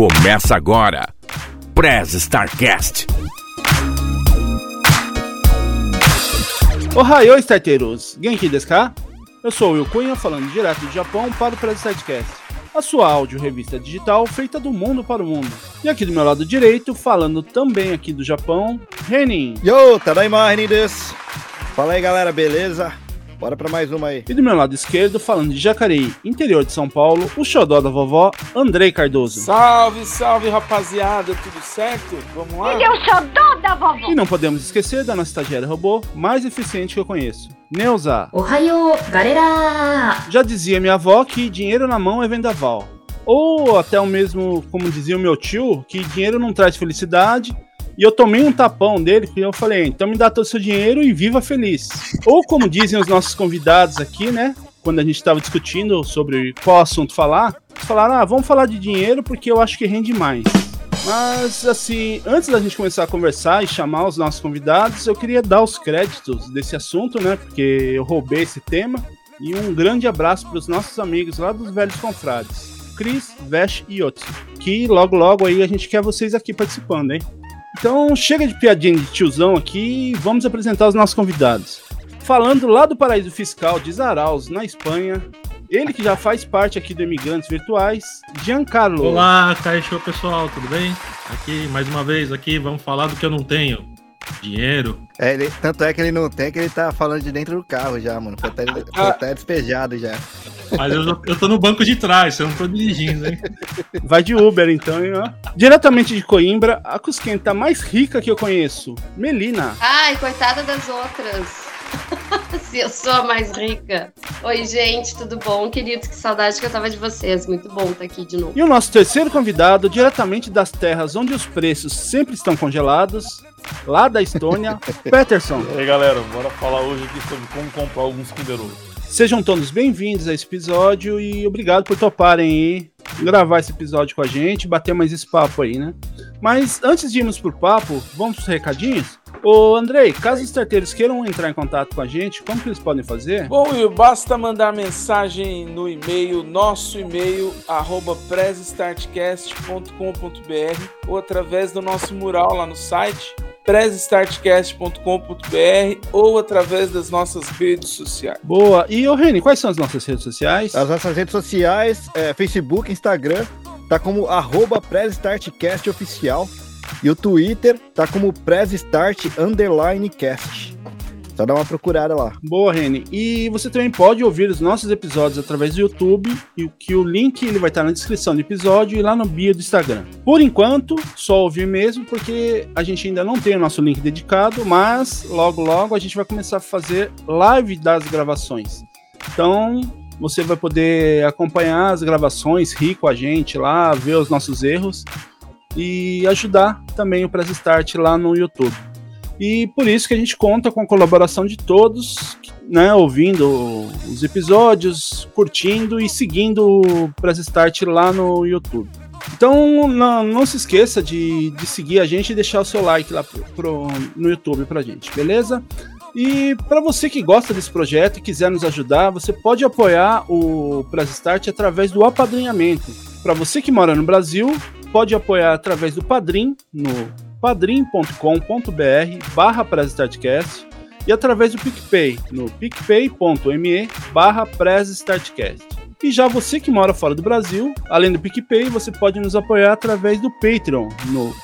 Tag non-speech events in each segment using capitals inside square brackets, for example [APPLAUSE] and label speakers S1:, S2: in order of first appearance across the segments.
S1: Começa agora, Prez Starcast.
S2: Ohayou, starteiros! Genki desu ka? Eu sou o Will Cunha, falando direto do Japão para o Prez Starcast, a sua áudio revista digital feita do mundo para o mundo. E aqui do meu lado direito, falando também aqui do Japão, Renin.
S3: Yo, tadaima, Renin desu. Fala aí, galera, beleza? Bora pra mais uma aí.
S2: E do meu lado esquerdo, falando de Jacareí, interior de São Paulo, o xodó da vovó, Andrei Cardoso.
S4: Salve, salve, rapaziada, tudo certo? Vamos lá?
S5: Ele é o xodó da vovó.
S2: E não podemos esquecer da nossa estagiária robô mais eficiente que eu conheço, Neuza.
S6: Ohayou, galera!
S2: Já dizia minha avó que dinheiro na mão é vendaval. Ou até o mesmo, como dizia o meu tio, que dinheiro não traz felicidade, e eu tomei um tapão dele e eu falei, então me dá todo o seu dinheiro e viva feliz. Ou como dizem os nossos convidados aqui, né? Quando a gente estava discutindo sobre qual assunto falar, falaram, ah, vamos falar de dinheiro porque eu acho que rende mais. Mas, assim, antes da gente começar a conversar e chamar os nossos convidados, eu queria dar os créditos desse assunto, né? Porque eu roubei esse tema. E um grande abraço para os nossos amigos lá dos Velhos Confrades, Cris, Vesh e Otsu. Que logo, logo aí a gente quer vocês aqui participando, hein? Então chega de piadinha de tiozão aqui e vamos apresentar os nossos convidados. Falando lá do paraíso fiscal de Zaraus, na Espanha, ele que já faz parte aqui do Imigrantes Virtuais, Giancarlo.
S7: Olá, Caixô pessoal, tudo bem? Aqui, mais uma vez, aqui, vamos falar do que eu não tenho. Dinheiro.
S3: É, ele- tanto é que ele não tem que ele tá falando de dentro do carro já, mano. Foi até, foi até despejado já.
S7: Mas eu, eu tô no banco de trás, eu não tô dirigindo, hein?
S2: Vai de Uber então, hein, ó. Diretamente de Coimbra, a cusquenta mais rica que eu conheço, Melina.
S8: Ai, coitada das outras. [LAUGHS] Se eu sou a mais rica. Oi, gente, tudo bom? Queridos, que saudade que eu tava de vocês. Muito bom estar aqui de novo.
S2: E o nosso terceiro convidado, diretamente das terras onde os preços sempre estão congelados, lá da Estônia, [LAUGHS] Peterson.
S9: E aí galera, bora falar hoje aqui sobre como comprar alguns Kinder.
S2: Sejam todos bem-vindos a esse episódio e obrigado por toparem aí gravar esse episódio com a gente, bater mais esse papo aí, né? Mas antes de irmos pro papo, vamos pros recadinhos? Ô Andrei, caso os starteiros queiram entrar em contato com a gente, como que eles podem fazer?
S4: Bom, Will, basta mandar mensagem no e-mail, nosso e-mail, arroba ou através do nosso mural lá no site, pressstartcast.com.br ou através das nossas redes sociais.
S2: Boa. E ô Reni, quais são as nossas redes sociais?
S3: As nossas redes sociais, é, Facebook, Instagram, tá como arroba PressStartCast oficial. E o Twitter tá como PressStart Underline Cast. Só dá uma procurada lá.
S2: Boa, Reni. E você também pode ouvir os nossos episódios através do YouTube, e que o link ele vai estar na descrição do episódio e lá no bio do Instagram. Por enquanto, só ouvir mesmo, porque a gente ainda não tem o nosso link dedicado, mas logo logo a gente vai começar a fazer live das gravações. Então, você vai poder acompanhar as gravações, rir com a gente lá, ver os nossos erros e ajudar também o Press Start lá no YouTube. E por isso que a gente conta com a colaboração de todos, né, ouvindo os episódios, curtindo e seguindo o Press Start lá no YouTube. Então não, não se esqueça de, de seguir a gente e deixar o seu like lá pro, pro- no YouTube pra gente, beleza? E para você que gosta desse projeto e quiser nos ajudar, você pode apoiar o Press Start através do apadrinhamento. Para você que mora no Brasil, pode apoiar através do Padrim no padrim.com.br barra PressStartCast e através do PicPay no picpay.me barra PressStartCast. E já você que mora fora do Brasil, além do PicPay, você pode nos apoiar através do Patreon no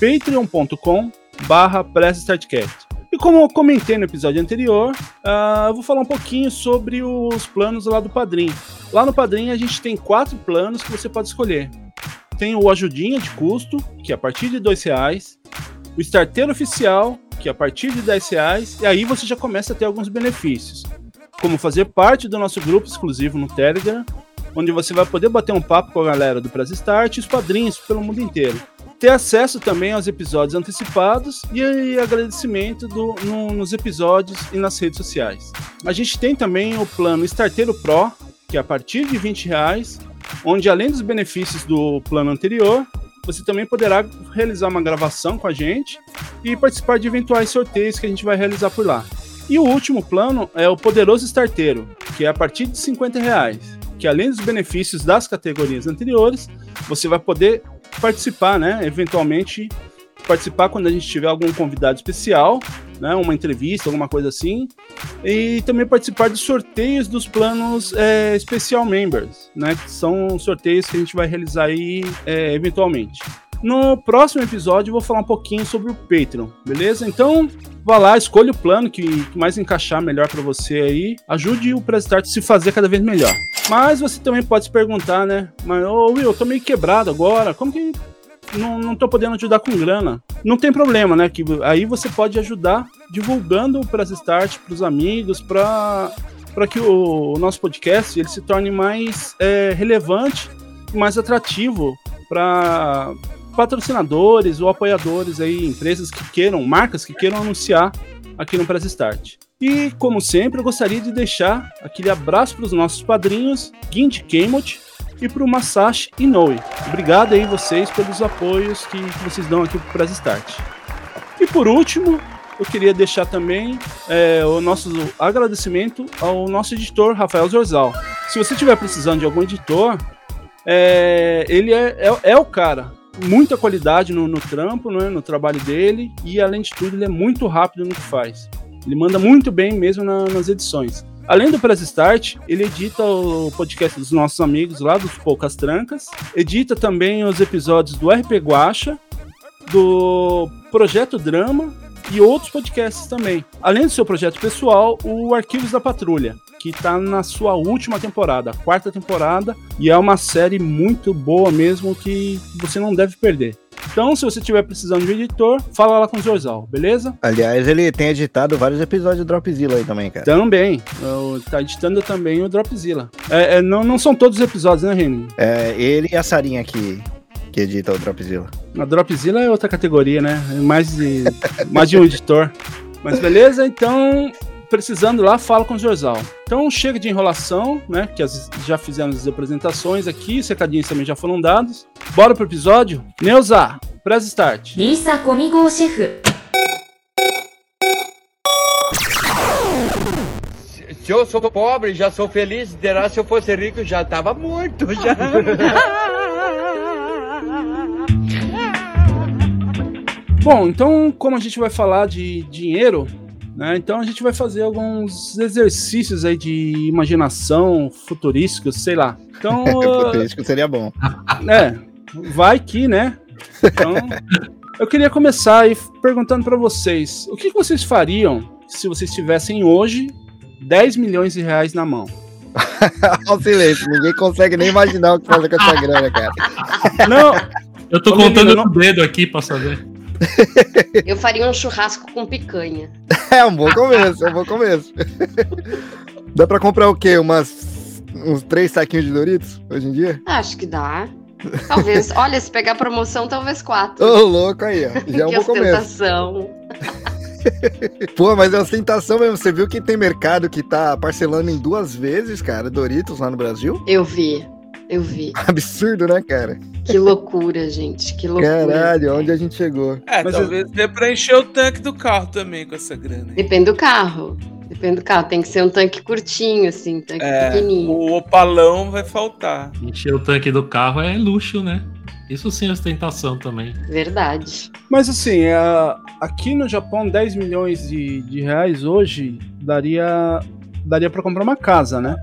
S2: patreon.com barra. E como eu comentei no episódio anterior, ah, eu vou falar um pouquinho sobre os planos lá do Padrim. Lá no Padrim a gente tem quatro planos que você pode escolher. Tem o Ajudinha de custo, que é a partir de 2 reais. O Starteiro Oficial, que é a partir de 10 reais. E aí você já começa a ter alguns benefícios. Como fazer parte do nosso grupo exclusivo no Telegram, onde você vai poder bater um papo com a galera do Press Start e os padrinhos pelo mundo inteiro. Ter acesso também aos episódios antecipados e agradecimento do- no- nos episódios e nas redes sociais. A gente tem também o plano Starteiro Pro, que é a partir de 20 reais, onde além dos benefícios do plano anterior, você também poderá realizar uma gravação com a gente e participar de eventuais sorteios que a gente vai realizar por lá. E o último plano é o Poderoso Starteiro, que é a partir de 50 reais, que além dos benefícios das categorias anteriores, você vai poder participar, né? Eventualmente participar quando a gente tiver algum convidado especial, né? Uma entrevista, alguma coisa assim. E também participar dos sorteios dos planos é, Special Members, né? Que são sorteios que a gente vai realizar aí é, eventualmente. No próximo episódio eu vou falar um pouquinho sobre o Patreon, beleza? Então, vá lá, escolha o plano que, mais encaixar melhor para você aí. Ajude o Prestart se fazer cada vez melhor. Mas você também pode se perguntar, né? Mas, ô Will, eu tô meio quebrado agora. Como que não, não tô podendo ajudar com grana? Não tem problema, né? Que aí você pode ajudar divulgando o Press Start pros amigos, para para que o, o, nosso podcast ele se torne mais é, relevante mais atrativo para patrocinadores ou apoiadores aí, empresas que queiram, marcas que queiram anunciar aqui no Press Start. E, como sempre, eu gostaria de deixar aquele abraço para os nossos padrinhos, Gint Kemot e para o Masashi Inoue. Obrigado aí vocês pelos apoios que, vocês dão aqui para o Start. E por último, eu queria deixar também é, o nosso agradecimento ao nosso editor, Rafael Zorzal. Se você estiver precisando de algum editor, é, ele é, é, é, o cara muita qualidade no, no trampo, né, no trabalho dele, e além de tudo, ele é muito rápido no que faz. Ele manda muito bem mesmo na, nas edições. Além do Press Start, ele edita o podcast dos nossos amigos lá dos Poucas Trancas, edita também os episódios do RP Guacha, do Projeto Drama e outros podcasts também. Além do seu projeto pessoal, o Arquivos da Patrulha, que está na sua última temporada, a quarta temporada, e é uma série muito boa mesmo que você não deve perder. Então, se você estiver precisando de um editor, fala lá com o Zorzal, beleza?
S3: Aliás, ele tem editado vários episódios do Dropzilla aí também, cara.
S2: Também. Eu, tá editando também o Dropzilla. É, é, não, não são todos os episódios, né, Reni?
S3: É, ele e a Sarinha que, que edita o Dropzilla.
S2: A Dropzilla é outra categoria, né? É mais de, [LAUGHS] mais de um editor. Mas beleza, então precisando lá, fala com o Zorzal. Então chega de enrolação, né? Que as, já fizemos as apresentações aqui, os recadinhos também já foram dados. Bora pro episódio? Neuza, press start.
S6: Lisa comigo, chefe.
S5: Se eu sou pobre, já sou feliz. Derá, se eu fosse rico, já tava morto. Já. [LAUGHS]
S2: Bom, então, como a gente vai falar de dinheiro, né? Então a gente vai fazer alguns exercícios aí de imaginação futurísticos, sei lá. Então, [LAUGHS]
S3: Futurístico seria bom. [LAUGHS]
S2: É, vai que, né? Então, eu queria começar aí perguntando para vocês, o que vocês fariam se vocês tivessem hoje 10 milhões de reais na mão? [LAUGHS]
S3: Olha o silêncio, ninguém consegue nem imaginar o que fazer com essa grana, cara.
S2: Não,
S7: Eu tô
S2: Ô,
S7: contando
S2: menino,
S7: no dedo aqui pra saber.
S8: Eu faria um churrasco com picanha. [LAUGHS]
S3: É um bom começo, é um bom começo. [LAUGHS] Dá pra comprar o quê? Umas, uns três saquinhos de Doritos hoje em dia?
S8: Acho que dá. Talvez. [LAUGHS] Olha, se pegar promoção, talvez quatro.
S3: Ô, louco aí, ó. Já é um
S8: que
S3: bom começo.
S8: ostentação.
S3: Pô, mas é ostentação mesmo. Você viu que tem mercado que tá parcelando em duas vezes, cara, Doritos lá no Brasil?
S8: Eu vi. Eu vi. [LAUGHS]
S3: Absurdo, né, cara?
S8: Que loucura, gente. Que loucura.
S3: Caralho, onde a gente chegou?
S4: É,
S2: Mas
S4: talvez dê pra encher o tanque do carro também com essa grana. aí.
S8: Depende do carro. Depende do carro. Tem que ser um tanque curtinho, assim, tanque
S4: É,
S8: pequenininho.
S4: o opalão vai faltar.
S7: Encher o tanque do carro é luxo, né? Isso sim é ostentação também.
S8: Verdade.
S2: Mas assim, aqui no Japão, 10 milhões de, de reais hoje daria, daria para comprar uma casa, né?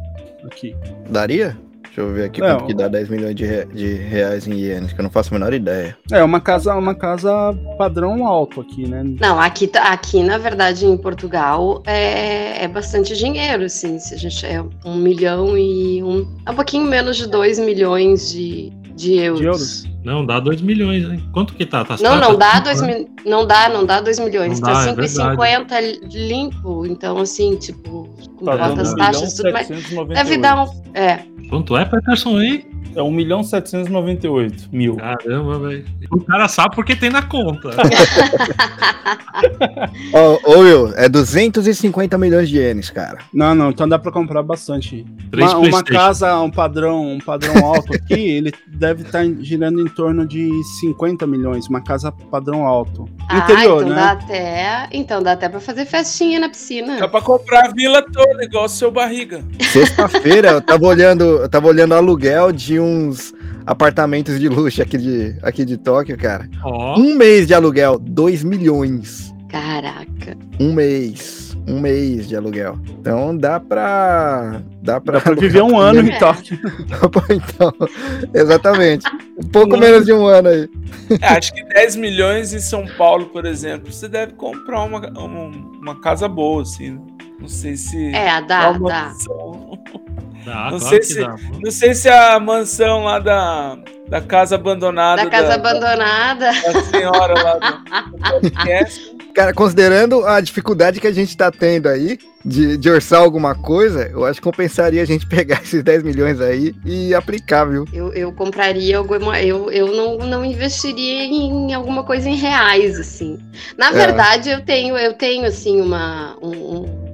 S2: Aqui.
S3: Daria? Deixa eu ver aqui
S2: É,
S3: quanto que dá 10 milhões de, re- de reais em ienes, que eu não faço a menor ideia.
S2: É, uma casa, uma casa padrão alto aqui, né?
S8: Não, aqui, tá- aqui na verdade, em Portugal, é, é bastante dinheiro, assim. Se a gente é um milhão e um. É um pouquinho menos de 2 milhões de, de euros.
S2: De euros.
S7: Não, dá 2 milhões, hein? Quanto que tá? tá
S8: Não,
S7: tá-
S8: não
S7: tá
S8: dá
S7: cinco,
S8: 2
S7: né?
S8: mil, não dá, não dá 2 milhões,
S7: Não
S8: tá
S7: dá, é
S8: 5,50 limpo, então assim, tipo, com
S2: Tá
S8: as taxas tudo mais. Deve dar um, é,
S7: Quanto é, Peterson, aí?
S9: É 1 milhão 798 mil.
S7: Caramba, velho. O cara sabe porque tem na conta. [LAUGHS]
S3: Ô Will, é 250 milhões de ienes, cara.
S2: Não, não, então dá para comprar bastante. Uma, uma casa, um padrão, um padrão alto aqui, [LAUGHS] ele deve estar girando em torno de 50 milhões, uma casa padrão alto. Interior,
S8: então
S2: né?
S8: dá até, então dá até para fazer festinha na piscina.
S4: Dá pra comprar a vila toda, igual o seu barriga.
S3: Sexta-feira eu tava olhando, eu tava olhando aluguel de uns apartamentos de luxo aqui de, aqui de Tóquio, cara.
S7: Ó,
S3: Um mês de aluguel, 2 milhões.
S8: Caraca.
S3: Um mês. Um mês de aluguel. Então dá pra. Dá pra,
S2: Dá pra viver um ano em Tóquio. [LAUGHS] [LAUGHS]
S3: então, exatamente. Um pouco menos de um ano aí.
S4: É, acho que 10 milhões em São Paulo, por exemplo, você deve comprar uma, uma, uma casa boa, assim. Não sei se.
S8: É, dá,
S4: uma
S8: dá.
S7: Dá,
S4: Não
S7: claro
S4: sei se-
S7: dá.
S4: Não sei se a mansão lá da, da casa abandonada.
S8: Da casa
S4: da,
S8: abandonada.
S4: Da senhora lá do, do [LAUGHS] podcast.
S3: Cara, considerando a dificuldade que a gente tá tendo aí de, de orçar alguma coisa, eu acho que compensaria a gente [LAUGHS] pegar esses 10 milhões aí e aplicar, viu?
S8: Eu, eu compraria alguma. Eu, eu não, não investiria em alguma coisa em reais, assim. Na
S3: É.
S8: verdade, eu tenho, eu tenho assim, uma, um, um-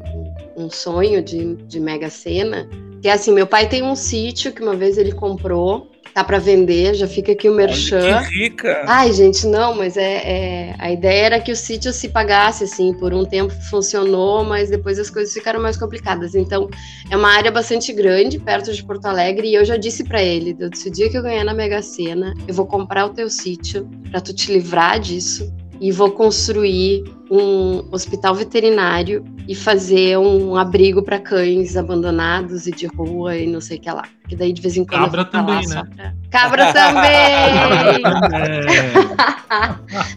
S8: um sonho de, de mega sena. Que é assim, meu pai tem um sítio que uma vez ele comprou, tá para vender, já fica aqui o merchan.
S4: Olha, que rica.
S8: Ai, gente, não, mas é, é- a ideia era que o sítio se pagasse, assim, por um tempo funcionou, mas depois as coisas ficaram mais complicadas. Então, é uma área bastante grande, perto de Porto Alegre, e eu já disse pra ele, eu disse, o dia que eu ganhar na Mega Sena, eu vou comprar o teu sítio pra tu te livrar disso e vou construir um hospital veterinário e fazer um abrigo pra cães abandonados e de rua e não sei o que lá. Que daí de vez em quando
S7: Cabra também, né?
S8: pra- Cabra também! [LAUGHS]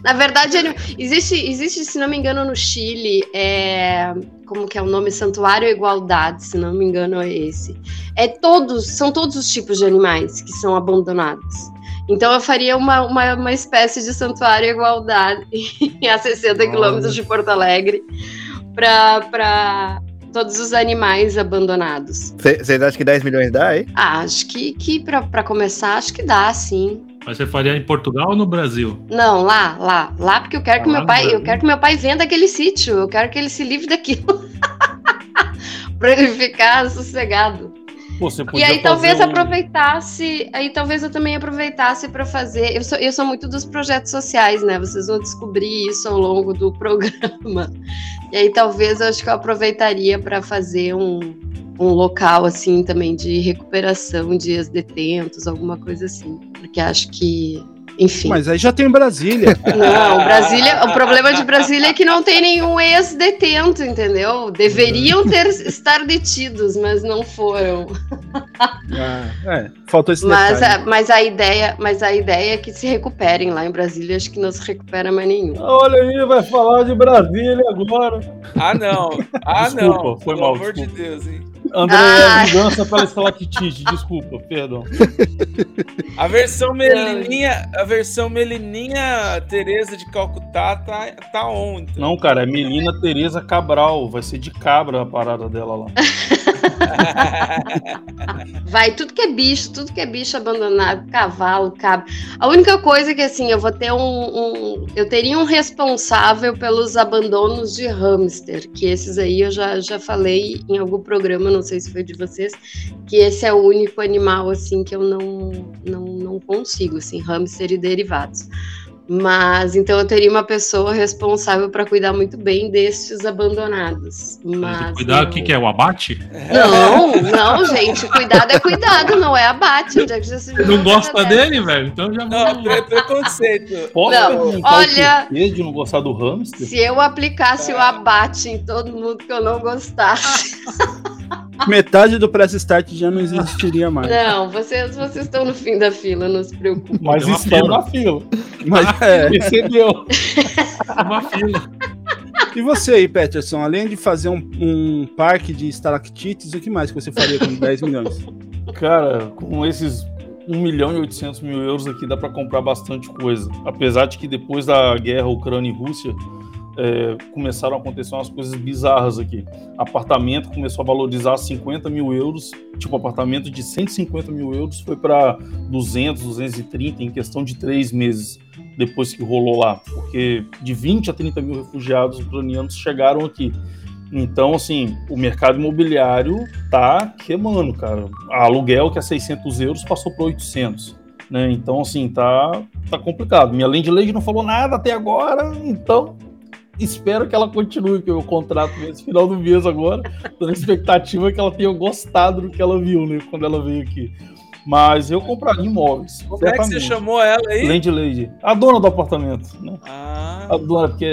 S8: Na verdade, existe, existe, se não me engano, no Chile, é, como que é o nome? Santuário Igualdade, se não me engano, é esse. É todos, são todos os tipos de animais que são abandonados. Então eu faria uma, uma, uma espécie de santuário igualdade [LAUGHS] a 60 quilômetros de Porto Alegre para todos os animais abandonados.
S3: Vocês acham que 10 milhões dá aí?
S8: Ah, acho que, que para começar, acho que dá, sim.
S7: Mas você faria em Portugal ou no Brasil?
S8: Não, lá, lá, lá, porque eu quero que
S7: Lá
S8: meu pai, eu quero que meu pai venda aquele sítio, eu quero que ele se livre daquilo. [LAUGHS] pra ele ficar sossegado. E aí talvez
S9: um-
S8: aproveitasse, aí talvez eu também aproveitasse para fazer. Eu sou, eu sou muito dos projetos sociais, né? Vocês vão descobrir isso ao longo do [LAUGHS] programa. E aí talvez eu acho que eu aproveitaria para fazer um, um local assim também de recuperação de ex-detentos, alguma coisa assim. Porque acho que, enfim.
S2: Mas aí já tem Brasília. [LAUGHS]
S8: Não, Brasília, o problema de Brasília é que não tem nenhum ex-detento, entendeu? Deveriam ter estar detidos, mas não foram.
S2: Ah, é, faltou esse
S8: Mas
S2: detalhe.
S8: a, mas a ideia, mas a ideia é que se recuperem lá em Brasília, acho que não se recupera mais nenhum.
S9: Olha aí, vai falar de Brasília agora.
S4: Ah, não. Ah,
S9: Desculpa,
S4: não.
S9: foi
S4: Pelo
S9: mal,
S4: amor
S9: desculpa.
S4: de Deus, hein?
S9: André,
S8: Ah.
S9: vingança pela estalactite. Desculpa, perdão. [LAUGHS]
S4: A versão Melininha, a versão Melininha Tereza de Calcutá tá, tá on. então.
S9: Não, cara, é Melina Tereza Cabral. Vai ser de cabra a parada dela lá. [LAUGHS] [LAUGHS]
S8: Vai, tudo que é bicho, tudo que é bicho abandonado, cavalo, cabra. A única coisa que assim, eu vou ter um, um- eu teria um responsável pelos abandonos de hamster, que esses aí eu já, já falei em algum programa, não sei se foi de vocês, que esse é o único animal assim que eu não não, não consigo, assim, hamster e derivados. Mas então eu teria uma pessoa responsável para cuidar muito bem destes abandonados. Mas
S7: Cuidado,
S8: não-
S7: o que, que é? O abate?
S8: não, não, gente. Cuidado é cuidado, não é abate. Onde é que já se viu
S7: Não
S8: uma
S7: gosta dele, velho? Então já
S4: Não, pre- preconceito.
S9: Posso
S8: Não, olha-
S9: de não gostar do hamster?
S8: Se eu aplicasse o abate em todo mundo que eu não gostasse. [LAUGHS]
S2: Metade do Press Start já não existiria mais.
S8: Não, vocês, vocês estão no fim da fila, não se preocupem.
S9: Mas
S7: uma
S9: estão
S7: fila.
S9: na fila.
S2: Mas [LAUGHS] é.
S9: Percebeu?
S7: Uma fila.
S2: E você aí, Peterson, além de fazer um, um parque de estalactites, o que mais que você faria com 10 milhões?
S9: Cara, com esses 1 milhão e 800 mil euros aqui dá para comprar bastante coisa. Apesar de que depois da guerra Ucrânia e Rússia é, começaram a acontecer umas coisas bizarras aqui. Apartamento começou a valorizar 50 mil euros, tipo apartamento de 150 mil euros foi para 200, 230 em questão de três meses depois que rolou lá, porque de 20 a 30 mil refugiados ucranianos chegaram aqui. Então, assim, o mercado imobiliário tá queimando, cara. A aluguel que é 600 euros passou para 800. Né? Então, assim, tá, tá complicado. Minha landlady não falou nada até agora, então espero que ela continue, que o contrato nesse final do mês agora. Tô na expectativa que ela tenha gostado do que ela viu, né? Quando ela veio aqui. Mas eu compraria imóveis.
S4: Como é que você
S9: certamente.
S4: chamou ela aí?
S9: Landlady. A dona do apartamento, né?
S4: Ah,
S9: A dona, porque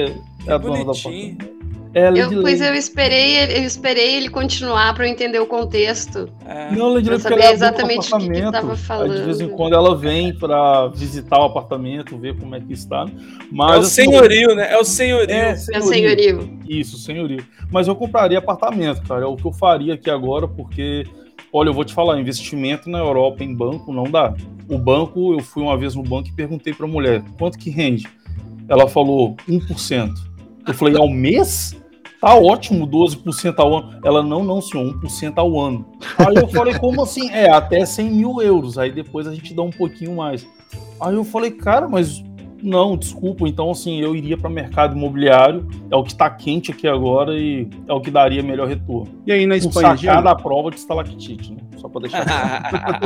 S9: é a dona do
S4: bonitinho.
S9: apartamento. É,
S8: Eu, pois eu esperei, ele- eu esperei ele continuar para eu entender o contexto.
S4: É.
S9: Não,
S8: Pra
S9: porque
S8: saber
S9: ela a
S8: exatamente o que que
S9: apartamento.
S8: tava
S9: Aí,
S8: falando.
S9: de vez em quando ela vem para visitar o apartamento, ver como é que está. Mas,
S4: É o
S9: assim,
S4: senhorio, né? É o senhorio.
S9: É,
S8: É
S9: senhorio.
S8: senhorio.
S9: Isso, senhorio. Mas eu compraria apartamento, cara. É o que eu faria aqui agora, porque, olha, eu vou te falar, investimento na Europa em banco não dá. O banco, eu fui uma vez no banco e perguntei pra mulher, quanto que rende? Ela falou 1%. Eu falei, ao mês? Tá ótimo, 12% ao ano. Ela, não, não, senhor, 1% ao ano. Aí eu falei, como assim? É, até 100 mil euros. Aí depois a gente dá um pouquinho mais. Aí eu falei, cara, mas não, desculpa. Então, assim, eu iria para mercado imobiliário. É o que está quente aqui agora e é o que daria melhor retorno.
S2: E aí na Espanha, Jean?
S9: sacada à prova de estalactite, né? Só para deixar claro.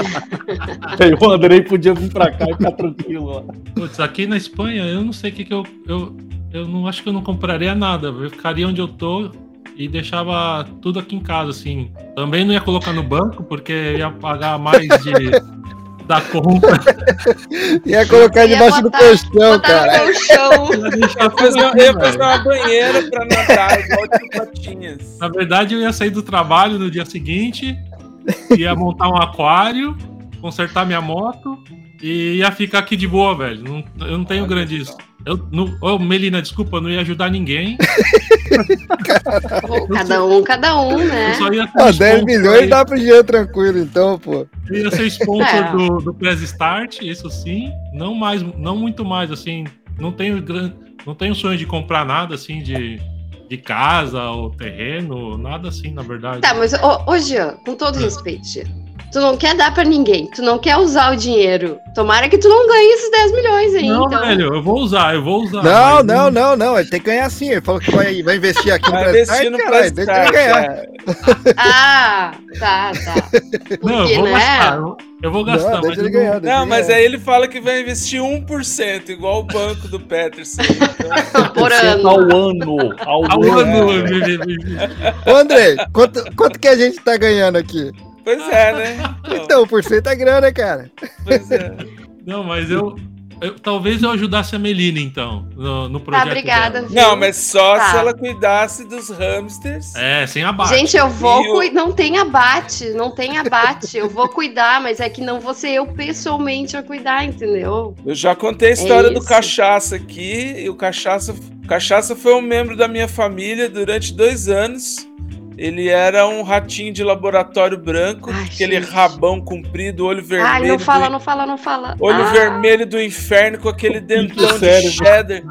S9: [LAUGHS] Aí o Andrei podia vir para cá e ficar tranquilo lá.
S7: Putz, aqui na Espanha, eu não sei o que, que eu, eu. Eu não acho que eu não compraria nada. Eu ficaria onde eu tô e deixava tudo aqui em casa, assim. Também não ia colocar no banco, porque ia pagar mais de, [LAUGHS] da conta. [LAUGHS]
S3: Ia colocar
S8: Ia
S3: debaixo do colchão, cara.
S8: colchão. [LAUGHS]
S7: Ia
S4: fazer, eu ia fazer uma banheira pra nadar, igual tio Patinhas.
S7: Na verdade, eu ia sair do trabalho no dia seguinte, ia montar um aquário, consertar minha moto e ia ficar aqui de boa, velho. Não- eu não tenho grandes. Eu, não, ô, Melina, desculpa, eu não ia ajudar ninguém.
S8: Pô, [LAUGHS] Cada um, cada um,
S7: Eu
S8: né?
S7: só ia ser um
S3: 10
S7: sponsor
S3: milhões
S7: aí.
S3: dá pro Jean tranquilo, então, pô.
S7: Eu ia ser sponsor
S8: É.
S7: do, do Press Start, isso sim. Não mais, não muito mais, assim. Não tenho, não tenho sonho de comprar nada assim de, de casa ou terreno, nada assim, na verdade.
S8: Tá, mas, ô, ô Jean, com todo respeito, Jean, tu não quer dar pra ninguém, tu não quer usar o dinheiro. Tomara que tu não ganhe esses 10 milhões aí,
S7: não,
S8: então.
S7: velho, eu vou usar, eu vou usar.
S3: Não,
S7: mas
S3: não, não, não. Ele tem que ganhar sim. Ele falou que vai, vai investir aqui no
S4: Vai
S3: Prestart,
S4: investir no
S3: caralho.
S4: Prestart,
S3: ganhar. [LAUGHS]
S8: Ah, tá, tá. [LAUGHS] Porque,
S7: Não, eu vou
S8: né?
S7: gastar. eu- Eu vou gastar,
S3: Não,
S7: mas
S3: ele ganhar. deixa
S4: Não,
S3: ele
S4: mas
S3: ganhar.
S4: aí ele fala que vai investir 1%, igual o banco do Peterson. Então, [LAUGHS]
S8: Por ano.
S9: Ao ano. Ao,
S7: Ao
S9: ano.
S7: ano,
S4: É.
S7: me-
S3: Ô, André, quanto, quanto que a gente tá ganhando aqui?
S4: Pois é, né? [LAUGHS] Então,
S3: por cento é grana, cara.
S4: pois é.
S7: Não, mas eu, eu- Talvez eu ajudasse a Melina, então, no, no projeto.
S8: Tá, obrigada.
S7: dela.
S8: viu?
S4: Não, mas só
S8: Tá.
S4: se ela cuidasse dos hamsters.
S7: É, sem abate.
S8: Gente, eu vou
S4: E o-
S8: cuidar. Não tem abate, não tem abate. Eu vou cuidar, mas é que não vou ser eu pessoalmente a cuidar, entendeu?
S4: Eu já contei a história do
S8: isso.
S4: Cachaça aqui, e o Cachaça, Cachaça foi um membro da minha família durante dois anos. Ele era um ratinho de laboratório branco,
S8: Ai,
S4: aquele
S8: gente.
S4: rabão comprido, olho vermelho.
S8: Ai, não fala,
S4: do-
S8: não fala, não fala.
S4: Olho
S8: Ah,
S4: vermelho do inferno com aquele dentão de cheddar.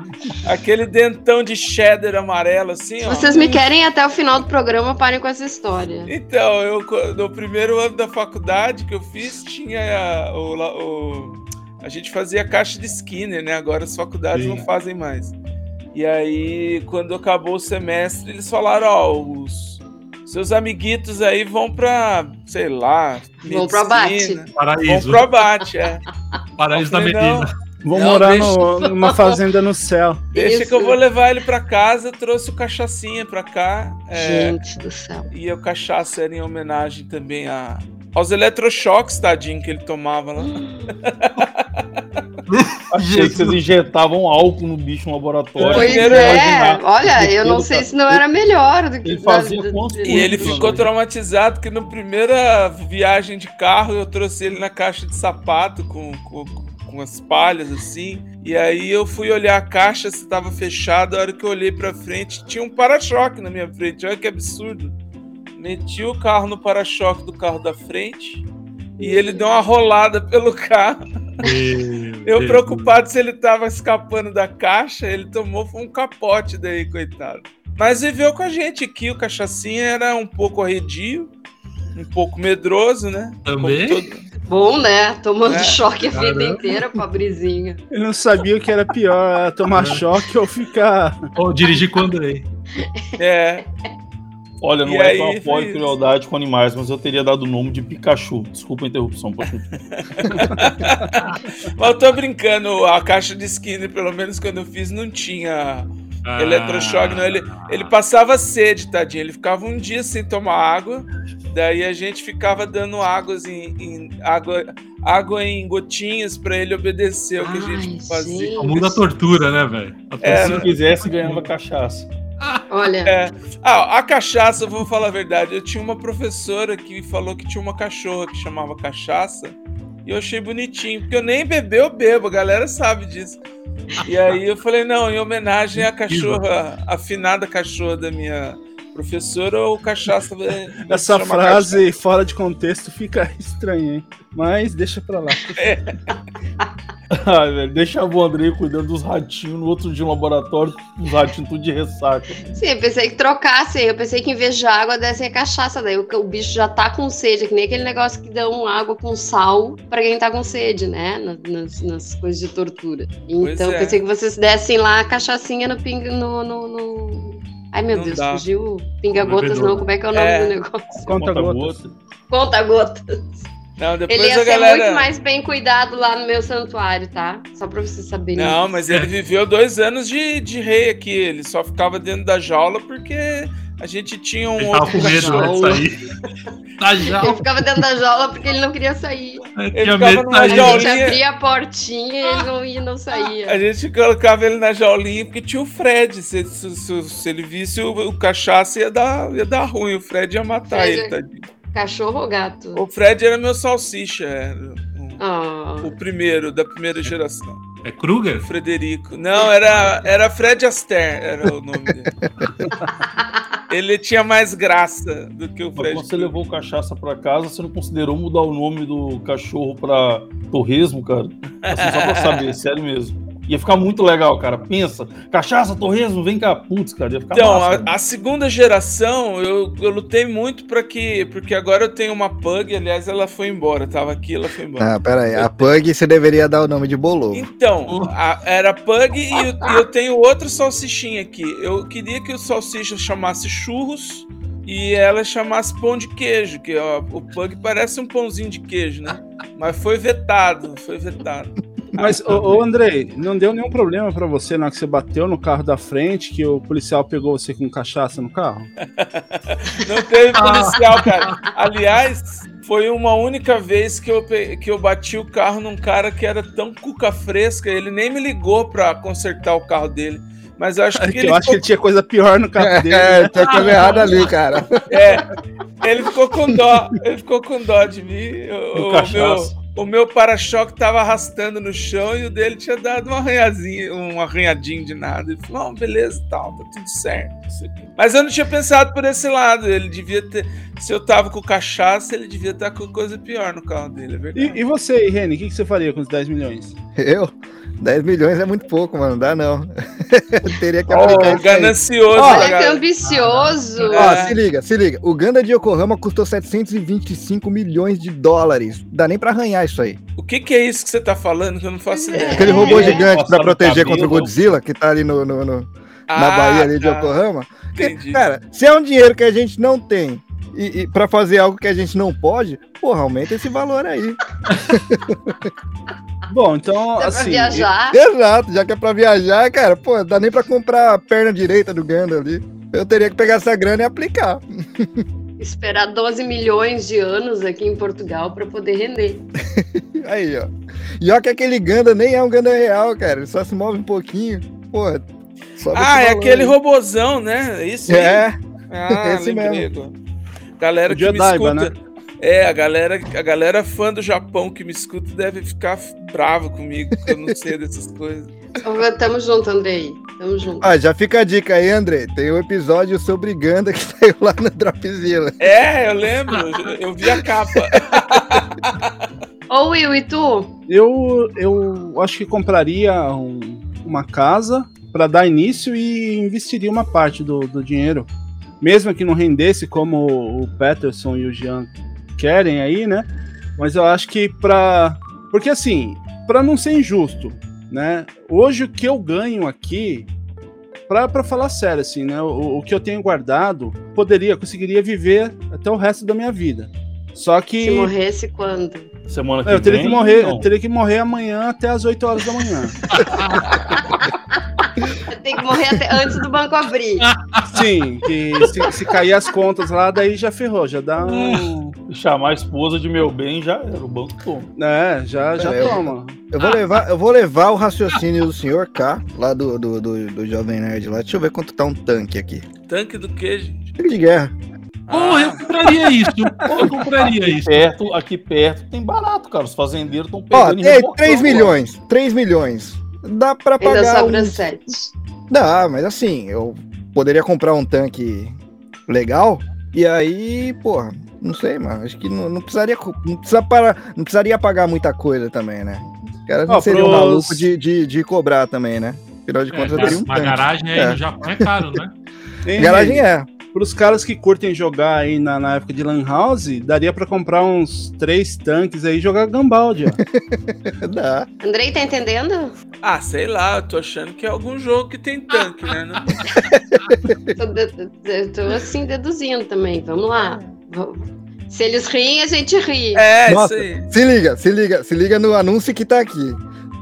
S4: Aquele dentão de cheddar amarelo, assim,
S8: Se
S4: ó.
S8: vocês me querem até o final do programa, parem com essa história.
S4: Então, eu no primeiro ano da faculdade que eu fiz, tinha a, o, o- a gente fazia caixa de Skinner, né? Agora as faculdades
S7: Sim.
S4: não fazem mais. E aí, quando acabou o semestre, eles falaram, ó, os seus amiguitos aí vão pra, sei lá,
S8: Vão pro
S4: medicina,
S8: abate.
S4: Vão
S7: Paraíso.
S4: pro abate, é.
S7: Paraíso da Melina.
S2: Vou
S4: Não,
S2: morar
S4: deixa-
S2: no- numa fazenda no céu.
S4: Deixa
S8: Isso.
S4: que eu vou levar ele pra casa, trouxe o cachaçinha pra cá. é,
S8: Gente do céu.
S4: E o cachaça era em homenagem também a, aos eletrochoques, tadinho, que ele tomava lá. [LAUGHS]
S9: Achei que vocês injetavam álcool no bicho no laboratório.
S8: Pois é, olha, eu não sei se não era melhor do que
S9: ele fazia
S4: E ele ficou traumatizado que na primeira viagem de carro eu trouxe ele na caixa de sapato com, com, com as palhas assim. E aí eu fui olhar a caixa se estava fechada. A hora que eu olhei pra frente, tinha um para-choque na minha frente. Olha que absurdo. Meti o carro no para-choque do carro da frente e ele deu uma rolada pelo carro. Eu preocupado se ele tava escapando da caixa, ele tomou foi um capote daí, coitado. Mas viveu com a gente aqui, o cachacinha era um pouco arredio, um pouco medroso, né?
S7: Também?
S4: Todo-
S8: Bom, né? Tomando
S4: É.
S8: choque a vida
S7: Caramba.
S8: inteira, pobrezinho.
S2: Ele não sabia o que era pior, era tomar choque ou ficar.
S7: Ou dirigir com o Andrei.
S4: É.
S9: Olha, não
S4: E
S9: é
S4: aí,
S9: que eu apoio
S4: isso.
S9: crueldade com animais, mas eu teria dado o nome de Pikachu. Desculpa a interrupção. [LAUGHS]
S4: Mas eu tô brincando, a caixa de Skinner, pelo menos quando eu fiz, não tinha
S7: Ah,
S4: eletrochoque, não. Ele, ele passava sede, tadinho. Ele ficava um dia sem tomar água, daí a gente ficava dando águas em, em- água, água em gotinhas pra ele obedecer o que a gente fazia.
S7: O mundo da tortura, né, velho?
S4: É,
S9: Se quisesse, ganhava cachaça.
S8: Olha,
S4: É. Ah, a cachaça, eu vou falar a verdade. Eu tinha uma professora que falou que tinha uma cachorra que chamava cachaça. E eu achei bonitinho, porque eu nem beber, eu bebo, a galera sabe disso. E aí eu falei, não, em homenagem à cachorra, a afinada cachorra da minha professora, ou cachaça. [LAUGHS]
S2: Essa frase fora de contexto fica [LAUGHS] estranha, hein? Mas deixa pra lá. [LAUGHS]
S9: Ai, velho, deixava o Andrei cuidando dos ratinhos no outro dia no laboratório, os ratinhos tudo de ressaca.
S8: sim, eu pensei que trocasse, eu pensei que em vez de água desse a cachaça, daí o, o bicho já tá com sede, é que nem aquele negócio que dão água com sal pra quem tá com sede, né? Na- Nas, nas coisas de tortura. Então,
S4: é.
S8: eu pensei que vocês dessem lá a cachaçinha no ping no. no, no- Ai meu
S4: Não
S8: Deus,
S4: dá.
S8: fugiu pinga-gotas, não. Como é que é o nome
S4: É.
S8: do negócio?
S2: Conta gotas.
S9: gota.
S8: Conta-gotas.
S4: Não, depois
S8: Ele ia
S4: a
S8: ser
S4: galera.
S8: muito mais bem cuidado lá no meu santuário, tá? Só pra vocês saberem.
S4: Não, mas ele viveu dois anos de, de rei aqui. Ele só ficava dentro da jaula porque a gente tinha um
S7: Ele tava
S4: outro
S7: com medo né, de sair. [LAUGHS] Tá já.
S8: Ele ficava dentro da jaula porque ele não queria sair.
S7: Ele
S4: Ele ficava numa
S8: A
S7: sair.
S8: gente
S4: jaulinha.
S8: abria a portinha e ele não ia, não saía.
S4: A gente colocava ele na jaulinha porque tinha o Fred. Se, se- se- se ele visse o, o cachaça, ia dar, ia dar ruim. O Fred ia matar
S8: Fred
S4: ele,
S8: é-
S4: tadinho.
S8: Cachorro ou gato?
S4: O Fred era meu salsicha, era o,
S8: Ah.
S4: o primeiro, da primeira geração.
S7: É Kruger?
S4: O Frederico. Não, era, era Fred Astaire, era o nome dele. ele tinha mais graça do que o
S9: Mas
S4: Fred.
S9: quando você levou cachaça pra casa, você não considerou mudar o nome do cachorro pra Torresmo, cara? Assim, só pra saber, [LAUGHS] sério mesmo. Ia ficar muito legal, cara. Pensa, cachaça, torresmo, vem cá. Putz, cara, ia ficar
S4: Então,
S9: massa,
S4: a, a segunda geração, eu, eu lutei muito pra que. Porque agora eu tenho uma pug, aliás, ela foi embora. Tava aqui, ela foi embora.
S3: Ah, pera aí. A Pug você deveria dar o nome de Bolovo.
S4: Então, a- era pug e eu, eu tenho outro salsichinha aqui. Eu queria que o salsicha chamasse churros e ela chamasse pão de queijo, que ó, o pug parece um pãozinho de queijo, né? Mas foi vetado, foi vetado.
S2: Mas, ô, ô Andrei, não deu nenhum problema pra você na hora que você bateu no carro da frente, que o policial pegou você com cachaça no carro? [LAUGHS]
S4: Não teve policial, cara. Aliás, foi uma única vez que eu, que eu bati o carro num cara que era tão cuca fresca, ele nem me ligou pra consertar o carro dele. Mas eu acho que
S2: Que
S4: ele
S2: eu acho que ele tinha coisa pior no carro dele.
S3: É,
S2: né?
S3: coisa errada ali, cara.
S4: É, ele ficou com dó, ele ficou com dó de mim. O, o
S9: cachaça.
S4: meu, o meu para-choque tava arrastando no chão e o dele tinha dado um arranhazinho, um arranhadinho de nada. Ele falou, não, beleza, tal, tá tudo certo. Mas eu não tinha pensado por esse lado. Ele devia ter. Se eu tava com cachaça, ele devia estar com coisa pior no carro dele, é verdade.
S2: E, e você, Reni, o que, que você faria com os 10 milhões?
S3: Eu? 10 milhões é muito pouco, mano. Não dá não. [LAUGHS] Teria que aplicar isso aí.
S4: ganancioso,
S3: Ó,
S8: Olha que
S4: cara.
S8: ambicioso.
S3: Ó,
S4: É.
S3: se liga, se liga. O Ganda de Yokohama custou 725 milhões de dólares. Dá nem pra arranhar isso aí.
S4: O que, que é isso que você tá falando que eu não faço ideia?
S3: Aquele robô
S9: É,
S3: gigante pra proteger
S9: cabelo.
S3: contra o Godzilla, que tá ali no, no- no- na
S4: Ah,
S3: Bahia ali de
S4: tá.
S3: Yokohama. Porque,
S4: Entendi.
S3: cara, se é um dinheiro que a gente não tem e, e para fazer algo que a gente não pode, porra, aumenta esse valor aí. [LAUGHS]
S2: Bom, então,
S8: Dá pra
S2: assim.
S8: viajar.
S3: Exato, já que é pra viajar, cara, pô, dá nem pra comprar a perna direita do Ganda ali. Eu teria que pegar essa grana e aplicar. [LAUGHS]
S8: Esperar 12 milhões de anos aqui em Portugal pra poder render. [LAUGHS]
S3: Aí, ó. E ó que aquele Ganda nem é um Ganda real, cara. Ele só se move um pouquinho. Porra.
S4: Ah, é
S3: valor
S4: aquele
S3: aí.
S4: robozão, né? É Isso aí.
S3: É,
S4: Ah,
S3: esse
S4: lembrei agora. Galera
S2: O
S4: que me escuta. É, a galera, a galera fã do Japão que me escuta deve ficar bravo comigo, porque eu não sei [LAUGHS] dessas coisas.
S8: Tamo junto, Andrei. Tamo junto.
S3: Ah, já fica a dica aí, André. Tem um episódio sobre Ganda que [LAUGHS] saiu lá no Dropzilla.
S4: É, eu lembro, eu, eu vi a capa. [LAUGHS]
S8: Ô, Will, e tu?
S2: Eu, eu acho que compraria um- uma casa para dar início e investiria uma parte do, do dinheiro. Mesmo que não rendesse como o Peterson e o Jean querem aí, né? Mas eu acho que para Porque assim, para não ser injusto, né? Hoje o que eu ganho aqui pra, pra falar sério, assim, né? O, o que eu tenho guardado poderia, conseguiria viver até o resto da minha vida. Só que.
S8: Se morresse quando?
S9: Semana que
S2: eu teria
S9: vem,
S2: que morrer,
S9: não.
S2: eu teria que morrer amanhã até as 8 horas da manhã. [LAUGHS]
S8: Tem que morrer até antes do banco abrir. [LAUGHS]
S2: Sim, que se, se cair as contas lá, daí já ferrou, já dá um. [LAUGHS]
S9: Chamar a esposa de meu bem já era, o banco toma.
S2: É, já, já
S3: É, eu-
S2: toma.
S3: Eu vou, levar, eu vou levar o raciocínio do senhor K, lá do, do, do, do Jovem Nerd lá. Deixa eu ver quanto tá um tanque aqui.
S4: Tanque do que, gente?
S3: Tanque de guerra.
S7: Porra, eu compraria isso. Eu compraria
S9: Aqui
S7: isso.
S9: perto, aqui perto tem barato, cara. Os fazendeiros estão
S3: Ó,
S9: pegando em
S3: tem
S9: rebocão
S3: 3
S9: agora.
S3: milhões. 3 milhões. Dá pra
S8: Ainda
S3: pagar.
S8: sobra
S3: Um...
S8: sete.
S3: Dá, mas assim, eu poderia comprar um tanque legal. E aí, porra, não sei, mano. Acho que não, não precisaria. Não, precisa parar, não precisaria pagar muita coisa também, né? Os caras não
S2: Ó,
S3: seriam
S2: pros-
S3: malucos de, de, de cobrar também, né? Afinal de
S7: É,
S3: contas, eu teria um
S7: uma
S3: tanque.
S7: garagem aí
S3: É.
S7: no Japão é caro, né?
S3: Garagem é.
S2: Pros caras que curtem jogar aí na, na época de Lan House, daria pra comprar uns três tanques aí e jogar Gambaldi, ó. [LAUGHS]
S3: Dá.
S8: Andrei, tá entendendo?
S4: Ah, sei lá, eu tô achando que é algum jogo que tem tanque, né? Não- [LAUGHS]
S8: Tô, tô assim deduzindo também. Vamos lá. Se eles riem, a gente ri.
S4: É,
S3: Nossa.
S4: isso aí.
S3: Se liga, se liga, se liga no anúncio que tá aqui.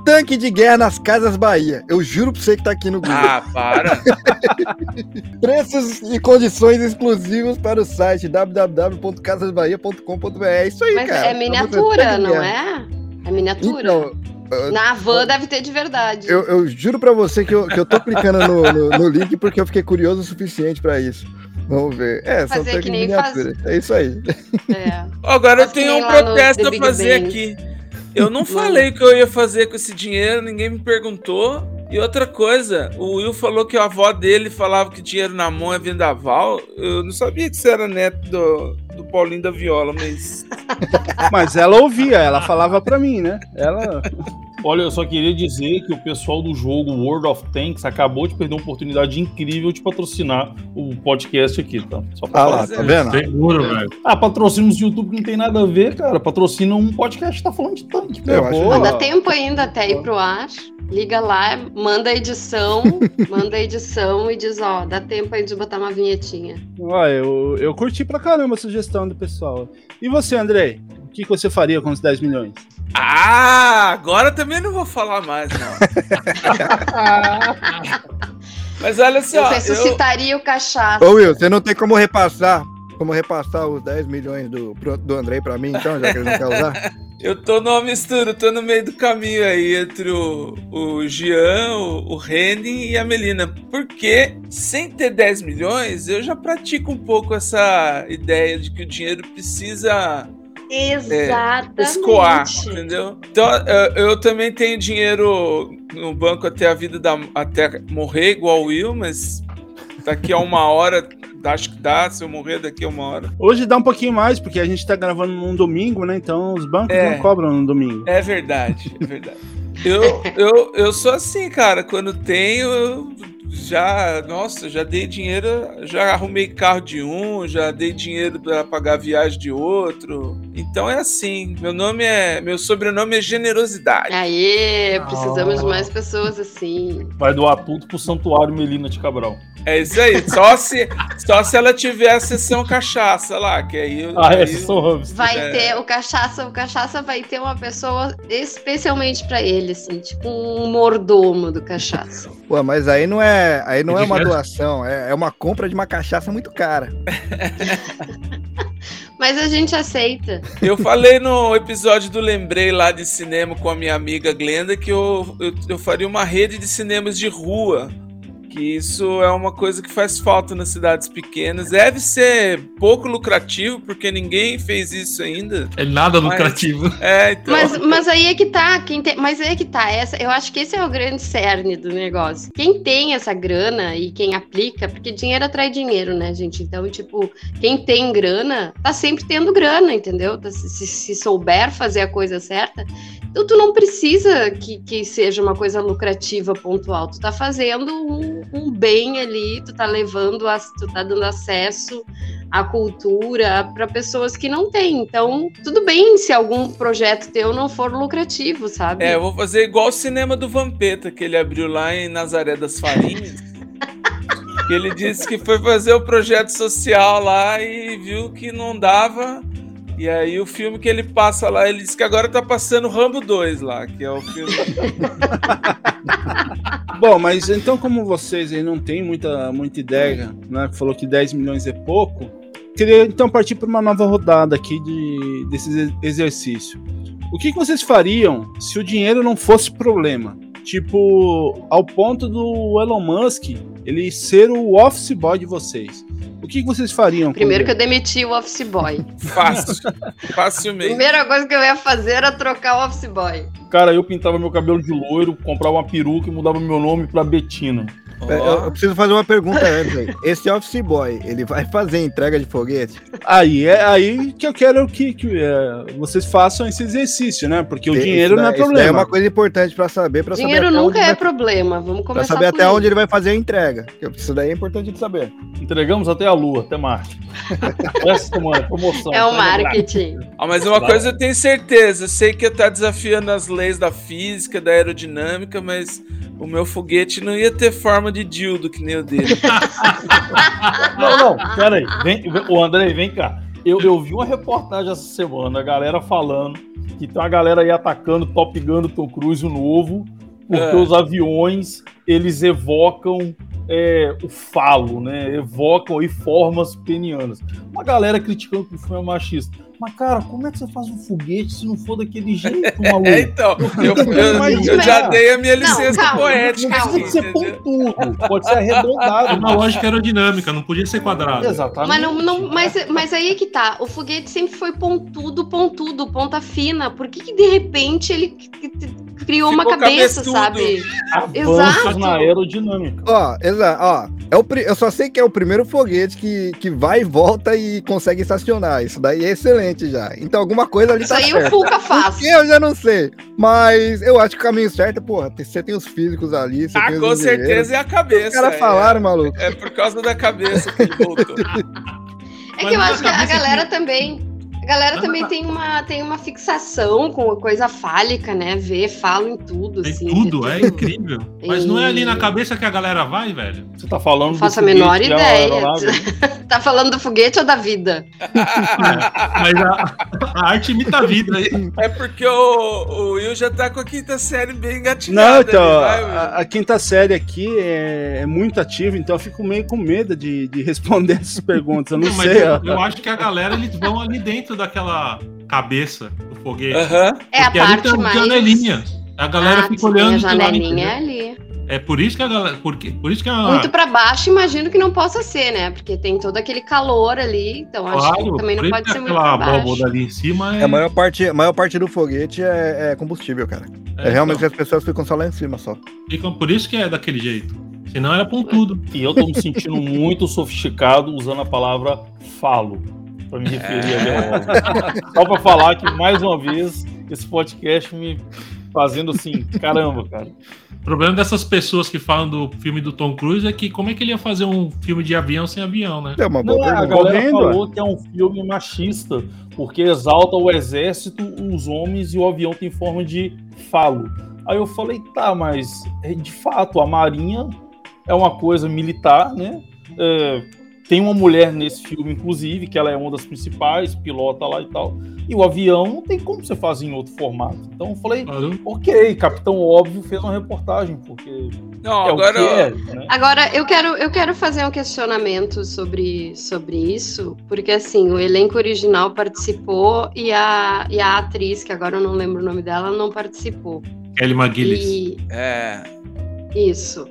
S3: Tanque de guerra nas Casas Bahia. Eu juro pra você que tá aqui no Google.
S4: Ah, para. [LAUGHS]
S3: Preços e condições exclusivos para o site www.casasbahia.com.br. É isso aí,
S8: Mas
S3: cara.
S8: é miniatura, não
S3: guerra.
S8: é? É miniatura.
S3: Então,
S8: Na van deve ter de verdade.
S3: eu, eu juro pra você que eu, que eu tô clicando no, no, no link porque eu fiquei curioso o suficiente pra isso. Vamos ver. É,
S8: Fazer que nem
S3: miniatura. É isso aí.
S8: É.
S4: Agora eu
S8: Mas
S4: tenho um protesto a fazer
S8: Bang.
S4: aqui. Eu não [LAUGHS] falei o que eu ia fazer com esse dinheiro, ninguém me perguntou. E outra coisa, o Will falou que a avó dele falava que dinheiro na mão é vendaval. Eu não sabia que você era neto do, do Paulinho da Viola, mas. [LAUGHS]
S2: Mas ela ouvia, ela falava pra mim, né? Ela.
S9: Olha, eu só queria dizer que o pessoal do jogo World of Tanks acabou de perder uma oportunidade incrível de patrocinar o podcast aqui, tá? Só pra
S3: Ah
S9: falar.
S3: lá, tá vendo?
S7: Seguro, velho.
S9: Ah, patrocínios do YouTube que não tem nada a ver, cara. Patrocina um podcast que tá falando de tanque.
S3: Eu acho
S8: dá tempo ainda até ir pro ar. Liga lá, manda a edição, [LAUGHS] manda a edição e diz, ó, dá tempo aí de botar uma vinhetinha.
S2: Ó, eu, eu curti pra caramba a sugestão do pessoal. E você, Andrei? O que, que você faria com os 10 milhões?
S4: Ah, agora também não vou falar mais, não. [LAUGHS] Mas olha
S8: Eu
S4: só, eu,
S8: ressuscitaria o cachaça.
S3: Ô, Will, você não tem como repassar. Como repassar os 10 milhões do, do Andrei pra mim, então, já que ele não quer usar? [LAUGHS]
S4: eu tô numa mistura, eu tô no meio do caminho aí entre o, o Jean, o, o Renin e a Melina. Porque sem ter 10 milhões, eu já pratico um pouco essa ideia de que o dinheiro precisa
S8: Exatamente.
S4: escoar, entendeu? Então eu, eu também tenho dinheiro no banco até a vida da até morrer igual o Will, mas daqui a uma hora acho que dá se eu morrer daqui a uma hora.
S2: Hoje dá um pouquinho mais, porque a gente tá gravando num domingo, né? Então os bancos
S4: É.
S2: não cobram no domingo.
S4: É verdade, é verdade. Eu, eu, eu sou assim, cara. Quando tenho, eu já. Nossa, já dei dinheiro, já arrumei carro de um, já dei dinheiro para pagar a viagem de outro. Então é assim. Meu nome é. Meu sobrenome é generosidade.
S8: Aê, precisamos de mais pessoas assim.
S9: Vai doar tudo pro Santuário Melina de Cabral.
S4: É isso aí. Só se, só se ela tiver a sessão cachaça lá, que aí. eu-
S9: Ah,
S4: aí
S9: esses são hamsters.
S8: Vai
S4: É.
S8: ter o cachaça, o cachaça vai ter uma pessoa especialmente pra ele, assim, tipo um mordomo do cachaça.
S3: Pô, mas aí não é, aí não é uma
S7: Digamos-
S3: doação, é, é uma compra de uma cachaça muito cara. [LAUGHS]
S8: Mas a gente aceita.
S4: Eu falei no episódio do Lembrei lá de cinema com a minha amiga Glenda que eu, eu, eu faria uma rede de cinemas de rua. Que isso é uma coisa que faz falta nas cidades pequenas. Deve ser pouco lucrativo, porque ninguém fez isso ainda.
S7: É nada
S4: Mas-
S7: lucrativo. [LAUGHS]
S4: É, então.
S8: Mas, mas aí é que tá, quem tem, mas aí é que tá, essa, eu acho que esse é o grande cerne do negócio. Quem tem essa grana e quem aplica, porque dinheiro atrai dinheiro, né, gente? Então, tipo, quem tem grana, tá sempre tendo grana, entendeu? Tá- se, se- se souber fazer a coisa certa, então tu não precisa que, que seja uma coisa lucrativa pontual, tu tá fazendo um, um bem ali, tu tá levando, as, tu tá dando acesso à cultura para pessoas que não têm. Então, tudo bem se algum projeto teu não for lucrativo, sabe?
S4: É, eu vou fazer igual o cinema do Vampeta, que ele abriu lá em Nazaré das Farinhas. [LAUGHS] Ele disse que foi fazer o projeto social lá e viu que não dava. E aí o filme que ele passa lá, ele disse que agora tá passando Rambo 2 lá, que é o filme. [LAUGHS]
S2: Bom, mas então como vocês aí não tem muita, muita ideia, né? Falou que 10 milhões é pouco. Queria então partir para uma nova rodada aqui de, desse ex- exercício. O que, que vocês fariam se o dinheiro não fosse problema? Tipo, ao ponto do Elon Musk ele ser o office boy de vocês. O que, vocês fariam? com
S8: Primeiro que eu demiti o office boy.
S4: Fácil. Facilmente.
S8: Primeira coisa que eu ia fazer era trocar o office boy.
S9: Cara, eu pintava meu cabelo de loiro, comprava uma peruca e mudava meu nome pra Betina.
S3: É, Eu, eu preciso fazer uma pergunta antes aí. Esse office boy, ele vai fazer entrega de foguete?
S2: Aí é aí que eu quero que, que é, vocês façam esse exercício, né? Porque o
S3: Isso
S2: dinheiro não é
S3: isso daí
S2: problema.
S3: é uma coisa importante pra saber, pra
S8: Dinheiro
S3: saber
S8: nunca é
S3: vai,
S8: problema. Vamos
S3: pra
S8: começar
S3: saber
S8: por
S3: até
S8: aí.
S3: onde ele vai fazer a entrega. Isso daí é importante de saber.
S9: Entregamos até a Lua, até Marte. [LAUGHS] Essa semana, promoção.
S8: É o marketing.
S4: Ah, mas uma coisa eu tenho certeza, eu sei que tá desafiando as leis da física, da aerodinâmica, mas o meu foguete não ia ter forma de dildo que nem o dele. [LAUGHS]
S9: Não, não, pera aí. Vem, vem, ô, André, vem cá. Eu, eu vi uma reportagem essa semana, a galera falando que tem uma galera aí atacando Top Gun Tom Cruise o novo, porque
S4: É.
S9: os aviões, eles evocam é, o falo, né? Evocam aí formas penianas. Uma galera criticando que o filme é machista. Mas, cara, como é que você faz um foguete se não for daquele [LAUGHS] jeito, maluco?
S4: É, então, eu, eu- eu já
S9: é.
S4: dei a minha
S8: Não,
S4: licença
S8: calma,
S4: poética
S9: Não precisa ser pontudo, pode ser
S7: É
S9: arredondado.
S7: uma lógica aerodinâmica, não podia ser quadrado.
S9: Exatamente.
S8: Mas, não, não- mas, mas aí é que tá. O foguete sempre foi pontudo, pontudo, ponta fina. Por que, que de repente ele criou uma
S4: Ficou
S8: cabeça,
S4: cabeçudo.
S8: sabe?
S9: Avanços
S8: Exato.
S9: na aerodinâmica.
S3: Ó, exato, ó. É o, eu só sei que é o primeiro foguete que, que vai e volta e consegue estacionar. Isso daí é excelente já. Então alguma coisa ali
S8: Isso
S3: tá
S8: aí o
S3: certa.
S8: Fuca
S3: Por
S8: faz.
S3: que eu já não sei. Mas eu acho que o caminho certo, porra, tem- você tem os físicos ali, você
S4: Ah, com certeza é a cabeça.
S3: Os caras
S4: é.
S3: falaram, maluco.
S4: É por causa da cabeça que ele voltou. [LAUGHS]
S8: É
S7: Mas
S8: que eu acho que a
S7: cabeça
S8: galera
S7: que-
S8: também. A galera também
S7: na-
S8: tem uma, tem uma fixação com a coisa fálica, né? Vê, fala em tudo,
S7: Tem
S8: assim.
S7: tudo, é
S8: tudo.
S7: incrível. Mas não é ali na cabeça que a galera vai, velho.
S9: Você tá falando
S8: Não
S9: do
S8: faço a menor
S9: e
S8: ideia.
S9: né? [LAUGHS]
S8: Tá falando do foguete ou da vida?
S7: Mas a, a arte imita a vida aí.
S4: É porque o, o Will já tá com a quinta série bem
S2: Não,
S4: engatilhada.
S2: então,
S4: ali, vai, Will.
S2: a, a quinta série aqui é, é muito ativa, então eu fico meio com medo de, de responder essas perguntas. Eu não,
S7: Não, mas
S2: sei.
S7: eu, eu acho que a galera, eles vão ali dentro daquela cabeça do foguete.
S4: Aham.
S8: É a
S7: ali
S8: parte
S7: tem
S8: mais.
S7: janelinha. A galera
S8: ah,
S7: fica olhando
S8: a
S7: de lá,
S8: janelinha
S7: entendeu?
S8: ali.
S7: É por isso que a galera. Porque, por isso que a.
S8: Muito pra baixo, imagino que não possa ser, né? Porque tem todo aquele calor ali, então acho
S7: Claro,
S8: que também não pode ser muito
S7: aquela
S8: pra baixo.
S7: ali em cima é.
S3: É, a maior parte, a maior parte do foguete é, é combustível, cara. É, realmente que
S7: então,
S3: as pessoas ficam só lá em cima só.
S7: ficam- por isso que é daquele jeito. Senão era pontudo.
S9: E eu tô me sentindo muito sofisticado usando a palavra falo pra me referir órgão. Só pra falar que, mais uma vez, esse podcast me fazendo assim, caramba, cara.
S7: O problema dessas pessoas que falam do filme do Tom Cruise é que como é que ele ia fazer um filme de avião sem avião, né?
S3: É uma boa
S9: Não, a galera
S2: Correndo,
S9: falou que é um filme machista, porque exalta o exército, os homens e o avião tem forma de falo. Aí eu falei, tá, mas é, de fato, a marinha é uma coisa militar, né? É, tem uma mulher nesse filme, inclusive, que ela é uma das principais, pilota lá e tal. E o avião não tem como você fazer em outro formato. Então eu falei,
S7: Claro.
S9: ok, Capitão Óbvio fez uma reportagem, porque
S4: Não,
S9: é
S4: agora.
S9: o que é, né?
S8: Agora, eu quero, eu quero fazer um questionamento sobre, sobre isso, porque assim, o elenco original participou e a, e a atriz, que agora eu não lembro o nome dela, não participou.
S7: Kelly McGillis.
S8: E
S4: É.
S8: isso.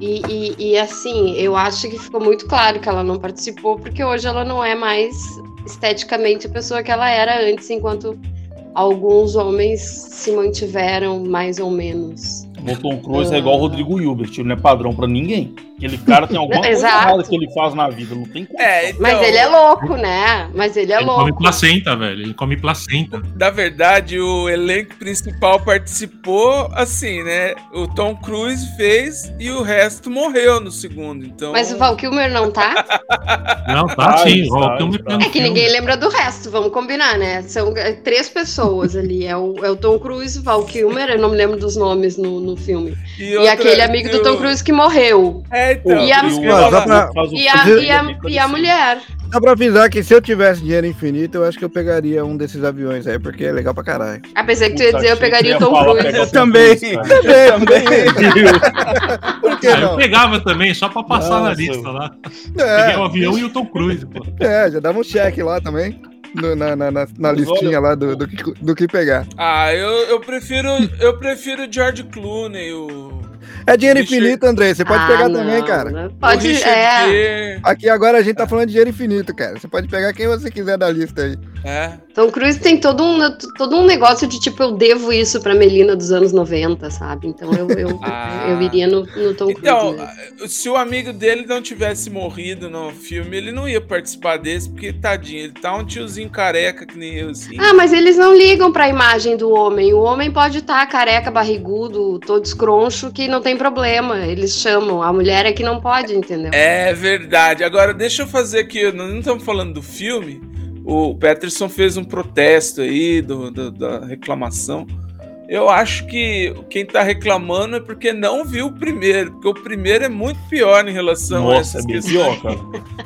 S8: E, e, e, assim, eu acho que ficou muito claro que ela não participou, porque hoje ela não é mais esteticamente a pessoa que ela era antes, enquanto alguns homens se mantiveram mais ou menos.
S9: O Tom Cruise é igual o Rodrigo Hilbert, ele não é padrão pra ninguém. Aquele cara tem alguma [LAUGHS] coisa errada que ele faz na vida, não tem como.
S4: É, então,
S8: Mas ele é louco, né? Mas ele é
S7: Ele come
S8: louco.
S7: placenta, velho. Ele come placenta.
S4: Na verdade, o elenco principal participou assim, né? O Tom Cruise fez e o resto morreu no segundo. Então.
S8: Mas o Val Kilmer não tá? [LAUGHS]
S7: Não, tá
S9: Sai,
S7: sim. Ó,
S9: sai,
S7: tem um
S9: sai.
S7: mecânico
S8: É que ninguém lembra do resto, vamos combinar, né? São é, três pessoas ali. É o, é o Tom Cruise, Val Kilmer, eu não me lembro dos nomes no, no filme. E,
S4: outra-
S8: aquele amigo
S4: e
S8: do
S4: o-
S8: Tom Cruise que morreu.
S4: É, É, então.
S8: E a-
S4: eu
S8: E mulher.
S3: Só pra avisar que se eu tivesse dinheiro infinito, eu acho que eu pegaria um desses aviões aí, porque é legal pra caralho.
S8: Ah, pensei que tu ia dizer eu pegaria o Tom Cruise.
S9: Tom
S2: Também. [LAUGHS]
S3: Também, também. [LAUGHS] Por que
S7: Ah, eu
S3: não?
S7: pegava também, só pra passar na lista lá. Peguei o
S3: É,
S7: avião e o Tom Cruise, pô.
S3: é, já dava um cheque lá também. no- na, na, na, na listinha lá do, do, que, do que pegar.
S4: Ah, eu, eu prefiro eu prefiro o George Clooney, o,
S3: É dinheiro infinito, André. Você pode
S8: Ah,
S3: pegar
S8: não,
S3: também, cara.
S8: não. Pode, é.
S3: Aqui agora a gente tá falando de dinheiro infinito, cara. Você pode pegar quem você quiser da lista aí.
S4: É.
S8: Tom Cruise tem todo um, todo um negócio de tipo, eu devo isso pra Melina dos anos 90, sabe? Então eu, eu, [LAUGHS]
S4: Ah.
S8: eu iria no, no Tom Cruise.
S4: Então,
S8: mesmo.
S4: se o amigo dele não tivesse morrido no filme, ele não ia participar desse, porque tadinho, ele tá um tiozinho careca que nem eu, assim.
S8: Ah, mas eles não ligam pra imagem do homem. O homem pode estar careca, barrigudo, todo escroncho, que não tem problema. Eles chamam. A mulher é que não pode, entendeu?
S4: É verdade. Agora, deixa eu fazer aqui, não estamos falando do filme. O Peterson fez um protesto aí do, do- da reclamação. Eu acho que quem tá reclamando é porque não viu o primeiro, porque o primeiro é muito pior em relação a
S9: Nossa, é
S4: essas
S9: bem
S4: questões.
S9: pior, cara.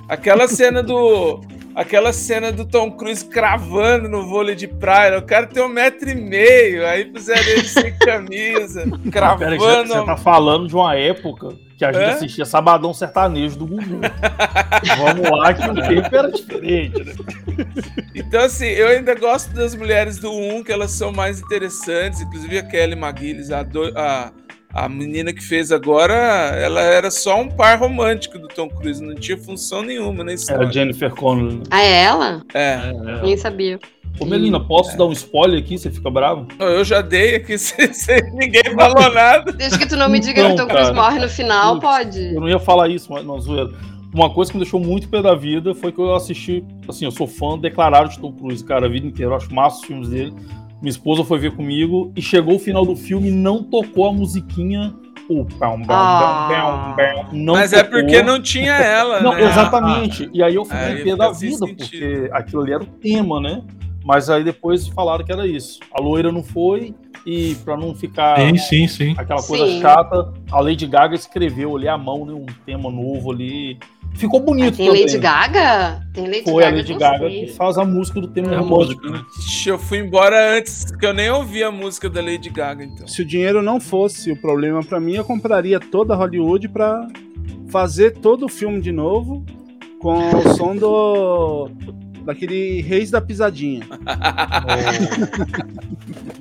S4: Aquela cena do. Aquela cena do Tom Cruise cravando no vôlei de praia. O cara tem um metro e meio. Aí fizeram ele sem [LAUGHS] camisa,
S9: Pera
S4: cravando.
S9: você, você tá falando de uma época que a gente
S4: Hã?
S9: assistia Sabadão Sertanejo do Gugu. [LAUGHS] Vamos lá, que o tempo era diferente, né?
S4: Então, assim, eu ainda gosto das mulheres do 1, que elas são mais interessantes. Inclusive a Kelly McGillis, a, do- a, a menina que fez agora, ela era só um par romântico do Tom Cruise, não tinha função nenhuma na
S9: Era
S4: história.
S9: Jennifer Connelly.
S8: Ah, é ela?
S4: É.
S8: Nem sabia.
S9: Ô, Melina, posso dar um spoiler aqui? Você fica bravo?
S4: Eu já dei aqui, [LAUGHS] sem, sem ninguém falou nada.
S8: Desde que tu não me diga que o
S9: Então,
S8: Tom Cruise
S9: cara.
S8: morre no final,
S9: Putz,
S8: pode.
S9: Eu não ia falar isso, mas não, zoeira. Uma coisa que me deixou muito pé da vida foi que eu assisti, assim, eu sou fã declarado de Tom Cruise, cara, a vida inteira, eu acho massa os filmes dele. Minha esposa foi ver comigo e chegou o final do filme e não tocou a musiquinha. O pão,
S8: Ah.
S9: não
S4: Mas é
S9: tocou.
S4: porque não tinha ela,
S9: Não,
S4: né?
S9: exatamente. E aí eu fiquei
S4: Aí
S9: pé da vida,
S4: sentido.
S9: porque aquilo ali era o tema, né? Mas aí depois falaram que era isso. A loira não foi, e pra não ficar
S7: Sim, sim, sim.
S9: aquela coisa
S8: Sim.
S9: chata, a Lady Gaga escreveu ali à mão, né, um tema novo ali. Ficou bonito
S8: Tem
S9: também.
S8: Lady Gaga? Tem Lady
S9: Foi a
S8: Gaga.
S9: Lady
S8: eu
S9: Gaga que faz a música do tema
S7: É a né?
S4: Eu fui embora antes, que eu nem ouvi a música da Lady Gaga, então.
S2: Se o dinheiro não fosse o problema pra mim, eu compraria toda a Hollywood pra fazer todo o filme de novo com o som do daquele Reis da Pisadinha. [LAUGHS]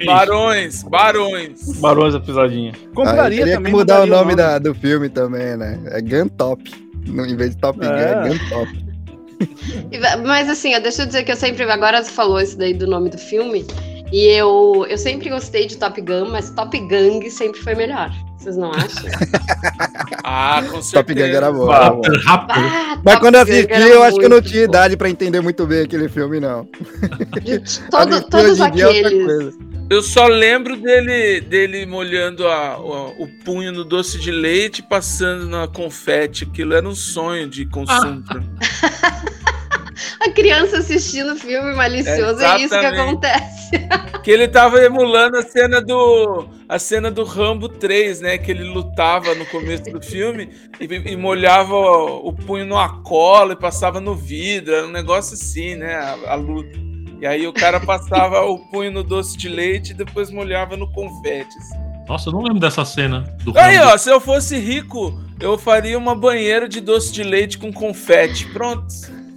S4: Barões, barões.
S9: Barões da Pisadinha.
S2: Compraria
S3: teria
S2: também.
S3: que mudar o
S2: mudaria
S3: nome da, do filme também, né? É Gun Top. No, em vez de Top Gun,
S2: É.
S3: é Gun Top.
S8: Mas assim, deixa eu dizer que eu sempre. Agora você falou isso daí do nome do filme. E eu, eu sempre gostei de Top Gun, mas Top Gang sempre foi melhor. Vocês não acham? [LAUGHS]
S4: Ah, com certeza.
S3: Top Gun era bom.
S9: Vai.
S3: era bom.
S7: Rapper.
S8: Ah,
S3: Mas quando eu assisti, eu acho que eu não tinha
S8: bom.
S3: idade pra entender muito bem aquele filme, não.
S8: De [LAUGHS] todo- todos
S3: é
S8: aqueles.
S4: Eu só lembro dele, dele molhando a- o, o punho no doce de leite e passando na confete. Aquilo era um sonho de consumo. mim. [LAUGHS] [LAUGHS]
S8: A criança assistindo o filme malicioso, é, isso que acontece. [LAUGHS]
S4: Que ele tava emulando a cena do a cena do Rambo 3, né? Que ele lutava no começo do filme e, e molhava o, o punho numa cola e passava no vidro. Era um negócio assim, né? A, a luta. E aí o cara passava o punho no doce de leite e depois molhava no confete. assim.
S7: Nossa, eu não lembro dessa cena do
S4: Aí,
S7: Rambo.
S4: ó, se eu fosse rico, eu faria uma banheira de doce de leite com confete. Pronto.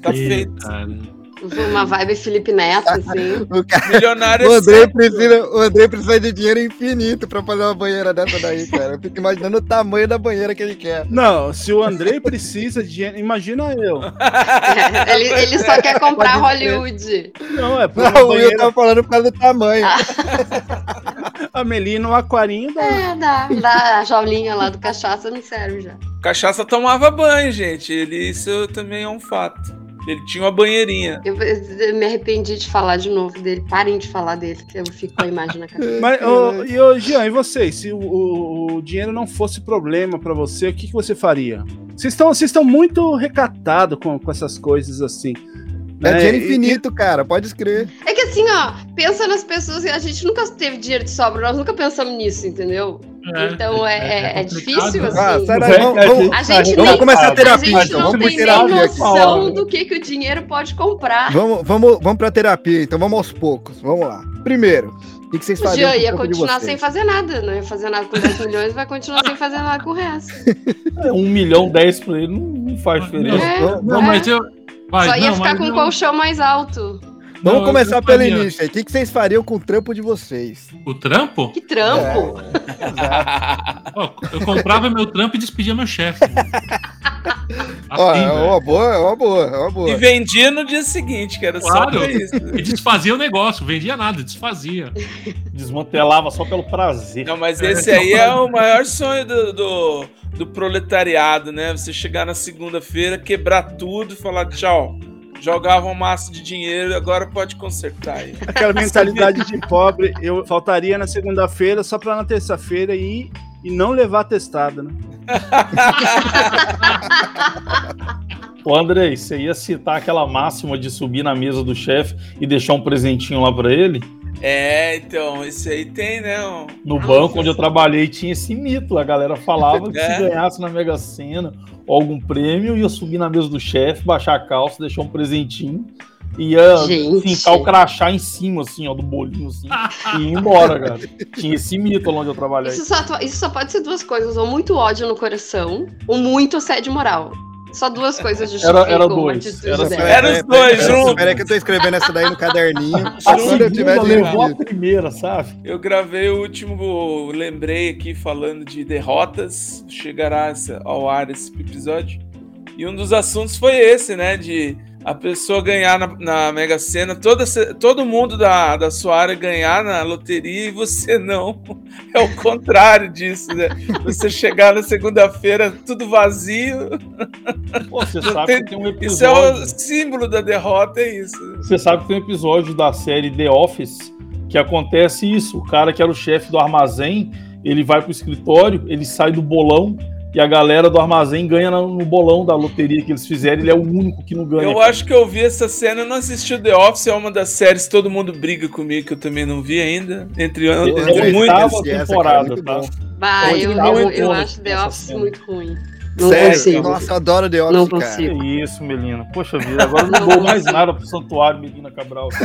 S4: Tá feito.
S7: cara.
S8: Uma vibe Felipe Neto, assim.
S3: O, cara,
S4: Milionário
S3: o,
S4: é
S3: André
S4: sempre-
S3: precisa, o André precisa de dinheiro infinito pra fazer uma banheira dessa daí, cara. Eu fico imaginando o tamanho da banheira que ele quer.
S2: Não, se o Andrei precisa de dinheiro, imagina eu.
S8: É, [LAUGHS] ele, ele só quer comprar
S3: Pode ser.
S8: Hollywood.
S2: Não, é por
S3: Não,
S2: uma
S3: o Will
S2: banheira,
S3: tava falando por causa do tamanho. [LAUGHS]
S2: a Melina, o aquarinho da
S8: É, dá, dá. A jaulinha lá do cachaça me serve já.
S4: Cachaça tomava banho, gente. Ele, isso também é um fato. Ele tinha uma banheirinha.
S8: Eu, eu me arrependi de falar de novo dele. Parem de falar dele, que eu fico com a imagem na [LAUGHS] cabeça.
S2: Mas, ô, e ô, Jean, e vocês? Se o, o- o dinheiro não fosse problema pra você, o que, que você faria? Vocês estão vocês estão muito recatados com, com essas coisas assim.
S3: É
S2: né?
S3: dinheiro infinito, cara. Pode escrever.
S8: É que assim, ó, pensa nas pessoas. A gente nunca teve dinheiro de sobra, nós nunca pensamos nisso, entendeu?
S7: É,
S8: Então é, é- é
S7: complicado.
S8: difícil, assim.
S3: Ah, sai
S9: Mas
S3: daí,
S9: é
S3: vamos,
S8: A gente
S3: vamos
S8: nem,
S3: começar a
S8: a
S3: terapia,
S8: gente
S3: então.
S8: não
S3: Vamos
S8: tem nem noção do que, que o dinheiro pode comprar.
S3: Vamos, vamos, vamos pra terapia, então vamos aos poucos. Vamos lá. Primeiro, o que, que vocês
S8: O
S3: fariam
S8: Jean
S3: o
S8: ia
S3: trampo de
S8: continuar sem fazer nada, não ia fazer nada com 10 milhões, vai continuar sem fazer nada com o resto.
S9: É, um milhão, dez pra ele não, não faz diferença.
S8: É,
S7: Não,
S8: é.
S7: mas eu. Vai,
S8: Só ia
S7: não,
S8: ficar
S7: mas
S8: com um colchão mais alto.
S3: Vamos
S7: Não,
S3: começar pelo
S7: faria.
S3: início aí. O que, que vocês fariam com o trampo de vocês?
S7: O trampo?
S8: Que trampo.
S7: Ó, eu comprava meu trampo e despedia meu chefe. [LAUGHS]
S3: Ó,
S7: Assim,
S3: é
S7: velho.
S3: uma boa, é uma boa, é uma
S4: E
S3: boa.
S4: vendia no dia seguinte, que era só
S7: Claro. E desfazia o negócio, vendia nada, desfazia.
S9: Desmantelava só pelo prazer.
S4: Não, mas esse aí é o maior sonho do, do, do proletariado, né? Você chegar na segunda-feira, quebrar tudo e falar tchau. Jogava uma massa de dinheiro, agora pode consertar aí.
S2: Aquela mentalidade de pobre, eu faltaria na segunda-feira só pra na terça-feira ir e não levar testado, né? [LAUGHS]
S9: Ô, Andrei, você ia citar aquela máxima de subir na mesa do chefe e deixar um presentinho lá pra ele?
S4: É, então, esse aí tem, né? um-
S9: No banco onde eu trabalhei tinha esse mito. A galera falava que [LAUGHS]
S4: É.
S9: se ganhasse na Mega Sena ou algum prêmio, ia subir na mesa do chefe, baixar a calça, deixar um presentinho. Ia
S8: Gente.
S9: fincar o crachá em cima, assim, ó, do bolinho, assim, e ir embora, cara. Tinha esse mito lá onde eu trabalhei.
S8: Isso só, isso só pode ser duas coisas: ou muito ódio no coração, ou muito assédio moral. Só duas coisas justificam
S9: Era- era dois. Era-
S8: dela.
S4: Era os dois juntos.
S3: Peraí que eu tô escrevendo essa daí no caderninho.
S9: A
S3: Quando eu tiver
S9: levou a primeira, sabe?
S4: Eu gravei o último, lembrei aqui falando de derrotas, chegará ao ar esse episódio. E um dos assuntos foi esse, né? De a pessoa ganhar na, na Mega Sena, toda, todo mundo da, da sua área ganhar na loteria e você não. [LAUGHS] É o contrário disso, né? Você chegar na segunda-feira tudo vazio.
S9: Pô, você sabe
S4: tem-
S9: que tem um
S4: Isso é o
S9: episódio.
S4: símbolo da derrota, é isso.
S9: Você sabe que tem um episódio da série The Office que acontece isso. O cara que era o chefe do armazém, ele vai pro escritório, ele sai do bolão e a galera do armazém ganha no bolão da loteria que eles fizeram. Ele é o único que não ganha.
S4: Eu acho que eu vi essa cena, eu não assisti o The Office, é uma das séries que todo mundo briga comigo, que eu também não vi ainda. Entre,
S9: É
S4: entre
S9: a
S4: muitas.
S3: essa, cara,
S9: temporada, tá?
S8: Bah, eu,
S9: o
S8: eu, eu acho The Office
S9: cena?
S8: muito ruim. Não
S3: Sério?
S8: consigo.
S3: Nossa, eu adoro The Office,
S8: Não
S3: cara.
S8: consigo.
S9: Que isso, Melina. Poxa vida, agora eu não [LAUGHS] dou mais nada pro santuário, Melina Cabral. [LAUGHS]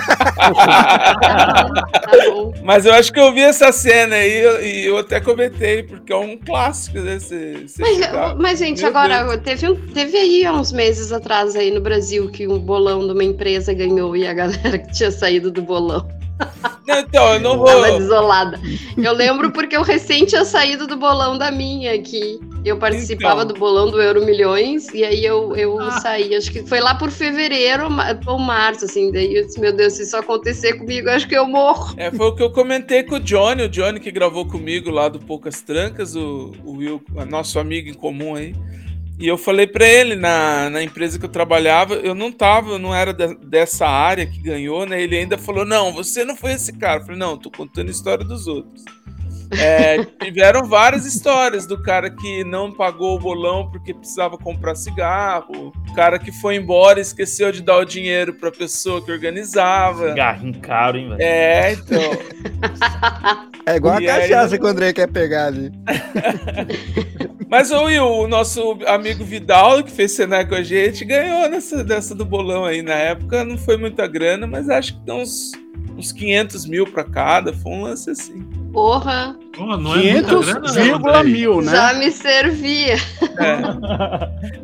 S8: Tá bom.
S4: Mas eu acho que eu vi essa cena aí e eu até comentei, porque é um clássico, né? Você, você
S8: Mas, mas, gente,
S4: Meu
S8: agora, teve, um- teve aí há uns meses atrás aí no Brasil que um bolão de uma empresa ganhou e a galera que tinha saído do bolão
S4: Não, então, eu não vou.
S8: tava desolada. Eu lembro porque eu recém tinha saído do bolão da minha aqui. Eu participava
S4: Então.
S8: do bolão do Euro Milhões e aí eu, eu saí. Acho que foi lá por fevereiro ou março, assim. Daí eu disse, meu Deus, se isso acontecer comigo, acho que eu morro.
S4: É, foi o que eu comentei com o Johnny, o Johnny que gravou comigo lá do Poucas Trancas, o, o Will, nosso amigo em comum aí. E eu falei pra ele, na, na empresa que eu trabalhava, eu não tava, eu não era de- dessa área que ganhou, né? Ele ainda falou, não, você não foi esse cara. Eu falei, não, tô contando a história dos outros. É, tiveram várias histórias do cara que não pagou o bolão porque precisava comprar cigarro, o cara que foi embora e esqueceu de dar o dinheiro pra pessoa que organizava.
S9: Garrinho caro, hein, velho?
S4: É, então. [LAUGHS]
S3: É igual a
S4: E aí,
S3: cachaça
S4: eu-
S3: que o André quer pegar ali. [LAUGHS]
S4: Mas o Will, o nosso amigo Vidal, que fez cenário com a gente, ganhou nessa dessa do bolão aí. Na época não foi muita grana, mas acho que deu uns, uns 500 mil pra cada. Foi um lance assim.
S8: Porra,
S7: Pô, não é muita
S2: 500,
S7: grana, não,
S2: vírgula
S7: Andrei.
S2: mil, né?
S8: já me servia.
S4: É. Não,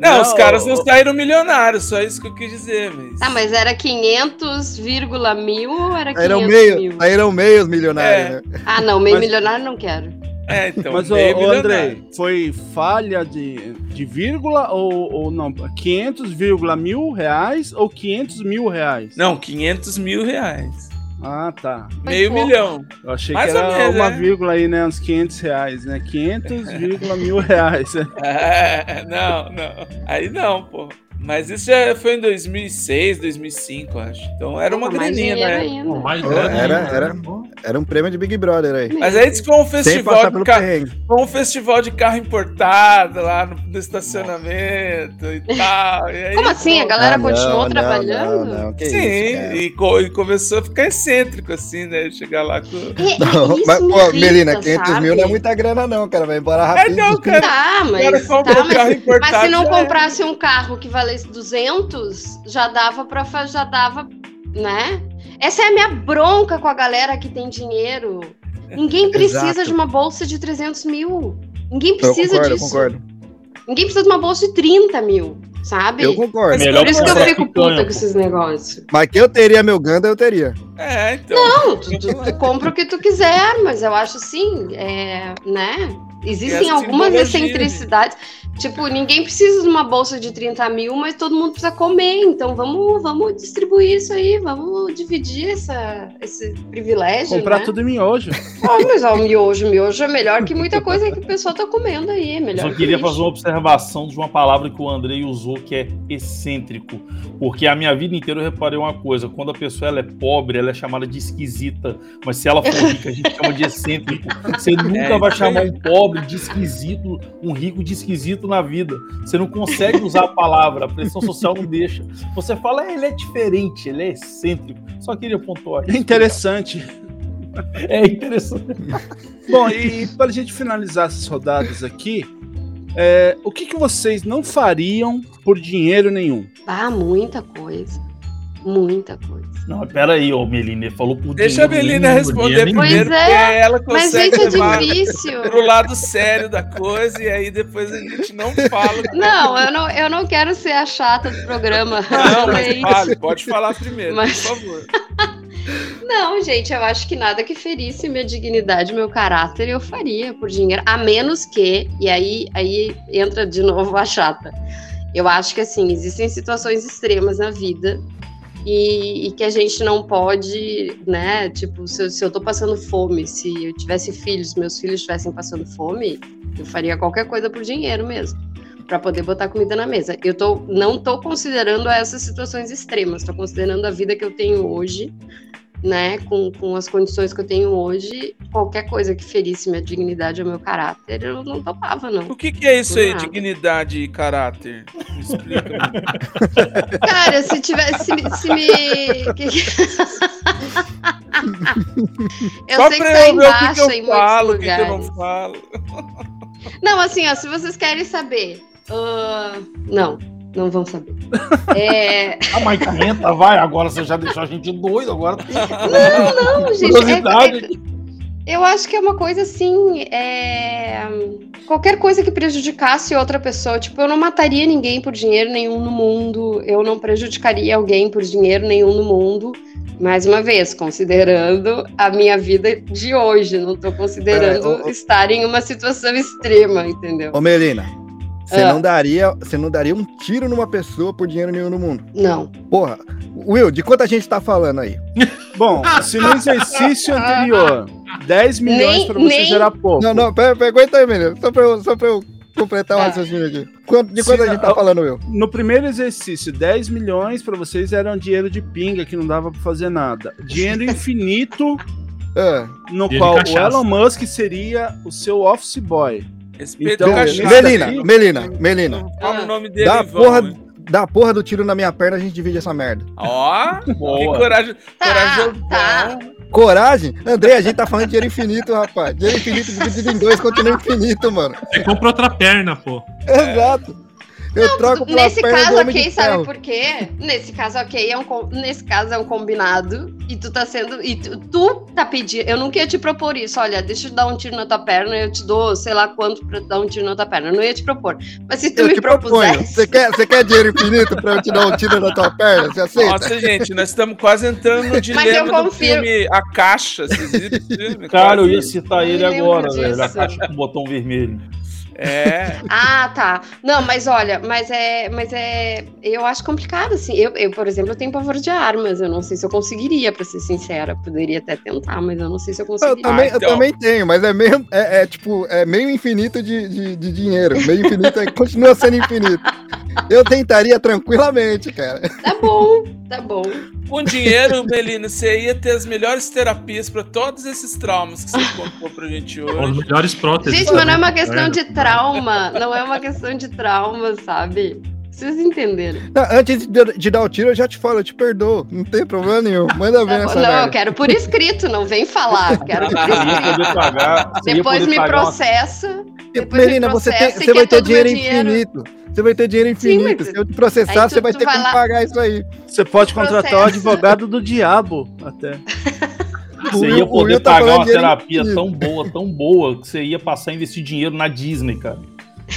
S4: [LAUGHS]
S2: Não,
S4: os caras não saíram milionários, só isso que eu quis dizer. Mas...
S8: Ah, mas era 500, vírgula mil ou era 500
S3: Saíram meio,
S8: mil?
S3: saíram meios milionários, né?
S8: Ah, não, meio
S2: Mas-
S8: milionário não quero.
S4: É, então,
S2: Mas, ô,
S4: meio
S2: ô. André, foi falha de, de vírgula ou, ou não? 500, vírgula mil reais ou 500 mil reais?
S4: Não, 500 mil reais.
S2: Ah, tá.
S8: Foi
S4: Meio
S8: pouco.
S4: milhão.
S2: Eu achei
S4: Mais
S2: que
S4: ou
S2: era
S4: menos,
S2: uma
S4: é.
S2: vírgula aí, né? Uns 500 reais, né? 500, vírgula mil reais. [LAUGHS]
S4: É, não, não. Aí não, pô. Mas isso já foi em 2006, 2005, acho. Então era uma
S8: Pô,
S4: graninha, né?
S7: Pô, mais
S3: É, era-
S7: ainda,
S3: era-
S7: né?
S3: Era um prêmio de Big Brother aí.
S4: Mas aí disse que foi um festival de carro. Foi um festival de carro importado lá no, no estacionamento e tal. E aí,
S8: Como assim? A galera
S3: Ah,
S8: continuou
S3: não,
S8: trabalhando?
S3: Não, não, que
S4: Sim,
S3: isso, cara.
S4: e, co- e começou a ficar excêntrico, assim, né? Chegar lá com.
S8: E- e
S3: Não, mas, pô,
S8: irrita,
S3: Melina, 500 mil não é
S8: sabe?
S3: muita grana, não, cara. Vai embora
S4: É,
S3: rapidinho.
S4: não, cara.
S8: Tá,
S4: cara
S8: mas,
S4: compra
S8: tá,
S4: um carro
S8: mas, mas se não
S4: é.
S8: comprasse um carro que valesse 200, já dava pra fa- já dava, né? Essa é a minha bronca com a galera que tem dinheiro. Ninguém [LAUGHS] precisa de uma bolsa de 300 mil. Ninguém
S3: Eu
S8: precisa
S3: concordo, eu
S8: disso.
S3: concordo.
S8: Ninguém precisa de uma bolsa de 30 mil, sabe?
S3: Eu concordo.
S4: Mas
S9: Melhor
S8: Por isso que eu fico puta com esses negócios.
S3: Mas que eu teria meu Ganda, eu teria.
S4: É, então.
S8: Não, tu, tu- tu compra o que tu quiser, mas eu acho assim, é, né? Existem algumas excentricidades. Tipo, ninguém precisa de uma bolsa de 30 mil, mas todo mundo precisa comer. Então vamos, vamos distribuir isso aí, vamos dividir essa, esse privilégio.
S2: Comprar
S8: né?
S2: tudo em miojo. [LAUGHS]
S8: Ah, mas ó, o miojo, o miojo é melhor que muita coisa que o pessoal tá comendo aí. É
S9: Eu
S8: melhor
S9: só
S8: que
S9: queria fazer uma observação de uma palavra que o Andrei usou, que é excêntrico. Porque a minha vida inteira eu reparei uma coisa: quando a pessoa ela é pobre, ela é chamada de esquisita. Mas se ela for rica, a gente chama de excêntrico. Você [LAUGHS] nunca
S4: É,
S9: vai chamar um pobre de esquisito, um rico de esquisito na vida. Você não consegue usar a palavra, a pressão social não deixa. Você fala, "É, ele é diferente, ele é excêntrico. Só queria pontuar
S2: É
S9: isso.
S2: interessante. [LAUGHS]
S9: É interessante.
S2: Bom, e para a gente finalizar essas rodadas aqui, é, o que, que vocês não fariam por dinheiro nenhum?
S8: Ah, muita coisa. Muita coisa.
S9: Não, pera aí, ô Melina, ele falou por
S4: Deixa a
S9: dinheiro
S4: Melina
S9: nenhum.
S4: responder
S7: Pois
S4: primeiro,
S8: é,
S4: porque ela
S8: Mas,
S4: consegue
S8: gente, é
S4: levar
S8: difícil.
S4: pro lado sério da coisa e aí depois a gente não fala.
S8: Não, eu não, eu não quero ser a chata do programa.
S4: Não, mas
S8: Gente.
S4: fale, pode falar primeiro,
S8: Mas-
S4: por favor. [LAUGHS]
S8: Não, gente, eu acho que nada que ferisse minha dignidade, meu caráter, eu faria por dinheiro. A menos que, e aí, aí entra de novo a chata. Eu acho que assim, existem situações extremas na vida e, e que a gente não pode, né? Tipo, se eu, se eu tô passando fome, se eu tivesse filhos, meus filhos estivessem passando fome, eu faria qualquer coisa por dinheiro mesmo. Pra poder botar comida na mesa. Eu tô, não tô considerando essas situações extremas, tô considerando a vida que eu tenho hoje né, com, com as condições que eu tenho hoje, qualquer coisa que ferisse minha dignidade ou meu caráter, eu não topava, não.
S4: O que, que é isso aí,
S8: Nada.
S4: dignidade e caráter? Me explica. [LAUGHS]
S8: Cara, se tivesse. Se, se me. [LAUGHS] eu
S4: Só
S8: sei que tá embaixo
S4: que
S8: em
S4: eu
S8: muitos
S4: falo, o que, eu
S8: lugares.
S4: não falo.
S8: Não, assim, ó, se vocês querem saber. ah, não, não vão saber. É,
S9: Ah, mas 500, vai, agora você já deixou a gente doido, agora tem
S8: não, gente. é-
S9: curiosidade.
S8: é- eu acho que é uma coisa assim. é, Qualquer coisa que prejudicasse outra pessoa. Tipo, eu não mataria ninguém por dinheiro nenhum no mundo. Eu não prejudicaria alguém por dinheiro nenhum no mundo. Mais uma vez, considerando a minha vida de hoje. Não tô considerando
S3: É,
S8: estar em uma situação extrema, entendeu?
S3: Ô, Melina, você
S8: Ah.
S3: não daria, você não daria um tiro numa pessoa por dinheiro nenhum no mundo.
S8: Não.
S3: Porra, Will, de quanta gente tá falando aí?
S2: Bom, se no exercício anterior 10 milhões
S8: Nem-
S2: para você
S8: nem-
S2: gerar pouco.
S3: Não, não, pera, pera, aguenta aí, Melina, só pra eu, só pra eu completar o
S8: Tá.
S3: raciocínio aqui. Quanto, de
S2: Se-
S3: quanto a gente tá falando, Will?
S2: No primeiro exercício, 10 milhões para vocês eram dinheiro de pinga que não dava para fazer nada. Dinheiro infinito,
S3: Ah,
S2: no
S7: Dinheiro
S2: qual o. Elon Musk seria o seu office boy.
S4: Respeita
S2: Então,
S4: o cachorro.
S3: Melina,
S2: aqui-
S3: Melina, Melina,
S4: Fala o nome dele
S3: dá a
S4: vamos,
S3: porra,
S4: hein?
S3: dá a porra do tiro na minha perna, a gente divide essa merda.
S4: Ó, que
S9: Boa.
S4: coragem.
S8: Tá,
S4: corajosão.
S8: tá.
S3: Coragem? André, a gente tá falando de dinheiro infinito, rapaz. Dinheiro infinito dividido em dois continua infinito, mano.
S7: Você compra outra perna, pô.
S3: Exato. Eu troco por uma
S8: Nesse
S3: perna
S8: caso,
S3: do homem
S8: ok,
S3: de
S8: sabe por quê? Nesse caso, ok, é um, nesse caso é um combinado e tu tá sendo. E tu, tu tá pedindo. Eu nunca ia te propor isso. Olha, deixa eu dar um tiro na tua perna, eu te dou sei lá quanto pra dar um tiro na tua perna. Eu não ia te propor. Mas se tu
S3: Eu
S8: me propusesse.
S3: Você quer, você quer dinheiro infinito pra eu te dar um tiro na tua perna? Você aceita?
S4: Nossa, gente, nós estamos quase entrando no
S8: eu
S4: dilema do
S8: confio.
S4: filme A Caixa. Vocês viram?
S9: Cara, eu ia citar ele agora, velho. A caixa com o botão vermelho.
S4: É.
S8: Ah, tá. Não, mas olha, mas é, mas é, eu acho complicado assim. Eu, eu, por exemplo, eu tenho pavor de armas. Eu não sei se eu conseguiria, pra ser sincera. Poderia até tentar, mas eu não sei se eu
S3: Eu
S8: conseguiria.
S3: também,
S4: então.
S3: eu também tenho, mas é meio, é, é, tipo, é meio infinito de, de, de dinheiro. Meio infinito é, continua sendo infinito. Eu tentaria tranquilamente, cara.
S8: Tá bom, tá bom.
S4: Com dinheiro, Melina, você ia ter as melhores terapias pra todos esses traumas que você contou pra gente
S7: As
S4: hoje.
S7: melhores próteses.
S8: Gente, mas não é uma questão de trauma. Não é uma questão de trauma, sabe? Vocês entenderam.
S3: Não, antes de, de dar o tiro, eu já te falo, eu te perdoo. Não tem problema nenhum. Manda ver essa
S8: Não, eu quero por escrito, não vem falar. Quero por escrito.
S9: pagar.
S8: Depois me processa. depois
S3: Melina,
S8: me
S3: você, tem, você vai ter dinheiro
S8: dinheiro.
S3: infinito. Você vai ter dinheiro
S8: Sim,
S3: infinito.
S8: mas-
S3: Se eu te processar,
S8: tu-
S3: você vai ter
S8: vai
S3: como
S8: lá-
S3: pagar isso aí.
S2: Você pode contratar o
S8: Processo.
S2: advogado do diabo até. [LAUGHS]
S9: Você ia poder
S3: Will tá
S9: pagar
S3: falando
S9: uma terapia [LAUGHS] tão boa, tão boa, que você ia passar a investir dinheiro na Disney, cara.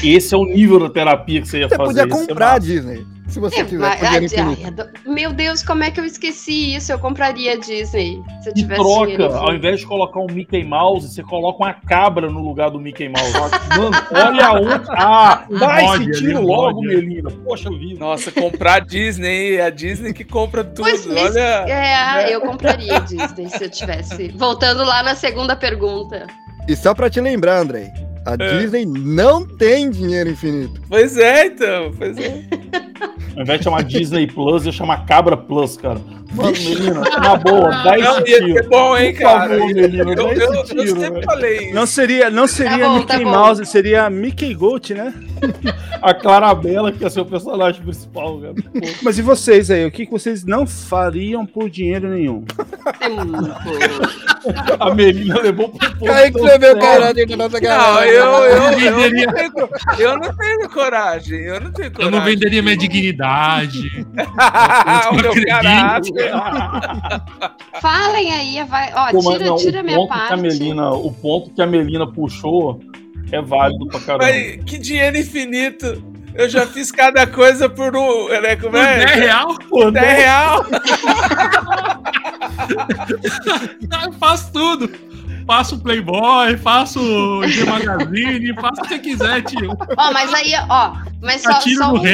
S9: Esse é o nível da terapia que você ia
S3: Você
S9: fazer.
S3: podia
S9: Ia ser
S3: comprar a. Disney. Se você
S8: É,
S3: quiser, dinheiro
S8: ai, meu Deus, como é que eu esqueci isso? Eu compraria a Disney se eu tivesse dinheiro
S9: troca,
S8: infinito.
S9: ao invés de colocar um Mickey Mouse, você coloca uma cabra no lugar do Mickey Mouse. [LAUGHS] Mano, olha onde. Ah, dá esse
S7: ali,
S9: tiro logo,
S7: mod.
S9: Melina. Poxa vida.
S4: Nossa, comprar a Disney, é a Disney que compra tudo.
S8: Pois, mas-
S4: Olha.
S8: É, eu compraria a Disney se eu tivesse. Voltando lá na segunda pergunta.
S3: E só pra te lembrar, Andrei, a
S9: É.
S3: Disney não tem dinheiro infinito.
S4: Pois é, então. Pois é.
S9: Ao invés de chamar Disney Plus, ia chamar Cabra Plus, cara. Mano, na boa, [LAUGHS] dá
S4: Não,
S9: esse
S4: ia
S9: tiro.
S4: ser bom, hein, cara.
S9: favor, Melina,
S4: Eu, eu,
S9: esse
S4: eu
S9: tiro,
S4: sempre
S9: velho.
S4: falei isso.
S2: Não seria, não seria
S8: bom,
S2: Mickey
S8: tá.
S2: Mouse, seria Mickey Goat, né? [LAUGHS]
S9: A Clarabella, que é seu personagem principal, cara.
S2: Mas e vocês aí? O que que vocês não fariam por dinheiro nenhum?
S9: A Melina levou pro ponto.
S3: Aí que vê o caráter da nossa
S4: Não,
S3: galera.
S4: eu, eu, eu,
S7: venderia-
S4: não tenho, eu não tenho coragem. Eu não tenho
S7: Eu
S4: coragem.
S7: não venderia minha dignidade. [LAUGHS]
S4: o meu caráter. [LAUGHS]
S8: Falem aí, vai. Ó,
S9: Pô,
S8: tira,
S9: não,
S8: tira
S9: o
S8: minha
S9: ponto que a
S8: parte.
S9: Melina, o ponto que a Melina puxou é válido pra caramba.
S4: Mas que dinheiro infinito. Eu já fiz cada coisa por um. Né, como
S7: Por
S4: é?
S7: 10 real,
S9: Pô,
S4: 10 real. [LAUGHS]
S7: eu faço tudo. Faço Playboy, faço G Magazine, faço o que você quiser, tio.
S8: Ó, mas aí, ó. Mas só,
S7: Atiro
S8: só
S7: no
S8: uns-.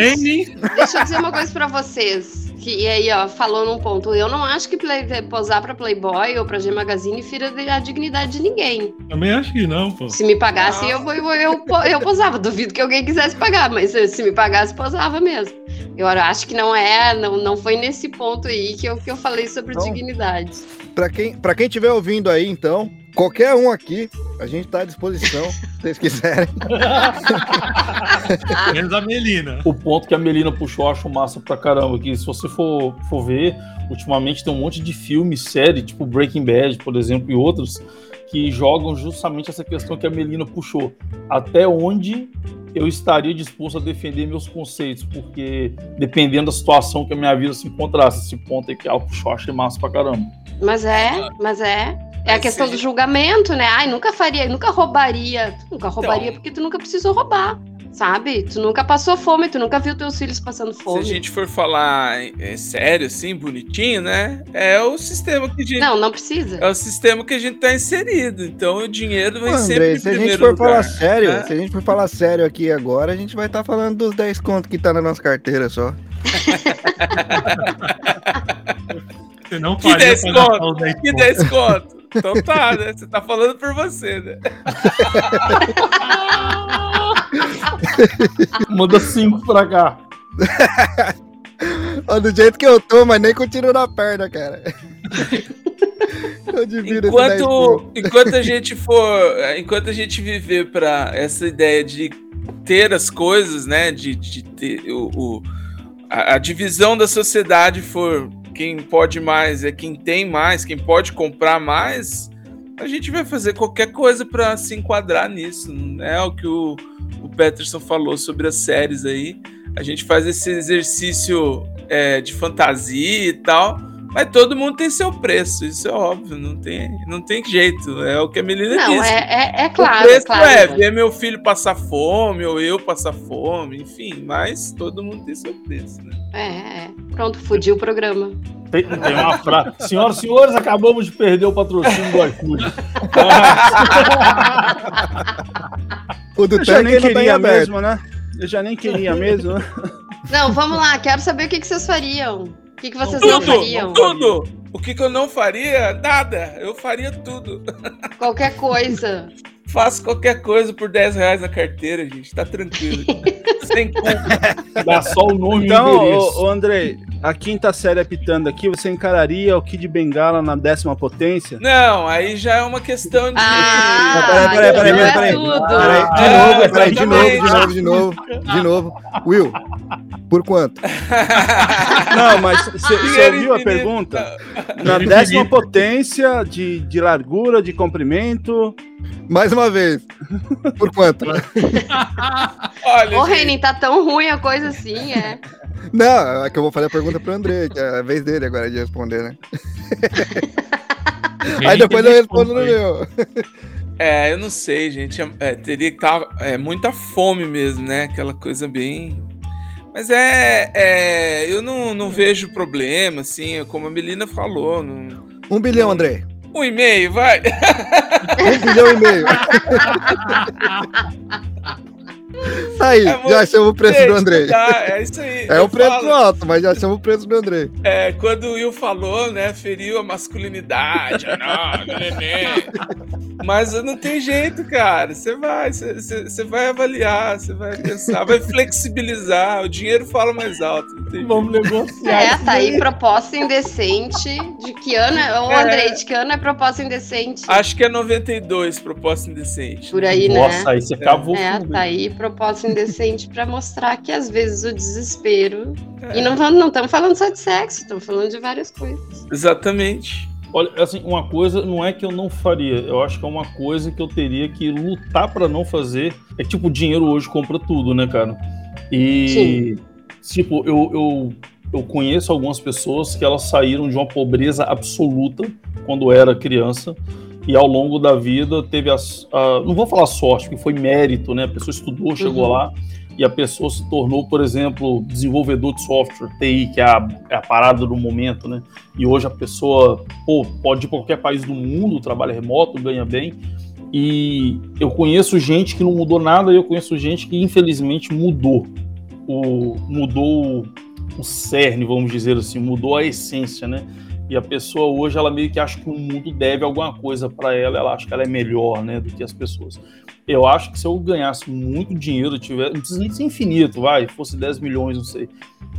S8: Deixa eu dizer uma coisa pra vocês. Que, e aí, ó, falou num ponto. Eu não acho que play- posar pra Playboy ou pra G Magazine fira a dignidade de ninguém.
S7: Também acho que não, pô.
S8: Se me pagasse, eu, eu, eu, eu posava. Duvido que alguém quisesse pagar, mas se se me pagasse, posava mesmo. Eu acho que não é, não, não foi nesse ponto aí que eu, que eu falei sobre
S3: Então,
S8: dignidade.
S3: Pra quem, pra quem estiver ouvindo aí, então, qualquer um aqui, a gente tá à disposição, se vocês quiserem. [LAUGHS]
S7: Menos a Melina.
S9: O ponto que a Melina puxou, eu acho massa pra caramba. Que se você for, for ver, ultimamente tem um monte de filme, série, tipo Breaking Bad, por exemplo, e outros, que jogam justamente essa questão que a Melina puxou. Até onde eu estaria disposto a defender meus conceitos, porque dependendo da situação que a minha vida se encontrasse, esse ponto aí que ela puxou, eu achei massa pra caramba.
S8: Mas é, mas é. É a questão do julgamento, né? Ai, nunca faria, nunca roubaria. Tu nunca roubaria
S4: Então.
S8: porque tu nunca precisou roubar, sabe? Tu nunca passou fome, tu nunca viu teus filhos passando
S4: Se a
S8: fome.
S4: gente for falar é, sério, assim, bonitinho, né? É o sistema que a gente.
S8: Não, não precisa.
S4: É o sistema que a gente tá inserido. Então o dinheiro sempre
S3: André,
S4: em
S3: se a gente for
S4: lugar.
S3: falar sério,
S4: né?
S3: se a gente for falar sério aqui agora, a gente vai estar falando dos 10 contos que tá na nossa carteira só. [LAUGHS]
S7: Você não
S4: Que
S7: faria
S4: 10
S7: pra gastar
S4: conto?
S7: os 10
S4: Que
S7: conto.
S4: 10 conto. Então tá, né? Você tá falando por você, né? [LAUGHS]
S9: Manda cinco pra cá.
S3: Ó, do jeito que eu tô, mas nem com tiro na perna, cara. eu divido esse 10
S4: Enquanto, enquanto a gente for, enquanto a gente viver para essa ideia de ter as coisas, né, de, de ter o, o- a, a divisão da sociedade for quem pode mais é quem tem mais, quem pode comprar mais, a gente vai fazer qualquer coisa para se enquadrar nisso. Não é o que o, o Peterson falou sobre as séries aí. A gente faz esse exercício é, de fantasia e tal. Mas todo mundo tem seu preço, isso é óbvio, não tem, não tem jeito. É o que a Melina
S8: Não,
S4: disse.
S8: é, é, é
S4: o
S8: claro,
S4: preço
S8: é claro.
S4: é
S8: né?
S4: ver meu filho passar fome, ou eu passar fome, enfim, mas todo mundo tem seu preço, né?
S8: É, é. Pronto, fudiu o programa.
S9: Tem, tem uma frase. Senhoras e senhores, acabamos de perder o patrocínio do iFood. [LAUGHS]
S3: O do
S2: Eu já nem queria mesmo, né? Eu já nem queria mesmo.
S8: Não, vamos lá, quero saber o que, que vocês fariam. O que, que vocês não fariam?
S4: Tudo, tudo. O que, que eu não faria? Nada. Eu faria tudo. [LAUGHS]
S8: Qualquer coisa.
S4: Faço qualquer coisa por 10 reais na carteira, gente. Tá tranquilo. [LAUGHS] Sem culpa.
S9: Dá só o nome e o
S2: Então, ô, Andrei, a quinta série apitando aqui, você encararia o Kid Bengala na décima potência?
S4: Não, aí já é uma questão de.
S8: Ah,
S3: Peraí, peraí, peraí, peraí,
S8: é
S3: peraí.
S8: tudo.
S3: Peraí, de novo, peraí, de novo, de novo, de novo, de novo. Will, por quanto? [LAUGHS]
S2: Não, mas você ouviu a pergunta? Na décima potência de, de largura, de comprimento.
S3: Mais uma vez. [LAUGHS] Por quanto? [LAUGHS]
S4: Olha,
S8: Ô, tá tão ruim a coisa assim, é.
S3: Não, é que eu vou fazer a pergunta pro André, que é a vez dele agora de responder, né? [LAUGHS] Aí depois eu respondo no meu.
S4: É, eu não sei, gente. É, é, teria que estar é, muita fome mesmo, né? Aquela coisa bem. Mas é. é, eu não, não vejo problema, assim, como a Melina falou. Não...
S3: Um bilhão, André.
S4: Um e-mail, vai!
S3: Um bilhão e meio. [LAUGHS] Tá aí,
S4: É
S3: já achamos o preço do André.
S4: tá, é isso aí.
S3: É o preço
S4: falo,
S3: alto, mas já achamos o preço do André.
S4: é, quando o Will falou, né? Feriu a masculinidade. não. Mas não tem jeito, cara. Você vai, você- vai avaliar, você vai pensar, vai flexibilizar. O dinheiro fala mais alto. Não tem jeito.
S9: Vamos negociar.
S8: É, tá aí proposta indecente. De que ano é? Ô,
S4: É.
S8: Andrei, de que ano é proposta indecente?
S4: Acho que é 92, proposta indecente.
S8: Por aí,
S9: Nossa,
S8: né?
S9: aí você cavou
S8: É, tá aí proposta indecente pra mostrar que às vezes o desespero.
S4: É.
S8: E não estamos não falando só de sexo, estamos falando de várias coisas.
S4: Exatamente.
S9: Olha, assim, uma coisa não é que eu não faria, eu acho que é uma coisa que eu teria que lutar pra não fazer. É tipo, o dinheiro hoje compra tudo, né, cara? E, tipo, eu, eu, eu conheço algumas pessoas que elas saíram de uma pobreza absoluta quando era criança e ao longo da vida teve as. a- não vou falar sorte, porque foi mérito, né? A pessoa estudou, chegou
S8: Uhum.
S9: lá e a pessoa se tornou, por exemplo, desenvolvedor de software, TI, que é a, é a parada do momento, né? E hoje a pessoa pô, pode ir para qualquer país do mundo, trabalha remoto, ganha bem. E eu conheço gente que não mudou nada e eu conheço gente que infelizmente mudou. O, mudou o, o cerne, vamos dizer assim, mudou a essência, né? E a pessoa hoje, ela meio que acha que o mundo deve alguma coisa para ela, ela acha que ela é melhor, né, do que as pessoas. Eu acho que se eu ganhasse muito dinheiro, nem ser infinito, vai, fosse 10 milhões, não sei.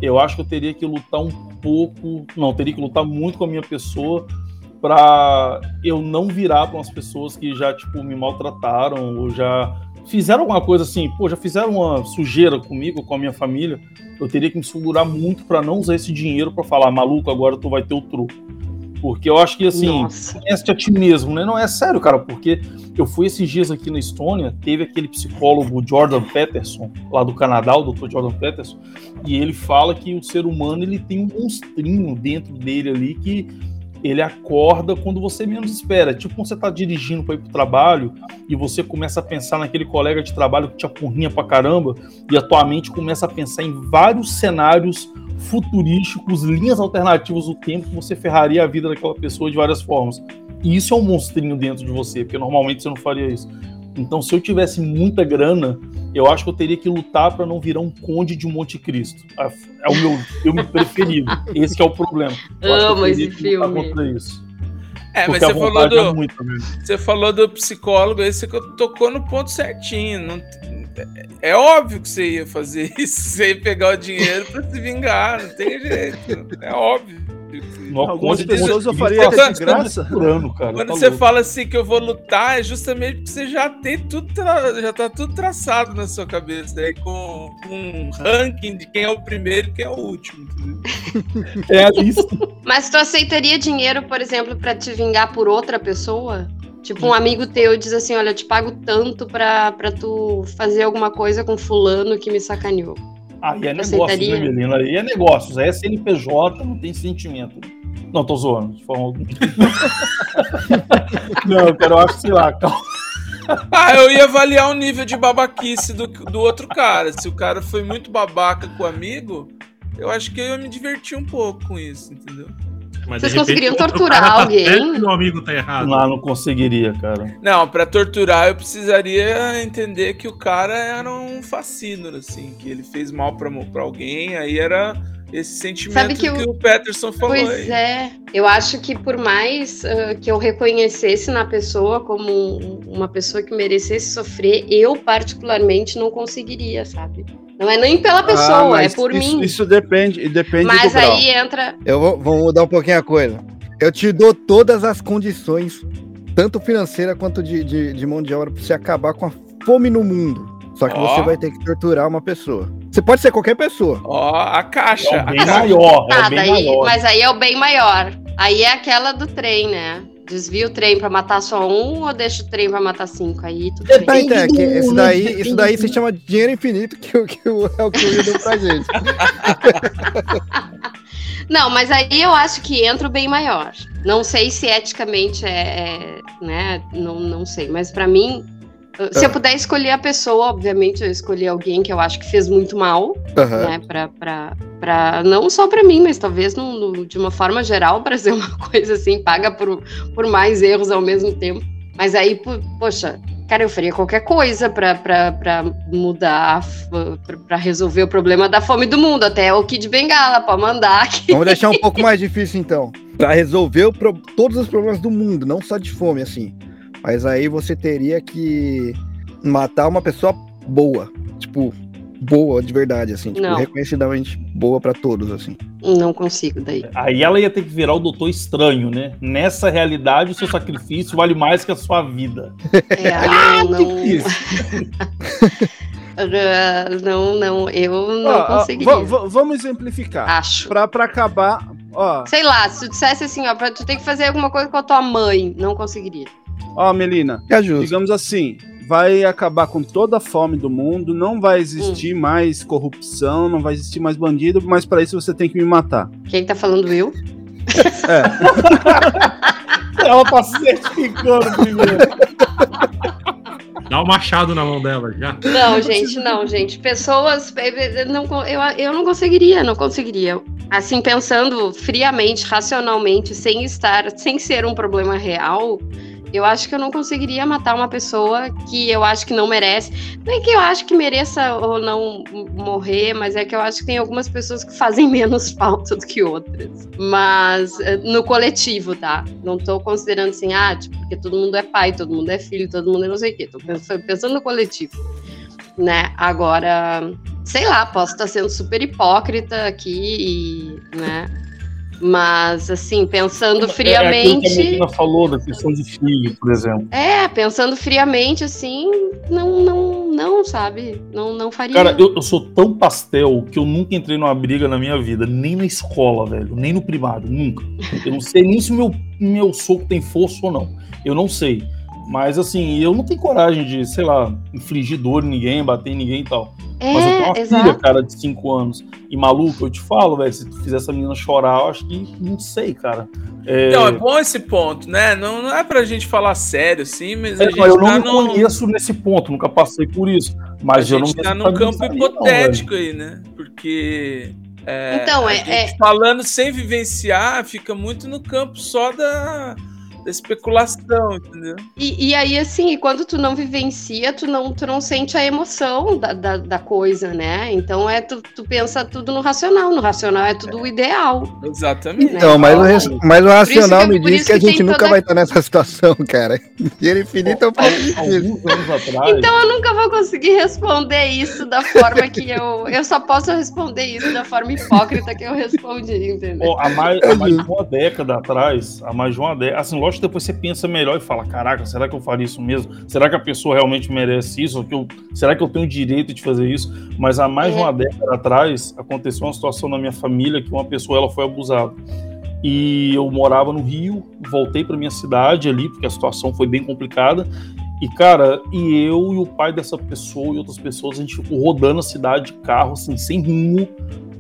S9: Eu acho que eu teria que lutar um pouco, não, teria que lutar muito com a minha pessoa para eu não virar para umas pessoas que já tipo me maltrataram ou já fizeram alguma coisa assim, pô, já fizeram uma sujeira comigo, com a minha família, eu teria que me segurar muito para não usar esse dinheiro para falar, maluco, agora tu vai ter o troco. Porque eu acho que assim, conhece a ti mesmo, né? Não é sério, cara, porque eu fui esses dias aqui na Estônia, teve aquele psicólogo Jordan Peterson, lá do Canadá, o Dr. Jordan Peterson, e ele fala que o ser humano ele tem um monstrinho dentro dele ali que ele acorda quando você menos espera. Tipo quando você tá dirigindo para ir pro trabalho e você começa a pensar naquele colega de trabalho que te apurrinha pra caramba e a tua mente começa a pensar em vários cenários futurísticos, linhas alternativas do tempo que você ferraria a vida daquela pessoa de várias formas. E isso é um monstrinho dentro de você, porque normalmente você não faria isso. Então, se eu tivesse muita grana, eu acho que eu teria que lutar para não virar um conde de Monte Cristo. É o meu filme preferido. [LAUGHS] Esse que é o problema. Eu acho que eu
S8: Amo esse filme.
S9: contra isso.
S4: É, mas
S9: Porque a
S4: você falou,
S9: é
S4: do,
S9: muito, né?
S4: você falou do psicólogo, aí você tocou no ponto certinho. Não- é óbvio que você ia fazer [LAUGHS] isso, você ia pegar o dinheiro pra se vingar, não tem jeito. É óbvio.
S9: No
S2: Algumas pessoas eu faria até de graça. [LAUGHS]
S9: por ano, cara.
S4: Quando
S9: tá
S4: você
S9: louco.
S4: fala assim que eu vou lutar, é justamente porque você já tem tudo, tra- já tá tudo traçado na sua cabeça, aí com, com um ranking de quem é o primeiro e quem é o último. [LAUGHS]
S9: É a lista.
S8: Mas tu aceitaria dinheiro, por exemplo, pra te vingar por outra pessoa? Tipo, um amigo teu diz assim: Olha, eu te pago tanto pra, pra tu fazer alguma coisa com fulano que me sacaneou.
S9: Aí é negócio, né, Melina? Aí é negócios. Aí é CNPJ, não tem sentimento. Não, tô zoando, de forma alguma. [LAUGHS] não, cara, eu acho, sei lá, calma.
S4: Ah, eu ia avaliar o nível de babaquice do, do outro cara. Se o cara foi muito babaca com o amigo, eu acho que eu ia me divertir um pouco com isso, entendeu?
S7: Mas
S8: Vocês
S7: repente,
S8: conseguiriam torturar
S7: tá
S8: alguém?
S7: certo meu amigo tá errado.
S9: Não, não conseguiria, cara.
S4: Não, pra torturar eu precisaria entender que o cara era um fascínio, assim, que ele fez mal pra, pra alguém, aí era esse sentimento
S8: Sabe que
S4: que,
S8: eu-
S4: o Peterson falou
S8: Pois
S4: aí.
S8: é, eu acho que por mais ah, que eu reconhecesse na pessoa como um- uma pessoa que merecesse sofrer, eu particularmente não conseguiria, sabe? Não é nem pela
S2: Ah,
S8: pessoa, é
S2: mas
S8: por
S2: isso,
S8: mim.
S2: Isso depende, depende
S8: Mas
S2: do grau.
S8: aí entra.
S3: Eu vou, vou mudar um pouquinho a coisa. Eu te dou todas as condições, tanto financeira quanto de, de, de mão de obra, pra você acabar com a fome no mundo. Só que
S4: Ó.
S3: você vai ter que torturar uma pessoa. Você pode ser qualquer pessoa.
S4: Ó, a caixa.
S9: É
S4: a
S9: bem
S4: caixa.
S9: maior, é bem
S8: daí,
S9: maior.
S8: mas aí é o bem maior. Aí é aquela do trem, né? Desvia o trem pra matar só um ou deixa o trem pra matar cinco? Aí tudo
S3: Tá,
S8: bem.
S3: então, é isso daí, isso daí se chama dinheiro infinito, que, o- que o- é o que o deu pra gente. [LAUGHS]
S8: Não, mas aí eu acho que entra o bem maior. Não sei se eticamente é, é, né? Não, não sei, mas pra mim, se eu puder escolher a pessoa, obviamente eu escolhi alguém que eu acho que fez muito mal,
S3: Aham.
S8: né? Pra, pra, pra, não só pra mim, mas talvez no- no- de uma forma geral, pra ser uma [LAUGHS] coisa assim, paga por, por mais erros ao mesmo tempo. Mas aí, po- poxa, cara, eu faria qualquer coisa pra mudar, a f- pra, pra resolver o problema da fome do mundo. Até o Kid Bengala, pra mandar aqui.
S3: Vamos deixar um pouco mais difícil, então. Pra resolver pro- todos os problemas do mundo, não só de fome, assim. Mas aí você teria que matar uma pessoa boa. Tipo, boa de verdade, assim. Tipo, reconhecidamente boa pra todos, assim.
S8: Não consigo daí.
S9: Aí ela ia ter que virar o doutor estranho, né? Nessa realidade, o seu sacrifício vale mais que a sua vida.
S8: É, [LAUGHS]
S9: Ah,
S8: não, não, [LAUGHS] não, não, eu não
S2: Ó, ó,
S8: conseguiria.
S2: va- va- vamos exemplificar.
S8: Acho.
S2: Pra, pra acabar, ó,
S8: Sei lá, se tu dissesse assim, ó, pra tu ter que fazer alguma coisa com a tua mãe, não conseguiria.
S2: Ó, Melina,
S3: É
S2: digamos assim, vai acabar com toda a fome do mundo, não vai existir
S8: Hum.
S2: mais corrupção, não vai existir mais bandido, mas pra isso você tem que me matar.
S8: Quem tá falando eu?
S9: Ela tá certificando primeiro.
S7: Dá um machado na mão dela já.
S8: Não, gente, não, gente. Pessoas. eh, Não, co- eu, eu não conseguiria, não conseguiria. Assim, pensando friamente, racionalmente, sem estar, sem ser um problema real, eu acho que eu não conseguiria matar uma pessoa que eu acho que não merece. Não é que eu acho que mereça ou não morrer, mas é que eu acho que tem algumas pessoas que fazem [LAUGHS] menos falta do que outras. Mas eh, no coletivo, tá? Não tô considerando assim, ah, tipo, porque todo mundo é pai, todo mundo é filho, todo mundo é não sei o quê. Tô pensando, no coletivo, né? Agora, sei lá, posso estar sendo super hipócrita aqui, e, né? Mas, assim, pensando
S9: É que a
S8: friamente.
S9: Melina falou da questão de filho, por exemplo.
S8: É, pensando friamente, assim, não, não, não, sabe? Não, não faria.
S9: Cara, eu, eu sou tão pastel que eu nunca entrei numa briga na minha vida, nem na escola, velho, nem no primário, nunca. Eu não sei nem se o meu, meu soco tem força ou não. Eu não sei. Mas assim, eu não tenho coragem de, sei lá, infligir dor em ninguém, bater em ninguém e tal.
S8: é,
S9: Mas eu tenho uma filha,
S8: exato.
S9: cara, de 5 anos. E maluco, eu te falo, velho, se tu fizer essa menina chorar, eu acho que não sei, cara. É,
S4: Não, é bom esse ponto, né? Não, não é pra gente falar sério, assim, mas a
S9: é,
S4: gente
S9: eu não
S4: tá
S9: me
S4: num,
S9: conheço nesse ponto, nunca passei por isso.
S4: a
S9: Mas eu não
S4: gente tá num campo
S9: responsabilizaria, não,
S4: hipotético aí, né? Porque. é,
S8: Então,
S4: a
S8: é- é-
S4: Falando sem vivenciar, fica muito no campo só da, da especulação, entendeu?
S8: E, e aí, assim, quando tu não vivencia, tu não, tu não sente a emoção da, da, da coisa, né? Então é tu, tu pensa tudo no racional. No racional é tudo o ideal.
S4: Exatamente.
S3: Então, mas o, res- mas o racional
S8: que-
S3: me diz que a
S8: que tem
S3: gente nunca
S8: toda-
S3: vai estar nessa [LAUGHS] situação, cara. Dinheiro infinito é um pouco difícil.
S8: Então eu nunca vou conseguir responder isso da forma que eu. Eu só posso responder isso da forma hipócrita que eu respondi, entendeu?
S9: Ó, há, mais, há mais de uma década atrás, há mais de uma década, assim, lógico que depois você pensa melhor e fala, caraca, será que eu faria isso mesmo? Será que a pessoa realmente merece isso? Que eu- será que eu tenho o direito de fazer isso? Mas há mais de
S8: É.
S9: uma década atrás, aconteceu uma situação na minha família que uma pessoa ela foi abusada. E eu morava no Rio, voltei para minha cidade ali, porque a situação foi bem complicada. E, cara, e eu e o pai dessa pessoa e outras pessoas, a gente ficou rodando a cidade de carro, assim, sem rumo,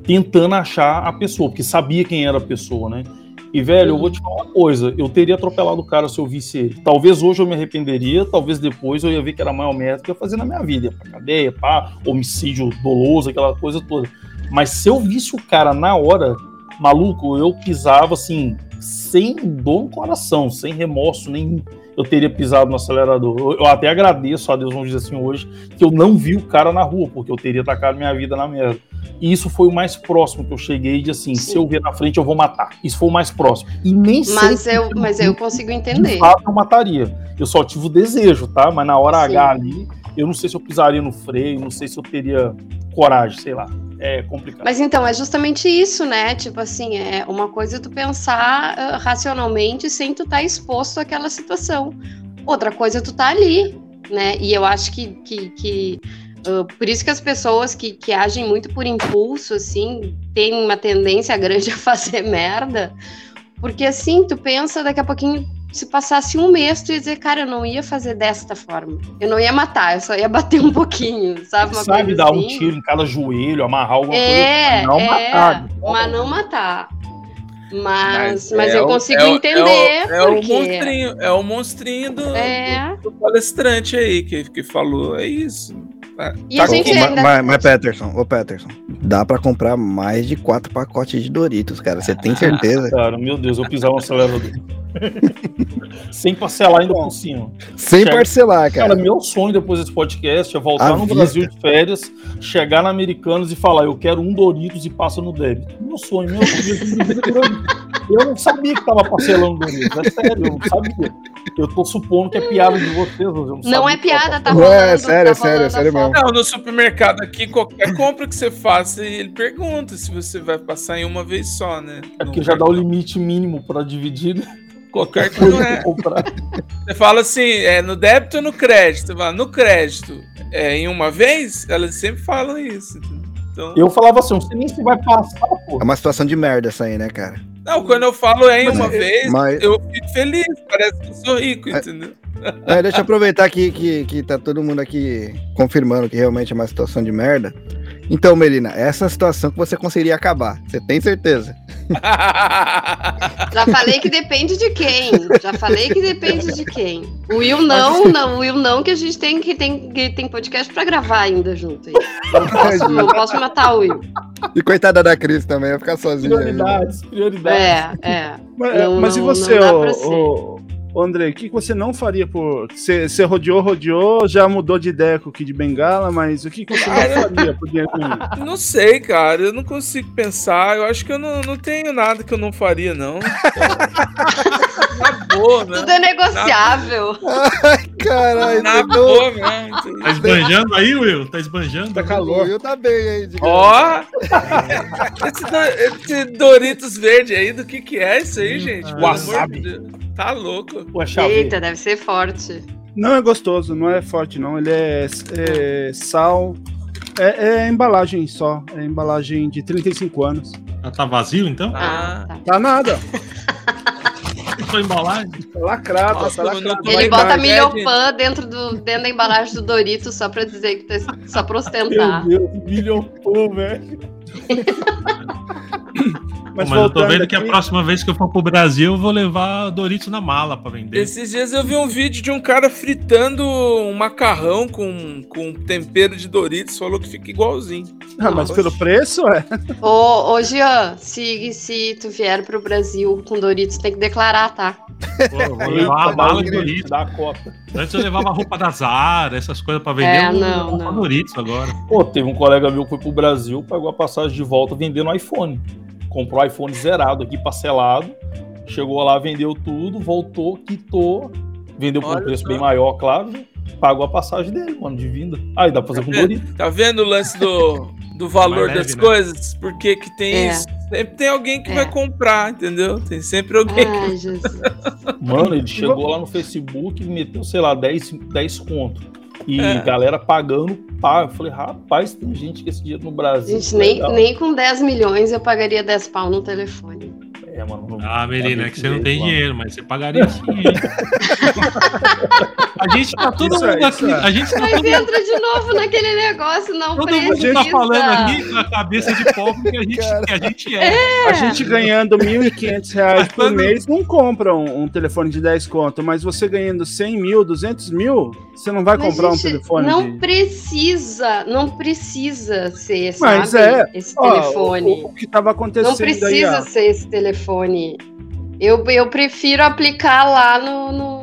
S9: tentando achar a pessoa, porque sabia quem era a pessoa, né? E, velho, eu vou te falar uma coisa, eu teria atropelado o cara se eu visse ele. Talvez hoje eu me arrependeria, talvez depois eu ia ver que era a maior merda que eu ia fazer na minha vida, ia pra cadeia, pá, homicídio doloso, aquela coisa toda. Mas se eu visse o cara na hora, maluco, eu pisava assim, sem dor no coração, sem remorso nenhum. Eu teria pisado no acelerador. Eu, eu até agradeço a Deus, vamos dizer assim, hoje, que eu não vi o cara na rua, porque eu teria tacado minha vida na merda. E isso foi o mais próximo que eu cheguei de assim, se eu ver na frente, eu vou matar. Isso foi o mais próximo. E nem
S8: Mas
S9: sei
S8: eu, mas eu consigo
S9: de
S8: entender.
S9: fato eu mataria. Eu só tive o desejo, tá? Mas na hora
S8: Sim.
S9: H ali, eu não sei se eu pisaria no freio, não sei se eu teria coragem, sei lá. É complicado.
S8: Mas então, é justamente isso, né? Tipo assim, é uma coisa tu pensar ah, racionalmente sem tu estar exposto àquela situação. Outra coisa é tu tá ali, né? E eu acho que, que, que, ah, por isso que as pessoas que, que agem muito por impulso, assim, têm uma tendência grande a [LAUGHS] fazer merda, porque assim, tu pensa daqui a pouquinho, se passasse um mês, tu ia dizer, cara, eu não ia fazer desta forma. Eu não ia matar, eu só ia bater um pouquinho, [LAUGHS] sabe? Uma
S9: Sabe,
S8: coisa
S9: dar um
S8: assim.
S9: tiro em cada joelho, amarrar alguma
S8: É,
S9: coisa. Não
S8: é,
S9: matar.
S8: mas não matar. Mas,
S4: Mas
S8: mas,
S4: é
S8: eu consigo
S4: é o-
S8: entender.
S4: É o, é o
S8: porque...
S4: monstrinho, é o monstrinho do,
S8: É.
S4: do palestrante aí que, que falou. É isso. É,
S8: E
S4: tá
S8: a gente
S4: com-
S3: Mas,
S8: ainda-
S3: mas, mas, Peterson, ô Peterson, dá pra comprar mais de quatro pacotes de Doritos, cara. Você tem certeza?
S9: Cara, meu Deus, eu pisar no acelerador. [LAUGHS] Sem parcelar ainda por cima.
S3: Sem
S9: Cara,
S3: parcelar,
S9: Cara,
S3: cara.
S9: meu sonho depois desse podcast é voltar
S3: À
S9: no
S3: vista.
S9: Brasil de férias, chegar na Americanos e falar: eu quero um Doritos e passa no débito. Meu sonho, meu Deus. Eu não sabia que tava parcelando Doritos, é sério, eu não sabia. Eu tô supondo que é piada de vocês, mas eu não
S8: Não é piada, tá rolando.
S3: é sério, é
S8: tá
S3: sério, é
S8: rolando a
S3: sério mesmo.
S4: Não, no supermercado aqui, qualquer compra que você faça, ele pergunta se você vai passar em uma vez só, né?
S9: É porque já dá o limite mínimo pra dividir, né?
S4: Qualquer coisa é. Você fala assim, é no débito ou no crédito? Você fala, no crédito, é em uma vez? Elas sempre falam isso. Então,
S9: Eu falava assim, sei nem se vai passar, pô.
S3: É uma situação de merda essa aí, né, cara?
S4: não, quando eu falo é em
S3: Mas-
S4: uma vez,
S3: mas-
S4: eu fico feliz, parece que eu sou rico, entendeu?
S3: É, deixa eu aproveitar que, que, que tá todo mundo aqui confirmando que realmente é uma situação de merda. Então, Melina, essa situação que você conseguiria acabar. Você tem certeza? [LAUGHS]
S8: Já falei que depende de quem. Já falei que depende de quem. O Will não, não, o Will não, que a gente tem que tem, que tem podcast pra gravar ainda junto aí. [LAUGHS] Não posso, não posso matar o Will.
S3: E coitada da Cris também, vai ficar sozinha. aí.
S9: Prioridades, prioridades.
S8: É, é.
S2: Mas,
S8: Não,
S2: mas e
S8: não-
S2: você,
S8: não dá
S2: ô,
S8: pra ser.
S2: Ô, André, o que que você não faria por. Você você rodeou, rodeou, já mudou de ideia com o Kid Bengala, mas o que, que você não faria por dinheiro nenhum? [LAUGHS]
S4: Não sei, cara, eu não consigo pensar. Eu acho que eu não, não tenho nada que eu não faria, não. [LAUGHS] Na boa, né?
S8: Tudo é negociável.
S3: Caralho,
S4: Na
S3: então-
S4: boa, né?
S7: Tá esbanjando aí, Will? Tá esbanjando?
S2: Tá
S3: O
S2: calor.
S3: Will tá bem aí.
S4: Ó! [LAUGHS] esse, do- esse Doritos verde aí, do que que é isso aí, gente? Pelo amor
S9: Wasabi.
S4: Tá louco.
S9: É chave.
S8: Eita, deve ser forte.
S2: Não é gostoso, não é forte, não. Ele é, é sal. É, é embalagem só. É embalagem de 35 anos.
S7: Ah, Tá vazio, então?
S8: Ah, tá.
S2: Tá nada. [LAUGHS]
S7: Foi embalagem?
S2: Tá lacrado,
S4: Nossa,
S2: tá lacrado.
S8: Ele bota milhopan dentro, do, dentro da embalagem do Dorito só pra dizer que tá, só pra ostentar.
S9: Meu Deus, milhão pô, velho. [LAUGHS]
S7: Mas,
S2: Mas,
S7: eu tô vendo que a
S2: aqui-
S7: próxima vez que eu for pro Brasil, eu vou levar Doritos na mala pra vender.
S4: Esses dias eu vi um vídeo de um cara fritando um macarrão com, com tempero de Doritos, falou que fica igualzinho.
S2: Ah, mas pelo preço, é.
S8: Ô, ô Jean, se, se tu vier pro Brasil com Doritos, tem que declarar, tá?
S7: Pô, eu vou levar a mala de Doritos.
S9: Dá a cota.
S7: Antes eu levava roupa da Zara, essas coisas pra vender.
S8: É, não, não.
S7: Doritos agora.
S9: Pô, teve um colega meu que foi pro Brasil, pagou a passagem de volta vendendo iPhone. Comprou iPhone zerado aqui, parcelado. Chegou lá, vendeu tudo, voltou, quitou. Vendeu por um preço
S4: só.
S9: bem maior, claro. né? Pagou a passagem dele, mano, de vinda. Aí dá pra fazer com
S4: É.
S9: Doritos.
S4: Tá vendo o lance do, do valor
S7: leve,
S4: das
S7: né?
S4: coisas? Porque que tem
S8: É.
S4: isso? Sempre tem alguém que
S8: É.
S4: vai comprar, entendeu? Tem sempre alguém que
S8: Ai, Jesus.
S9: Mano, ele chegou lá no Facebook e meteu, sei lá, 10, 10 conto. E
S4: É.
S9: galera pagando pá. Eu falei, rapaz, tem gente que esse dinheiro no Brasil.
S8: Gente, nem,
S9: legal.
S8: nem com 10 milhões eu pagaria 10 pau no telefone.
S9: É, mano, não-
S7: Ah, Melina, é que você não tem
S9: Lá.
S7: dinheiro, mas você pagaria sim? [LAUGHS] A gente tá todo
S2: Isso é,
S7: mundo
S2: isso
S7: aqui.
S2: é.
S7: A gente tá
S8: Mas
S7: todo,
S8: entra de novo naquele negócio, não
S7: todo
S8: precisa.
S7: mundo tá falando aqui com a cabeça de pobre que a gente, que a, gente é.
S2: A gente ganhando 1.500 reais por
S7: Quando-
S2: mês não compra um, um telefone de 10 conto, mas você ganhando 100 mil, 200 mil, você não vai
S8: Mas,
S2: comprar um telefone
S8: Não
S2: de...
S8: precisa, não precisa ser,
S2: Mas
S8: sabe?
S2: é,
S8: Esse
S2: Ó,
S8: telefone.
S2: o, o que tava acontecendo
S8: Não precisa
S2: aí,
S8: ser esse telefone. Eu, eu prefiro aplicar lá no, no-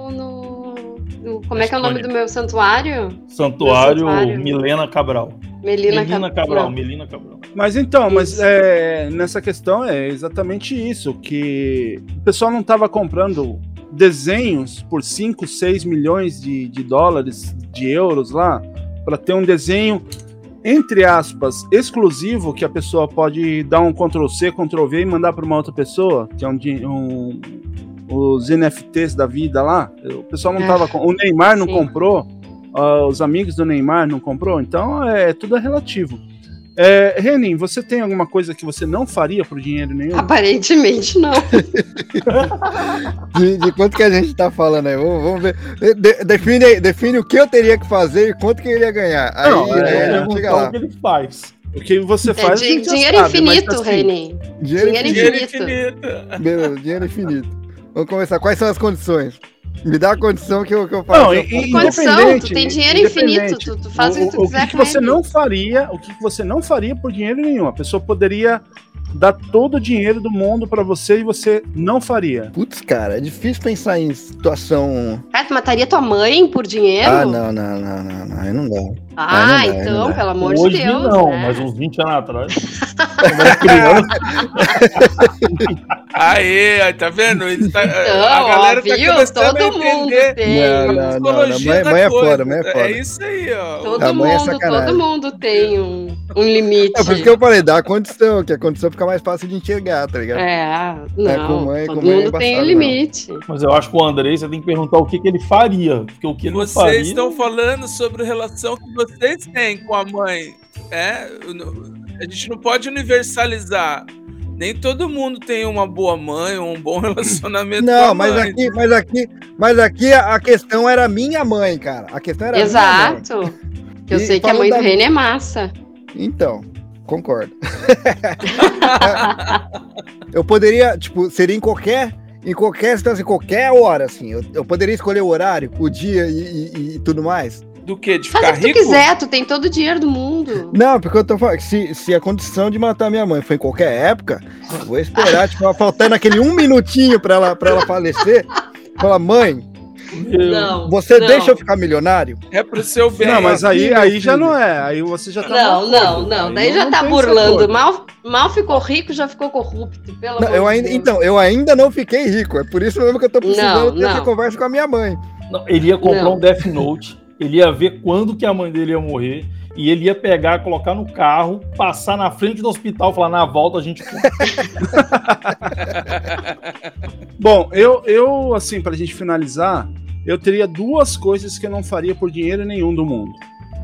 S8: como é que é o nome do meu santuário?
S9: Santuário,
S8: Santuário.
S9: Milena Cabral.
S8: Melina,
S9: Melina
S8: Cab-
S9: Cabral,
S8: não.
S9: Melina Cabral.
S2: Mas então, mas é, nessa questão é exatamente isso, que o pessoal não estava comprando desenhos por 5, 6 milhões de, de dólares, de euros lá, para ter um desenho, entre aspas, exclusivo, que a pessoa pode dar um Ctrl-C, Ctrl-V e mandar para uma outra pessoa, que é um, um- os NFTs da vida lá. O pessoal não
S8: É,
S2: tava com. O Neymar não
S8: sim.
S2: comprou, ah, os amigos do Neymar não comprou, então é tudo é relativo. É, Renin, você tem alguma coisa que você não faria por dinheiro nenhum?
S8: Aparentemente não. [LAUGHS]
S3: De, de quanto que a gente tá falando aí? Vamos, vamos ver. De- de- define, aí- define o que eu teria que fazer e quanto que eu iria ganhar. Aí,
S2: Não,
S3: aí
S2: é,
S3: a
S9: Eu
S3: gente chega
S9: perguntar
S3: lá.
S9: o que ele faz.
S2: O que você
S8: É,
S2: faz. já
S8: dinheiro
S2: sabe,
S8: infinito,
S2: assim.
S3: Dinheiro
S8: Dinheiro
S3: infinito.
S4: Dinheiro
S8: infinito.
S4: infinito.
S3: Beleza, dinheiro infinito. Vamos começar. Quais são as condições? Me dá a condição que eu, que eu faço.
S2: Não,
S3: Eu
S2: e-
S3: faço.
S2: e-
S8: Condição,
S2: independente,
S8: tu tem dinheiro
S2: independente.
S8: infinito, tu, tu faz o que tu
S2: o,
S8: quiser
S2: que, que
S8: com
S2: você
S8: ele.
S2: não faria, o que, você não faria por dinheiro nenhum. A pessoa poderia dar todo o dinheiro do mundo pra você e você não faria.
S3: Putz, cara, é difícil pensar em situação.
S8: Cara, tu mataria tua mãe por dinheiro?
S3: Ah, não, não, não, não, não. Aí não dá.
S8: Ah,
S3: não dá, aí
S8: então,
S3: não
S8: pelo amor
S9: Hoje
S8: de Deus.
S9: não,
S8: né?
S9: mas uns 20 anos atrás. [LAUGHS] [LAUGHS]
S4: Aê, aí, tá vendo? Tá-
S8: Então,
S4: a galera
S8: ó,
S4: tá
S8: viu?
S4: começando a
S8: Todo mundo
S4: entender
S8: tem.
S3: Não,
S4: a
S3: não, não,
S4: psicologia
S3: Mãe- mãe é foda, mãe é foda.
S4: É isso aí, ó.
S8: Todo
S3: A mãe é
S8: mundo,
S3: sacanagem.
S8: todo mundo tem um, um limite.
S3: É por isso que eu falei, dá a condição, que a condição fica mais fácil de enxergar, tá ligado?
S8: É, não,
S3: É, com mãe-
S8: todo
S3: com mãe é
S8: mundo tem um
S3: embaçado,
S8: limite.
S9: mas eu acho que o Andrei você tem que perguntar o que, que ele faria. Porque o que
S4: Vocês
S9: faria.
S4: estão falando sobre a relação que vocês têm com a mãe. É, a gente não pode universalizar. Nem todo mundo tem uma boa mãe ou um bom [LAUGHS] relacionamento com
S3: Não, mas
S4: mãe.
S3: aqui, mas aqui, mas aqui a questão era minha mãe, cara. A questão era minha mãe.
S8: Exato. Eu
S3: E
S8: sei que a mãe do
S3: da-
S8: reino é massa.
S3: Então, concordo. [LAUGHS] eu poderia, tipo, seria em qualquer, em qualquer situação, em qualquer hora, assim. Eu, eu poderia escolher o horário, o dia e, e- e tudo mais.
S4: Do que? De
S8: Faz
S4: ficar
S8: o que tu
S4: rico?
S8: quiser, tu tem todo o dinheiro do mundo.
S3: Não, porque eu tô falando, se, se a condição de matar minha mãe foi em qualquer época, eu vou esperar, tipo, faltando aquele um minutinho pra ela, pra ela falecer. Falar, mãe,
S8: Não.
S3: você
S8: não.
S3: deixa eu ficar milionário?
S4: É pro seu bem.
S2: Não, mas aí, aí já não é. Aí você já tá.
S8: Não, não, não.
S2: Aí
S8: Daí já
S2: não
S8: tá burlando. Mal, mal ficou rico, já ficou corrupto. Pelo
S3: Não,
S8: amor
S3: eu ainda,
S8: Deus.
S3: então, eu ainda não fiquei rico. É por isso mesmo que eu tô precisando
S8: Não,
S3: ter essa conversa com a minha mãe.
S9: Não, ele ia comprar
S8: Não.
S9: um Death Note, ele ia ver quando que a mãe dele ia morrer, e ele ia pegar, colocar no carro, passar na frente do hospital, falar, na volta a gente compra." [LAUGHS]
S2: Bom, eu, eu, assim, pra gente finalizar, eu teria duas coisas que eu não faria por dinheiro nenhum do mundo.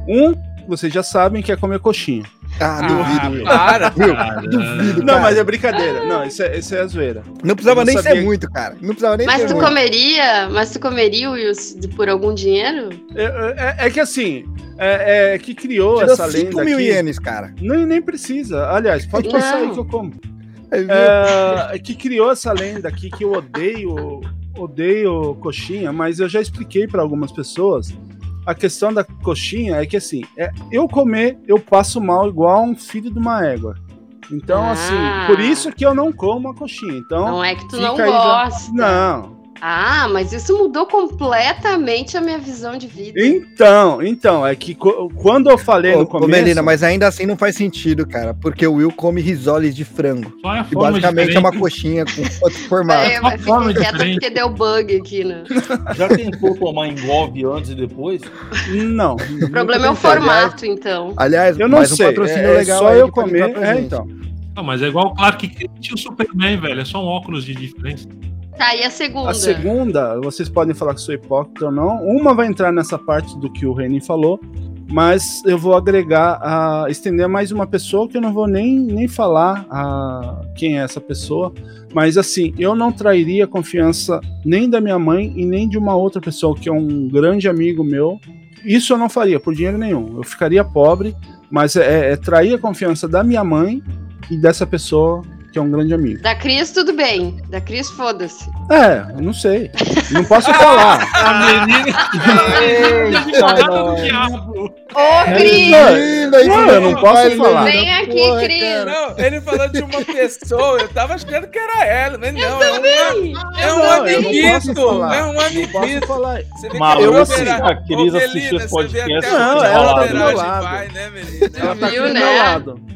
S2: Um, vocês já sabem, que é comer coxinha.
S3: Ah,
S4: Ah,
S3: duvido, Will.
S4: para.
S3: Will, duvido,
S2: Não,
S3: cara.
S2: mas é brincadeira. Não, isso é, isso é a zoeira.
S3: Não precisava
S2: eu
S3: nem
S2: sabia-
S3: ser muito, cara. Não precisava nem
S8: Mas
S3: ser
S8: tu
S3: muito.
S8: comeria, mas tu comeria Will, se- por algum dinheiro?
S2: É, é- é que assim, é, é que criou
S3: Tirou
S2: essa
S3: 5
S2: lenda
S3: mil
S2: aqui.
S3: ienes, cara.
S2: Nem, nem precisa. Aliás, pode passar
S8: Não.
S2: aí que eu como.
S3: Viu?
S2: É, que criou essa lenda aqui que eu odeio, odeio coxinha, mas eu já expliquei para algumas pessoas. A questão da coxinha é que assim, é, eu comer, eu passo mal igual um filho de uma égua. Então,
S8: Ah.
S2: assim, por isso que eu não como a coxinha. Então,
S8: Não é que tu não
S2: aí já-
S8: gosta.
S2: não.
S8: Ah, mas isso mudou completamente a minha visão de vida.
S2: Então, então, é que quando eu falei
S3: Ô,
S2: no
S3: ô,
S2: começo.
S3: Melina, mas ainda assim não faz sentido, cara. Porque o Will come risoles de frango.
S7: Só é a
S3: Que
S7: forma
S3: basicamente é
S7: diferente.
S3: uma coxinha com outro formato.
S8: É, mas
S7: forma
S8: fiquei
S7: diferente.
S8: porque deu bug aqui, né?
S9: Já tentou tomar engove antes e depois?
S2: Não.
S8: O problema é o formato, então.
S3: Aliás,
S2: Eu não
S3: mais um
S2: sei.
S3: patrocínio
S2: é, é
S3: legal
S2: só
S3: aí
S2: eu comer. É, então.
S7: Não, mas é igual o Clark Kent e o Superman, velho. É só um óculos de diferença.
S8: Tá, e a segunda?
S2: A segunda, vocês podem falar que sou hipócrita ou não. Uma vai entrar nessa parte do que o Reni falou, mas eu vou agregar, a, estender mais uma pessoa que eu não vou nem, nem falar a, quem é essa pessoa. Mas assim, eu não trairia a confiança nem da minha mãe e nem de uma outra pessoa que é um grande amigo meu. Isso eu não faria por dinheiro nenhum. Eu ficaria pobre, mas é, é trair a confiança da minha mãe e dessa pessoa que é um grande amigo.
S8: Da Cris, tudo bem. Da Cris, foda-se.
S2: É, eu não sei. Não posso falar. [LAUGHS]
S7: A menina.
S8: Ô, Cris!
S2: Não, eu não posso falar.
S8: Vem aqui, Cris.
S4: Não, ele falou de uma pessoa, eu tava achando que era ela, mas não, é,
S8: Também.
S4: uma, é um
S2: eu
S4: amiguito, é um amiguito.
S9: Maluco,
S2: eu assim,
S9: a Cris
S4: Ô,
S9: assiste
S4: Belina,
S9: esse
S4: você vê
S9: podcast,
S4: até
S2: não, ela
S4: a
S2: tá do meu lado.
S4: vai, né?
S2: Ela tá do
S8: né?
S2: meu lado.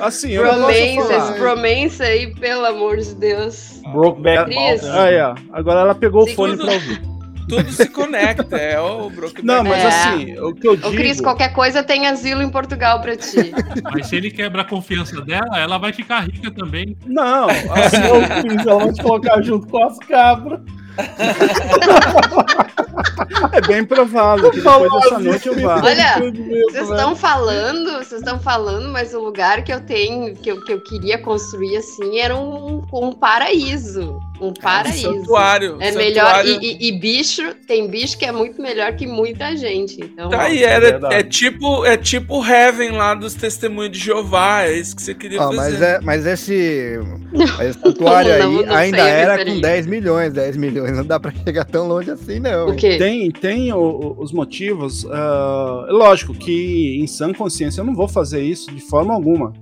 S2: Assim, eu falar.
S8: bromance aí, pelo amor de Deus.
S9: Brokeback. Mountain.
S2: Aí, ó. Agora ela pegou o fone
S4: tudo-
S2: pra ouvir.
S4: tudo se conecta, é o Brokeback
S2: Não, mas
S8: É.
S2: assim, o que eu
S8: Ô,
S2: digo...
S8: Cris, qualquer coisa tem asilo em Portugal pra ti. [LAUGHS]
S7: Mas se ele quebra a confiança dela, ela vai ficar rica também.
S2: Não,
S9: Assim,
S2: assim,
S9: ô, Cris, ela vai te colocar junto com as cabras. [LAUGHS]
S2: é bem provável que depois dessa noite eu vá.
S8: Olha, Vocês
S9: né?
S8: estão falando, vocês estão falando, mas o lugar que eu tenho, que eu, que eu queria construir assim, era um, um paraíso. Um paraíso.
S4: santuário.
S8: É
S4: santuário.
S8: melhor. E, e- e bicho, tem bicho que é muito melhor que muita gente. Então,
S4: Tá aí,
S9: é
S4: era,
S9: verdade.
S4: é tipo é tipo o Heaven lá dos testemunhos de Jeová, é isso que você queria
S3: Ó,
S4: fazer.
S3: mas, é, mas esse, mas esse santuário [LAUGHS]
S8: Não,
S3: aí
S8: não
S3: ainda
S8: sei a
S3: era com
S8: referência.
S3: 10 milhões. 10 milhões não dá pra chegar tão longe assim, não.
S8: o
S3: hein?
S8: quê?
S2: Tem, tem o- o- os motivos. ah, é lógico que em sã consciência eu não vou fazer isso de forma alguma,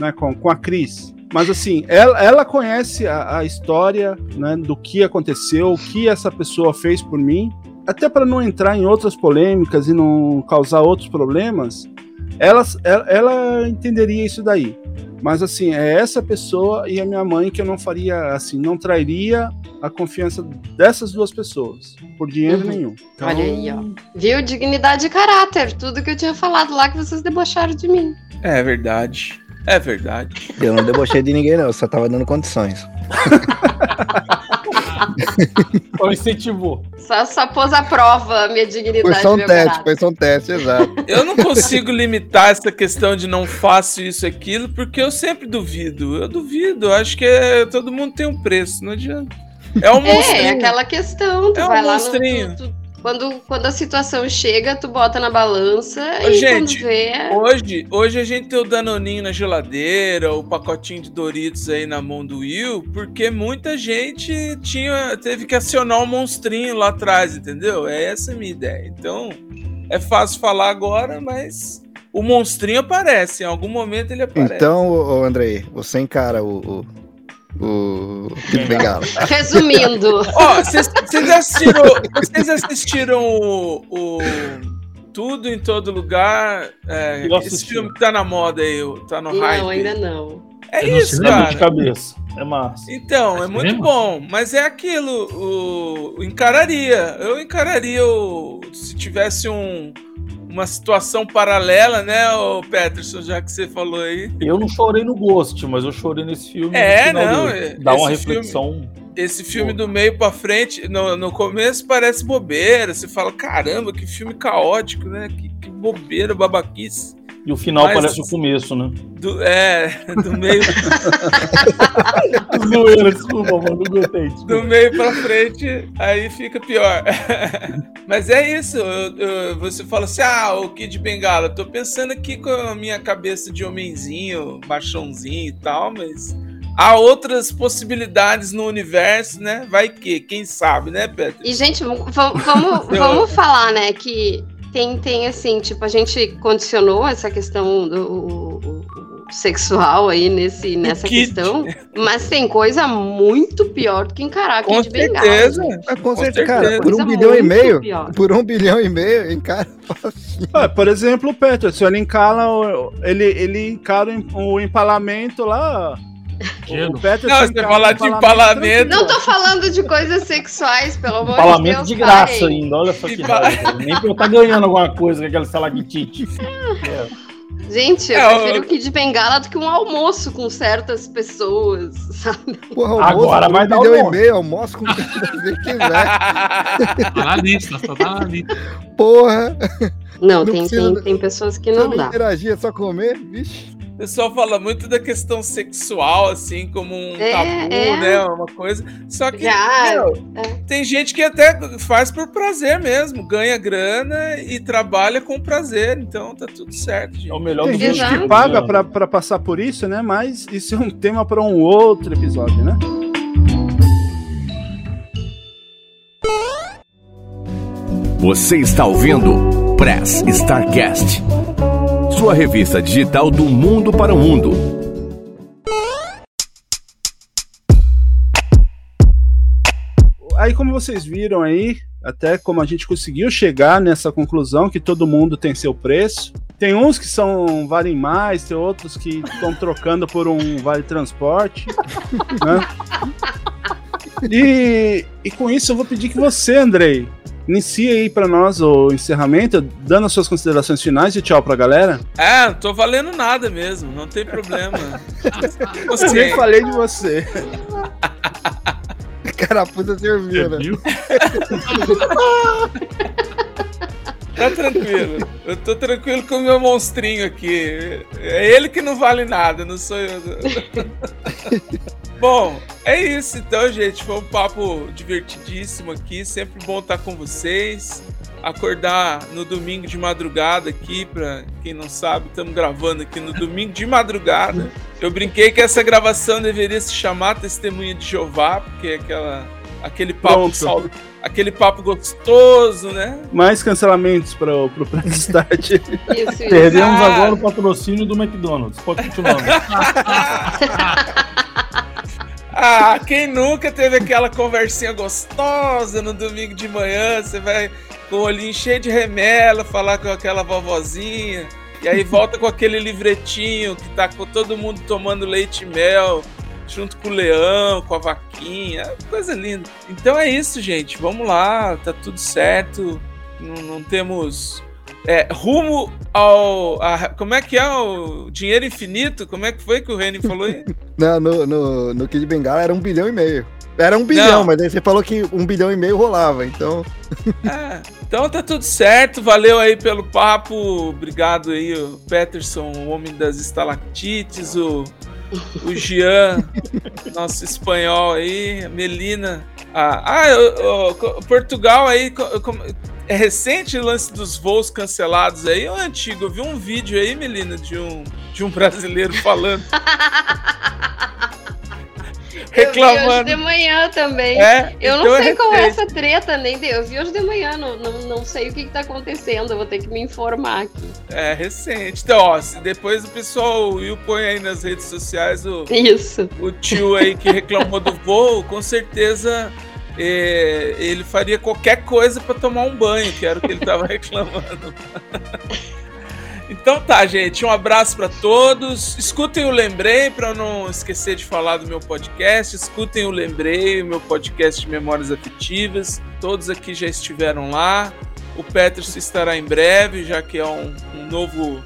S2: né? Com, com a Cris. Mas assim, ela, ela conhece a, a história né, do que aconteceu, o que essa pessoa fez por mim. Até para não entrar em outras polêmicas e não causar outros problemas, ela, ela, ela entenderia isso daí. Mas assim, é essa pessoa e a minha mãe que eu não faria assim, não trairia a confiança dessas duas pessoas por dinheiro
S8: Uhum.
S2: nenhum. Então,
S8: Olha aí, ó. Viu? Dignidade e caráter. Tudo que eu tinha falado lá que vocês debocharam de mim.
S4: É verdade. É verdade.
S3: Eu não debochei de ninguém, não. Eu só tava dando condições. [LAUGHS]
S9: Só incentivou.
S8: Só, só pôs à prova a minha dignidade
S3: Foi só um teste, foi só um teste, exato.
S4: Eu não consigo limitar essa questão de não faço isso aquilo, porque eu sempre duvido. Eu duvido. Eu acho que é- todo mundo tem um preço, não adianta. É um
S8: É, é
S4: monstrinho.
S8: aquela questão. Tu
S4: É um
S8: vai lá no.
S4: monstrinho.
S8: tu- tu- quando, quando a situação chega, tu bota na balança
S4: Ô,
S8: e
S4: gente,
S8: vê.
S4: Hoje, hoje a gente tem o Danoninho na geladeira, o pacotinho de Doritos aí na mão do Will, porque muita gente tinha, teve que acionar um monstrinho lá atrás, entendeu? É essa a minha ideia. Então, é fácil falar agora, mas o monstrinho aparece, em algum momento ele aparece.
S3: Então, Andrei, você encara o. o... O Kid Bengala.
S8: Resumindo,
S4: Ó, vocês vocês assistiram, vocês assistiram o, o Tudo em Todo Lugar? É, esse filme que tá na moda aí, tá no hype.
S8: não, ainda não.
S4: É
S7: Eu não
S4: isso,
S7: sei,
S9: É
S4: cara.
S9: de cabeça. É massa.
S4: Então, é
S7: Mas
S4: muito
S7: mesmo?
S4: bom, mas é aquilo, o, o encararia. Eu encararia o, se tivesse um, uma situação paralela, né, o Peterson, já que você falou aí.
S9: Eu não chorei no Ghost, mas eu chorei nesse filme.
S4: É, não, é-
S9: Dá uma reflexão.
S4: Esse filme do meio pra frente, no, no começo parece bobeira, você fala, caramba, que filme caótico, né? Que, que bobeira, babaquice.
S9: E o final
S4: Mas-
S9: parece o começo, né?
S4: Do, é, do meio, [LAUGHS] [LAUGHS]
S9: Zoeira, desculpa, mano. Não gostei. desculpa.
S4: do meio pra frente, aí fica pior. [LAUGHS] Mas é isso, eu- eu- você fala assim, ah, o Kid Bengala, tô pensando aqui com a minha cabeça de homenzinho, machãozinho e tal, mas há outras possibilidades no universo, né? Vai que, quem sabe, né, Pedro?
S8: E, gente, vamos, vamos, vamos falar, né, que tem, tem assim, tipo, a gente condicionou essa questão do o- o- o sexual aí nesse, nessa
S4: Kid.
S8: questão, mas tem coisa muito pior do que encarar
S4: Com
S8: Kid Bengala.
S4: certeza.
S8: gente.
S3: Mas com
S4: Com
S3: certeza, cara, por um bilhão e meio,
S8: pior.
S3: por um bilhão e meio, encara. [LAUGHS]
S2: Ah, por exemplo, o Peterson, ele encala ele, ele encara o empalamento lá.
S4: Não, você falar de empalamento-
S8: Não tô falando de coisas sexuais, pelo amor de Deus.
S9: de graça ainda, olha só que raiva. Nem pra eu estar ganhando alguma coisa com aquela salagitite.
S8: Gente, eu
S4: É,
S8: prefiro
S4: eu-
S8: o Kid Bengala do que um almoço com certas pessoas, [LAUGHS] sabe?
S3: Porra, almoço,
S9: Agora vai
S3: um
S9: dar
S3: bilhão
S9: almoço.
S3: e meio, almoço com quem quiser. [LAUGHS]
S7: Tá na lista, só tá na lista.
S3: Porra,
S8: Não,
S3: Não
S8: tem,
S3: precisa-
S8: tem, tem pessoas que não
S3: não
S8: dá.
S3: interagir, é só comer, vixe.
S4: O pessoal fala muito da questão sexual, assim, como um
S8: É,
S4: tabu,
S8: é.
S4: né? Uma coisa. Só que
S8: Já,
S4: meu,
S8: é.
S4: tem gente que até faz por prazer mesmo, ganha grana e trabalha com prazer, então tá tudo certo, gente.
S9: É o melhor
S2: Tem gente que paga pra, pra passar por isso, né? Mas isso é um tema para um outro episódio, né?
S1: Você está ouvindo Press Starcast. Sua revista digital do mundo para o mundo.
S2: Aí, como vocês viram aí, até como a gente conseguiu chegar nessa conclusão que todo mundo tem seu preço. Tem uns que são valem mais, tem outros que estão trocando por um vale transporte. né? e, e com isso eu vou pedir que você, Andrei, inicie aí para nós o encerramento, dando as suas considerações finais e tchau pra galera.
S4: É, não tô valendo nada mesmo, não tem problema. [LAUGHS]
S2: Eu nem falei de você.
S3: Carapuça serviu, né?
S4: Tá tranquilo. Eu tô tranquilo com o meu monstrinho aqui. É ele que não vale nada, não sou eu. [LAUGHS] Bom, é isso então, gente. Foi um papo divertidíssimo aqui. Sempre bom estar com vocês. Acordar no domingo de madrugada aqui, pra quem não sabe, estamos gravando aqui no domingo de madrugada. Eu brinquei que essa gravação deveria se chamar Testemunha de Jeová, porque é aquela, aquele papo sal- aquele papo gostoso, né?
S2: Mais cancelamentos pro, pro Press Start.
S8: Isso, isso.
S9: Perdemos agora o patrocínio do McDonald's. Pode continuar. [LAUGHS]
S4: Ah, quem nunca teve aquela conversinha gostosa no domingo de manhã? Você vai com o olhinho cheio de remela falar com aquela vovozinha. E aí volta com aquele livretinho que tá com todo mundo tomando leite e mel, junto com o leão, com a vaquinha. Coisa linda. Então é isso, gente. Vamos lá, tá tudo certo. Não, não temos. É, rumo ao. a- como é que é o dinheiro infinito? Como é que foi que o Reni falou aí? [LAUGHS]
S3: Não, no, no, no Kid Bengala era um bilhão e meio. Era um bilhão,
S4: Não.
S3: mas aí você falou que um bilhão e meio rolava, então.
S4: É, então tá tudo certo, valeu aí pelo papo, obrigado aí, o Peterson, o homem das estalactites, o, o Jean, nosso espanhol aí, Melina. Ah, ah, o- o- Portugal aí, é recente o lance dos voos cancelados aí ou é antigo? Eu vi um vídeo aí, Melina, de um, de um brasileiro falando. [LAUGHS]
S8: Eu vi hoje
S4: Reclamando.
S8: de manhã também.
S4: É,
S8: Eu não
S4: então é
S8: sei qual é essa treta, nem de... eu vi hoje de manhã, não, não, não sei o que, que tá acontecendo, eu vou ter que me informar aqui.
S4: É recente. Então, ó, se depois o pessoal, o Will põe aí nas redes sociais o,
S8: Isso.
S4: o tio aí que reclamou do voo, com certeza é, ele faria qualquer coisa pra tomar um banho, que era o que ele tava [LAUGHS] reclamando. Então tá, gente, um abraço pra todos. Escutem o Lembrei eu não esquecer de falar do meu podcast. Escutem o Lembrei, o meu podcast de memórias afetivas. Todos aqui já estiveram lá. O Peterson estará em breve, já que é um, um novo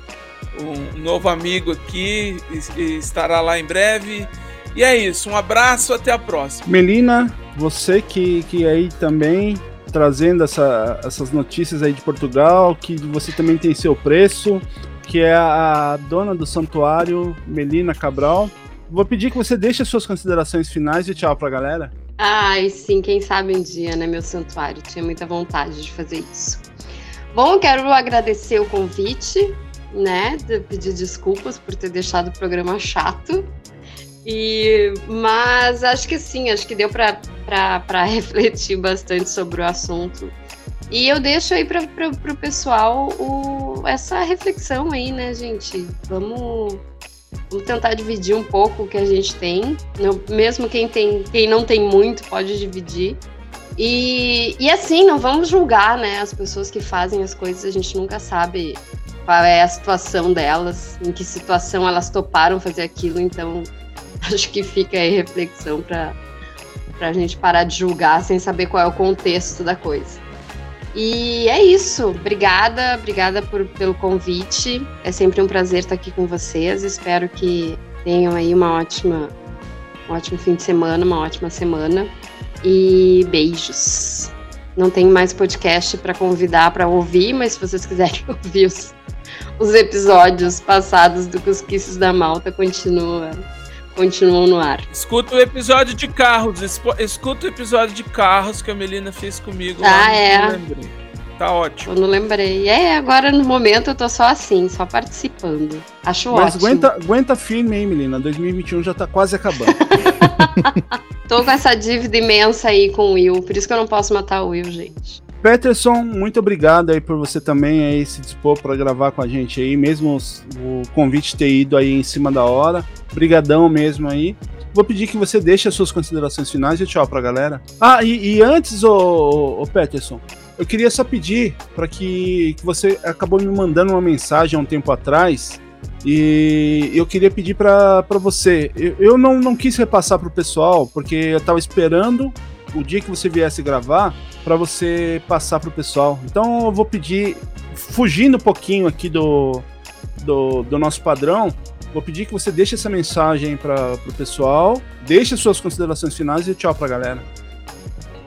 S4: um novo amigo aqui e- e estará lá em breve. E é isso, um abraço, até a próxima.
S2: Melina, você que, que aí também trazendo essa- essas notícias aí de Portugal, que você também tem seu preço, que é a, a dona do santuário, Melina Cabral. Vou pedir que você deixe as suas considerações finais e tchau pra galera.
S8: Ai, sim, quem sabe um dia, né, meu santuário? Tinha muita vontade de fazer isso. Bom, quero agradecer o convite, né? de pedir desculpas por ter deixado o programa chato. E, mas acho que sim, acho que deu para [LAUGHS] refletir bastante sobre o assunto. E eu deixo aí para o pessoal o- essa reflexão aí, né, gente? Vamos, vamos tentar dividir um pouco o que a gente tem. Mesmo quem, tem, quem não tem muito pode dividir. E, e assim, não vamos julgar né, as pessoas que fazem as coisas, a gente nunca sabe qual é a situação delas, em que situação elas toparam fazer aquilo, então [LAUGHS] acho que fica aí reflexão para a gente parar de julgar sem saber qual é o contexto da coisa. E é isso. Obrigada, obrigada por, pelo convite. É sempre um prazer estar aqui com vocês. Espero que tenham aí uma ótima, um ótimo fim de semana, uma ótima semana. E beijos. Não tenho mais podcast para convidar para ouvir, mas se vocês quiserem [LAUGHS] ouvir os, os episódios passados do Cusquices da Malta, continua, continuam no ar.
S4: Escuta o episódio de carros, escuta o episódio de carros que a Melina fez comigo.
S8: Ah, é.
S4: Lembrei. Tá ótimo.
S8: Eu não lembrei. É, agora no momento eu tô só assim, só participando. Acho
S2: Mas
S8: ótimo.
S2: aguenta, aguenta firme aí, Melina. 2021 já tá quase acabando. [LAUGHS]
S8: Tô com essa dívida imensa aí com o Will, por isso que eu não posso matar o Will, gente.
S2: Peterson, muito obrigado aí por você também aí se dispor para gravar com a gente aí, mesmo o convite ter ido aí em cima da hora. Brigadão mesmo aí. Vou pedir que você deixe as suas considerações finais e tchau pra galera. Ah, e, e antes, ô, Peterson, eu queria só pedir para que, que você acabou me mandando uma mensagem há um tempo atrás e eu queria pedir para você. Eu, eu não, não quis repassar pro pessoal porque eu tava esperando o dia que você viesse gravar para você passar pro pessoal. Então eu vou pedir, fugindo um pouquinho aqui do, do, do nosso padrão, vou pedir que você deixe essa mensagem para pro pessoal, deixe as suas considerações finais e tchau pra galera.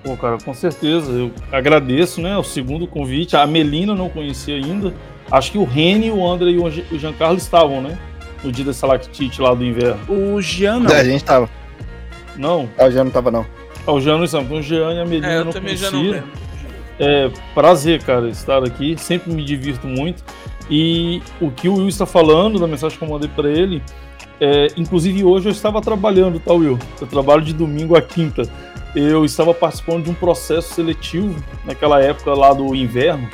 S9: Pô, cara, com certeza. Eu agradeço, né? O segundo convite. A Melina eu não conhecia ainda. Acho que o Reni, o André e o Giancarlo estavam, né? No dia da Salactite lá do inverno.
S2: O Jean não.
S3: É, a gente tava.
S9: Não?
S3: Ah, o Jean não tava, não.
S9: Ah, o Jean. Então o Jean e a Melina
S4: É,
S9: eu não
S4: também já
S9: conhecia.
S4: não lembro.
S9: É prazer, cara, estar aqui. Sempre me divirto muito. E o que o Will está falando, da mensagem que eu mandei para ele, é, inclusive hoje eu estava trabalhando, tá, Will? Eu trabalho de domingo a quinta. Eu estava participando de um processo seletivo naquela época lá do inverno,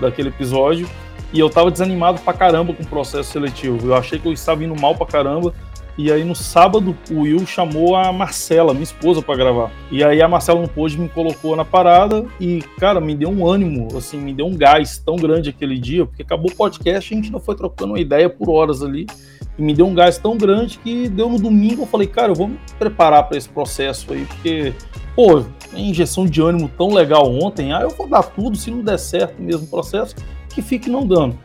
S9: daquele episódio, e eu estava desanimado pra caramba com o processo seletivo. Eu achei que eu estava indo mal pra caramba. E aí no sábado o Will chamou a Marcela, minha esposa, pra gravar. E aí a Marcela não pôde, me colocou na parada e, cara, me deu um ânimo, assim, me deu um gás tão grande aquele dia, porque acabou o podcast, a gente não foi trocando uma ideia por horas ali. E me deu um gás tão grande que deu no domingo, eu falei, cara, eu vou me preparar para esse processo aí, porque, pô, injeção de ânimo tão legal ontem, ah, eu vou dar tudo, se não der certo mesmo o processo, que fique não dando.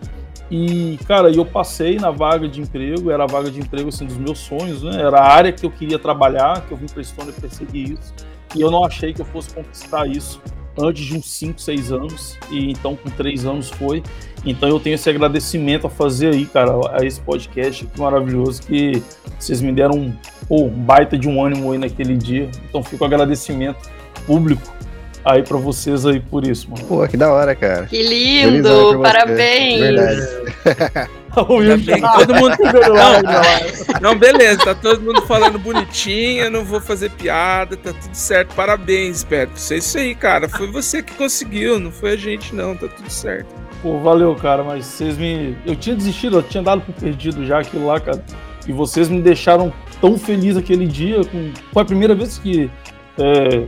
S9: E, cara, eu passei na vaga de emprego, era a vaga de emprego assim, dos meus sonhos, né? Era a área que eu queria trabalhar, que eu vim para Estônia perseguir isso. E eu não achei que eu fosse conquistar isso antes de uns 5, 6 anos. E então, com 3 anos foi. Então, eu tenho esse agradecimento a fazer aí, cara, a esse podcast aqui maravilhoso que vocês me deram um, pô, um baita de um ânimo aí naquele dia. Então, fica o agradecimento público aí para vocês aí por isso, mano.
S3: Pô, que da hora, cara.
S8: Que lindo! Parabéns!
S3: Verdade. [LAUGHS]
S9: Já-
S4: todo mundo. Não, não, beleza, tá todo mundo falando bonitinho, eu não vou fazer piada, tá tudo certo. Parabéns, Pedro. Isso é isso aí, cara. Foi você que conseguiu, não foi a gente, não, tá tudo certo.
S9: Pô, valeu, cara, mas vocês me. Eu tinha desistido, eu tinha dado por perdido já aquilo lá, cara. E vocês me deixaram tão feliz aquele dia. Com... Foi a primeira vez que é,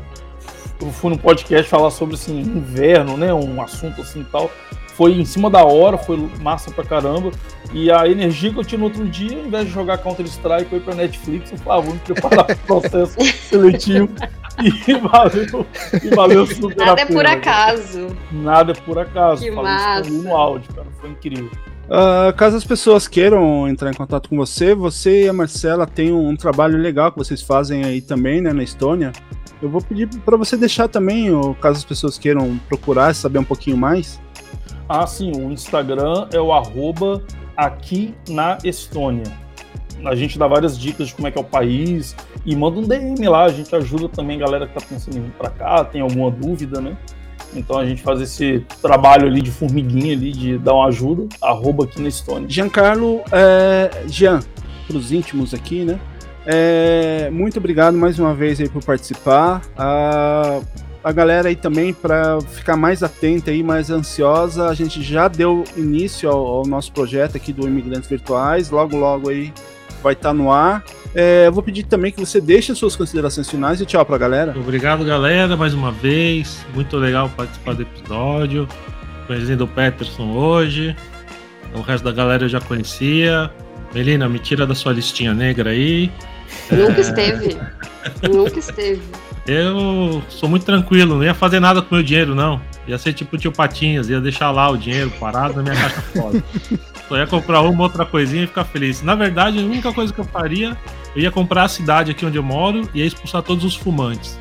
S9: eu fui no podcast falar sobre assim, inverno, né? Um assunto assim e tal. Foi em cima da hora, foi massa pra caramba. E a energia que eu tinha no outro dia, ao invés de jogar Counter-Strike, ia pra Netflix, eu falava, ah, vou me preparar pro processo seletivo. [LAUGHS] E valeu, e valeu super
S8: Nada é por acaso.
S9: Nada é por acaso.
S8: Que
S9: Falei
S8: massa.
S9: no áudio, cara. Foi incrível.
S2: Ah, caso as pessoas queiram entrar em contato com você, você e a Marcela têm um, um trabalho legal que vocês fazem aí também, né, na Estônia. Eu vou pedir para você deixar também, ou caso as pessoas queiram procurar, saber um pouquinho mais.
S9: Ah, sim, o Instagram é o arroba aqui na Estônia. A gente dá várias dicas de como é que é o país e manda um DM lá, a gente ajuda também a galera que tá pensando em vir pra cá, tem alguma dúvida, né? Então a gente faz esse trabalho ali de formiguinha ali, de dar uma ajuda, arroba aqui na Estônia.
S2: Giancarlo, é, Jean, para os íntimos aqui, né? É, muito obrigado mais uma vez aí por participar. A, a galera aí também, para ficar mais atenta aí, mais ansiosa, a gente já deu início ao, ao nosso projeto aqui do Imigrantes Virtuais. Logo, logo aí vai estar no ar. É, eu vou pedir também que você deixe as suas considerações finais e tchau pra galera.
S7: Obrigado, galera, mais uma vez. Muito legal participar do episódio. Conhecendo o Peterson hoje. O resto da galera eu já conhecia. Melina, me tira da sua listinha negra aí.
S8: Nunca esteve. Nunca esteve.
S7: Eu sou muito tranquilo, não ia fazer nada com meu dinheiro, não. Ia ser tipo o tio Patinhas, ia deixar lá o dinheiro parado na minha caixa forte. [LAUGHS] Só ia comprar uma outra coisinha e ficar feliz. Na verdade, a única coisa que eu faria, eu ia comprar a cidade aqui onde eu moro e ia expulsar todos os fumantes.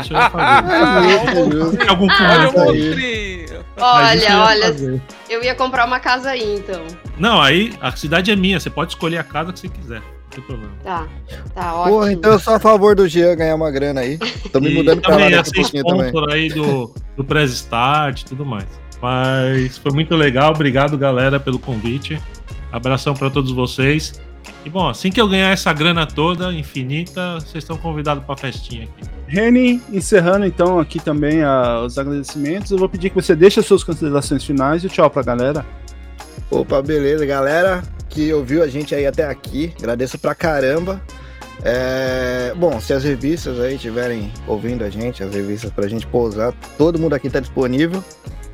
S7: Isso eu ia fazer. [LAUGHS] Tem algum
S4: Olha o
S7: fumante
S8: Olha, olha,
S7: fazer.
S8: eu ia comprar uma casa aí, então.
S7: Não, aí a cidade é minha, você pode escolher a casa que você quiser. Não tem problema.
S8: Tá, tá ótimo.
S3: Porra, então eu sou a favor do Jean ganhar uma grana aí. Tô me
S7: E
S3: mudando pra lá daqui a pouquinho também.
S7: aí do, do Press Start e tudo mais. Mas foi muito legal, obrigado galera pelo convite. Abração para todos vocês. E bom, assim que eu ganhar essa grana toda, infinita, vocês estão convidados pra festinha aqui.
S2: Reni, encerrando então aqui também ah, os agradecimentos, eu vou pedir que você deixe as suas considerações finais e tchau pra galera.
S3: Opa, beleza, galera que ouviu a gente aí até aqui. Agradeço pra caramba. É, Bom, se as revistas aí estiverem ouvindo a gente, as revistas pra gente pousar, todo mundo aqui tá disponível.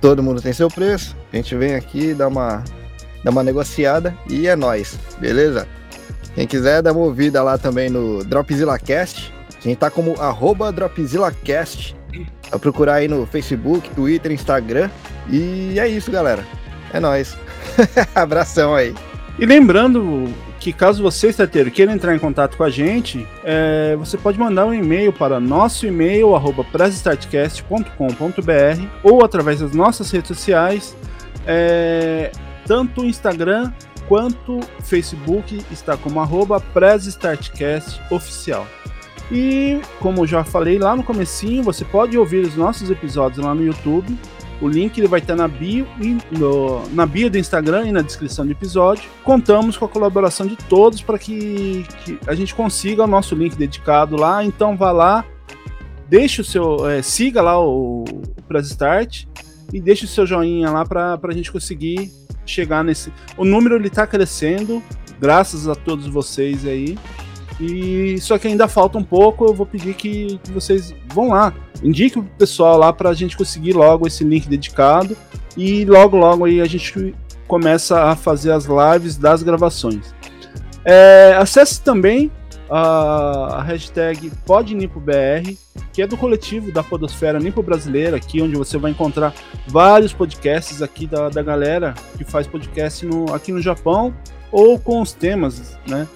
S3: Todo mundo tem seu preço. A gente vem aqui, dá uma, dá uma negociada e é nóis, beleza? Quem quiser, dá uma ouvida lá também no Dropzilla Cast. A gente tá como arroba DropzillaCast. Vai procurar aí no Facebook, Twitter, Instagram. E é isso, galera. É nóis. [LAUGHS] Abração aí.
S2: E lembrando que caso você, estateiro, queira entrar em contato com a gente, é, você pode mandar um e-mail para nosso e-mail, arroba ou através das nossas redes sociais, é, tanto o Instagram quanto o Facebook está como arroba Oficial. E como já falei lá no comecinho, você pode ouvir os nossos episódios lá no YouTube. O link ele vai estar na bio, e no- na bio do Instagram e na descrição do episódio. Contamos com a colaboração de todos para que, que a gente consiga o nosso link dedicado lá. Então vá lá, deixe o seu, é, siga lá o, o Press Start e deixe o seu joinha lá para a gente conseguir chegar nesse. O número ele está crescendo, graças a todos vocês aí. E só que ainda falta um pouco, eu vou pedir que, vocês vão lá, indique o pessoal lá para a gente conseguir logo esse link dedicado e logo logo aí a gente começa a fazer as lives das gravações. É, acesse também a, a hashtag PodNipoBR, que é do coletivo da Podosfera Nipo Brasileira, aqui onde você vai encontrar vários podcasts aqui da, da galera que faz podcast no, aqui no Japão ou com os temas, né?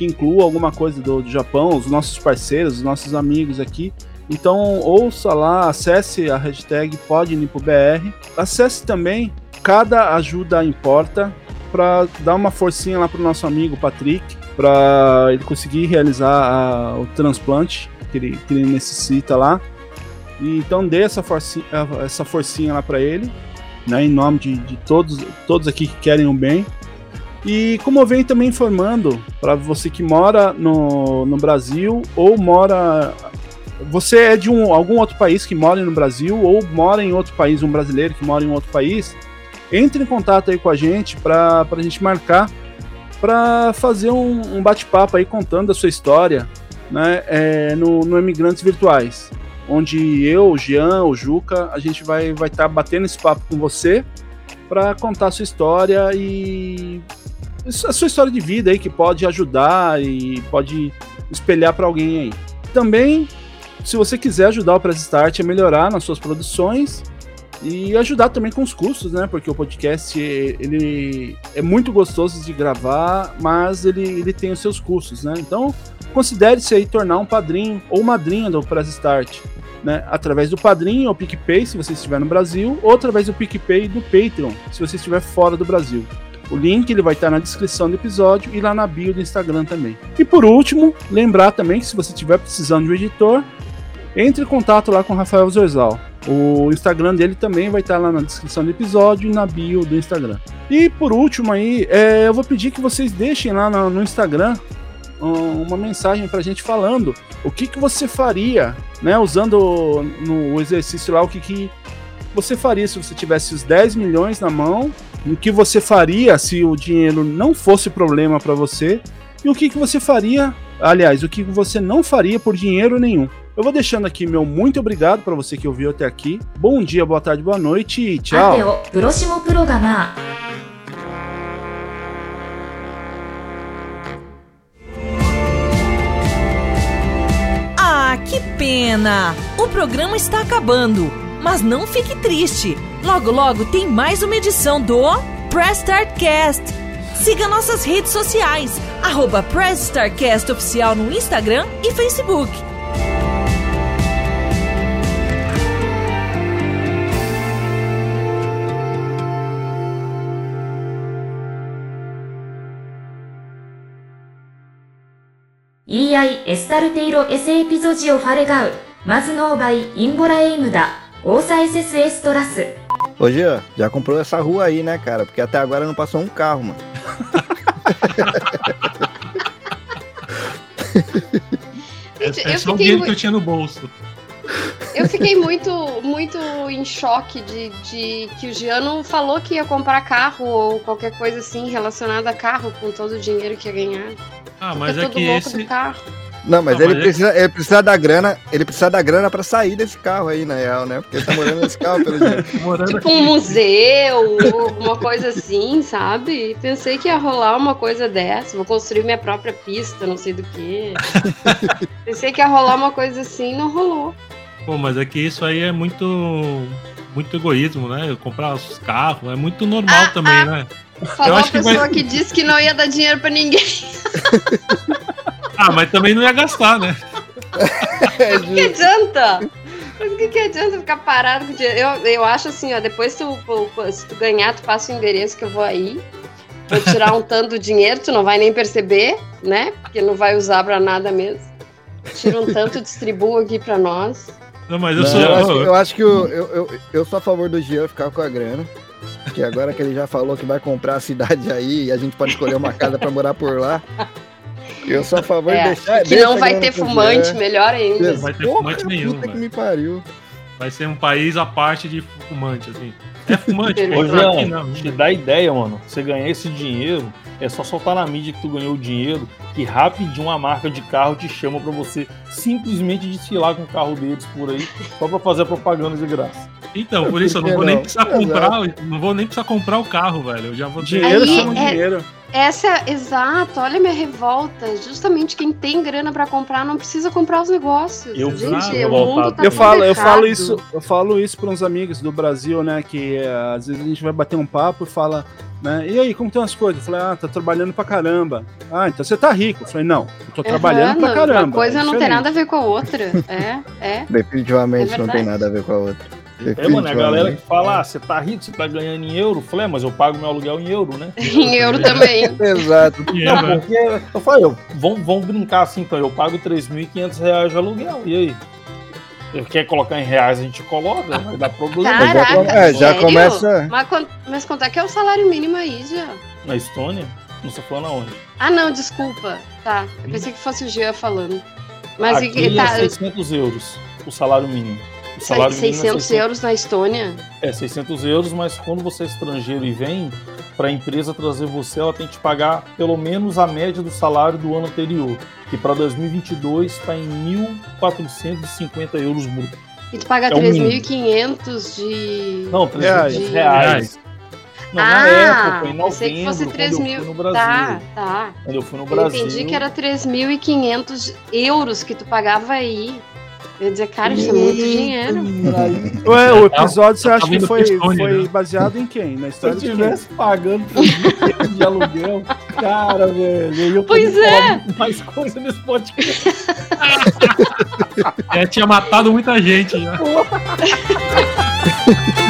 S2: Que inclua alguma coisa do, do Japão, os nossos parceiros, os nossos amigos aqui. Então ouça lá, acesse a hashtag PodNipoBR, acesse também Cada Ajuda Importa para dar uma forcinha lá pro nosso amigo Patrick, para ele conseguir realizar a- o transplante que ele, que ele necessita lá. E então dê essa forcinha, essa forcinha lá para ele, né, em nome de, de todos, todos aqui que querem o bem. E como eu venho também informando, para você que mora no, no Brasil ou mora. Você é de um, algum outro país que mora no Brasil ou mora em outro país, um brasileiro que mora em outro país, entre em contato aí com a gente para a gente marcar para fazer um, um bate-papo aí contando a sua história né, é, no, no Imigrantes Virtuais. Onde eu, o Jean, o Juca, a gente vai estar vai tá batendo esse papo com você para contar a sua história e a sua história de vida aí que pode ajudar e pode espelhar para alguém aí. Também, se você quiser ajudar o Press Start a melhorar nas suas produções e ajudar também com os custos, né? Porque o podcast ele é muito gostoso de gravar, mas ele, ele tem os seus custos, né? Então, considere-se aí tornar um padrinho ou madrinha do Press Start. Né, através do Padrinho ou PicPay, se você estiver no Brasil, ou através do PicPay e do Patreon, se você estiver fora do Brasil. O link ele vai estar na descrição do episódio e lá na bio do Instagram também. E por último, lembrar também que se você estiver precisando de um editor, entre em contato lá com o Rafael Zorzal. O Instagram dele também vai estar lá na descrição do episódio e na bio do Instagram. E por último aí, é, eu vou pedir que vocês deixem lá no, no Instagram um- uma mensagem pra gente falando o que, que você faria, né? Usando no exercício lá o que, que você faria se você tivesse os 10 milhões na mão, o que você faria se o dinheiro não fosse problema para você e o que, que você faria, aliás, o que você não faria por dinheiro nenhum. Eu vou deixando aqui meu muito obrigado para você que ouviu até aqui. Bom dia, boa tarde, boa noite e tchau.
S10: Ah, que pena! O programa está acabando. mas não fique triste. Logo, logo tem mais uma edição do Press Start Cast. Siga nossas redes sociais, arroba Press Start Cast Oficial no Instagram e Facebook.
S6: EI エスタルテイロエセエピゾジオファレガウマズノーバイインボラエイムダ Ouça esses extras.
S3: Ô Jean, já comprou essa rua aí, né, cara? Porque até agora não passou um carro, mano. [LAUGHS]
S7: É, só o dinheiro que eu tinha no bolso.
S8: Eu fiquei muito, muito em choque de, de que o Jean não falou que ia comprar carro ou qualquer coisa assim relacionada a carro com todo o dinheiro que ia ganhar.
S7: Ah, mas Fica
S8: é
S7: que esse,
S3: não, mas
S7: Não,
S3: ele,
S7: mas
S3: precisa, ele precisa da grana, ele precisa da grana pra sair desse carro aí, na real, né? Porque ele tá morando nesse carro, pelo jeito. [LAUGHS]
S7: Morando
S8: Tipo
S7: aqui.
S8: um museu, alguma coisa assim, sabe? Pensei que ia rolar uma coisa dessa. Vou construir minha própria pista, não sei do que. [LAUGHS] Pensei que ia rolar uma coisa assim, não rolou.
S7: Pô, mas é que isso aí é muito. Muito egoísmo, né? Eu comprar os carros, é muito normal
S8: Ah,
S7: também,
S8: ah.
S7: né?
S8: Falou a pessoa
S7: vai-
S8: que disse que não ia dar dinheiro pra ninguém. [LAUGHS]
S7: Ah, mas também não ia gastar, né? [LAUGHS]
S3: É,
S8: O que adianta? Mas o que, que adianta ficar parado com dinheiro? Eu, eu acho assim, ó, depois tu, se tu ganhar, tu passa o endereço que eu vou aí. Vou tirar um tanto do dinheiro, tu não vai nem perceber, né? Porque não vai usar pra nada mesmo. Tira um tanto, [LAUGHS] distribua aqui pra nós.
S7: Não, mas eu
S3: Não,
S7: sou.
S3: eu, acho, que- eu acho que o- eu, eu, eu sou a favor do Jean ficar com a grana. Porque agora que ele já falou que vai comprar a cidade aí e a gente pode escolher uma casa pra morar por lá. Eu sou a favor de
S8: É,
S3: deixar.
S8: que não vai ter fumante, melhor ainda.
S7: Não vai ter
S3: Porra,
S7: fumante nenhum,
S3: Puta que me pariu.
S7: Vai ser um país à parte de fumante, assim. É fumante, [LAUGHS] pô,
S9: Jean,
S7: não.
S9: te dá ideia, mano. Você ganhar esse dinheiro, é só soltar na mídia que tu ganhou o dinheiro, que rapidinho uma marca de carro te chama pra você simplesmente desfilar com o carro deles por aí, só pra fazer a propaganda de graça.
S7: Então, por isso eu não vou nem
S3: não?
S7: precisar comprar, não vou nem precisar comprar o carro, velho. Eu já vou ter.
S2: Dinheiro
S8: Aí
S2: chama
S8: é-
S2: dinheiro.
S8: Essa, é- exato, olha a minha revolta. Justamente quem tem grana pra comprar não precisa comprar os negócios.
S9: Eu
S8: Gente, o mundo tá
S2: Eu falo, eu falo isso, eu falo isso para uns amigos do Brasil, né? Que eh, às vezes a gente vai bater um papo e fala, né? E aí, como estão as coisas? Eu falei, ah, tá trabalhando pra caramba. Ah, então você tá rico. Eu falei, não, eu tô trabalhando
S8: Aham,
S2: pra caramba.
S8: Uma coisa
S2: é
S8: não tem nada a ver com a outra. É, é.
S3: Definitivamente
S8: É
S3: não tem nada a ver com a outra.
S9: É, mano, a galera que fala, ah, você tá rico, você tá ganhando em euro. Eu falei, é, mas eu pago meu aluguel em euro, né? [LAUGHS]
S8: Em euro também. [LAUGHS]
S3: Exato.
S9: Não,
S7: né?
S9: porque eu falei, eu, vamos, vamos brincar assim, então. Eu pago 3.500 reais de aluguel. E aí? Eu quer colocar em reais, a gente coloca, não dar problema.
S3: já
S8: Caraca,
S3: é, já
S8: sério?
S3: começa-
S8: Mas, mas quanto é que é o salário mínimo aí, já?
S9: Na Estônia? Não sei falando aonde.
S8: Ah, não, desculpa. Tá, eu pensei que fosse o Jean falando. Mas e-
S9: Aqui
S8: tá,
S9: é 600 euros o salário mínimo. Salário mínimo é
S8: 600 euros na Estônia?
S9: É 600 euros, mas quando você é estrangeiro e vem, para a empresa trazer você, ela tem que te pagar pelo menos a média do salário do ano anterior, que para 2022 está em 1.450 euros bruto.
S8: E tu paga
S9: É o mínimo.
S8: 3.500 de.
S9: Não, 300
S8: de-
S9: reais. Não, na
S8: ah,
S9: época, em
S8: pensei que fosse
S9: novembro,
S8: 3
S9: quando eu
S8: mil.
S9: no Brasil.
S8: Tá, tá.
S9: Quando eu fui no
S8: Eu
S9: Brasil.
S8: entendi que era 3.500 euros que tu pagava aí. Eu ia dizer, cara, isso é muito dinheiro.
S2: Ué, o episódio você
S7: tá
S2: acha que foi, foi
S7: né?
S2: baseado em quem? Na
S9: Se eu
S2: história de quem?
S9: estivesse pagando 3.500 de aluguel, cara, velho, eu ia
S8: Pois
S9: poder
S8: é.
S9: mais coisa nesse podcast. [LAUGHS]
S7: É, tinha matado muita gente já. [LAUGHS]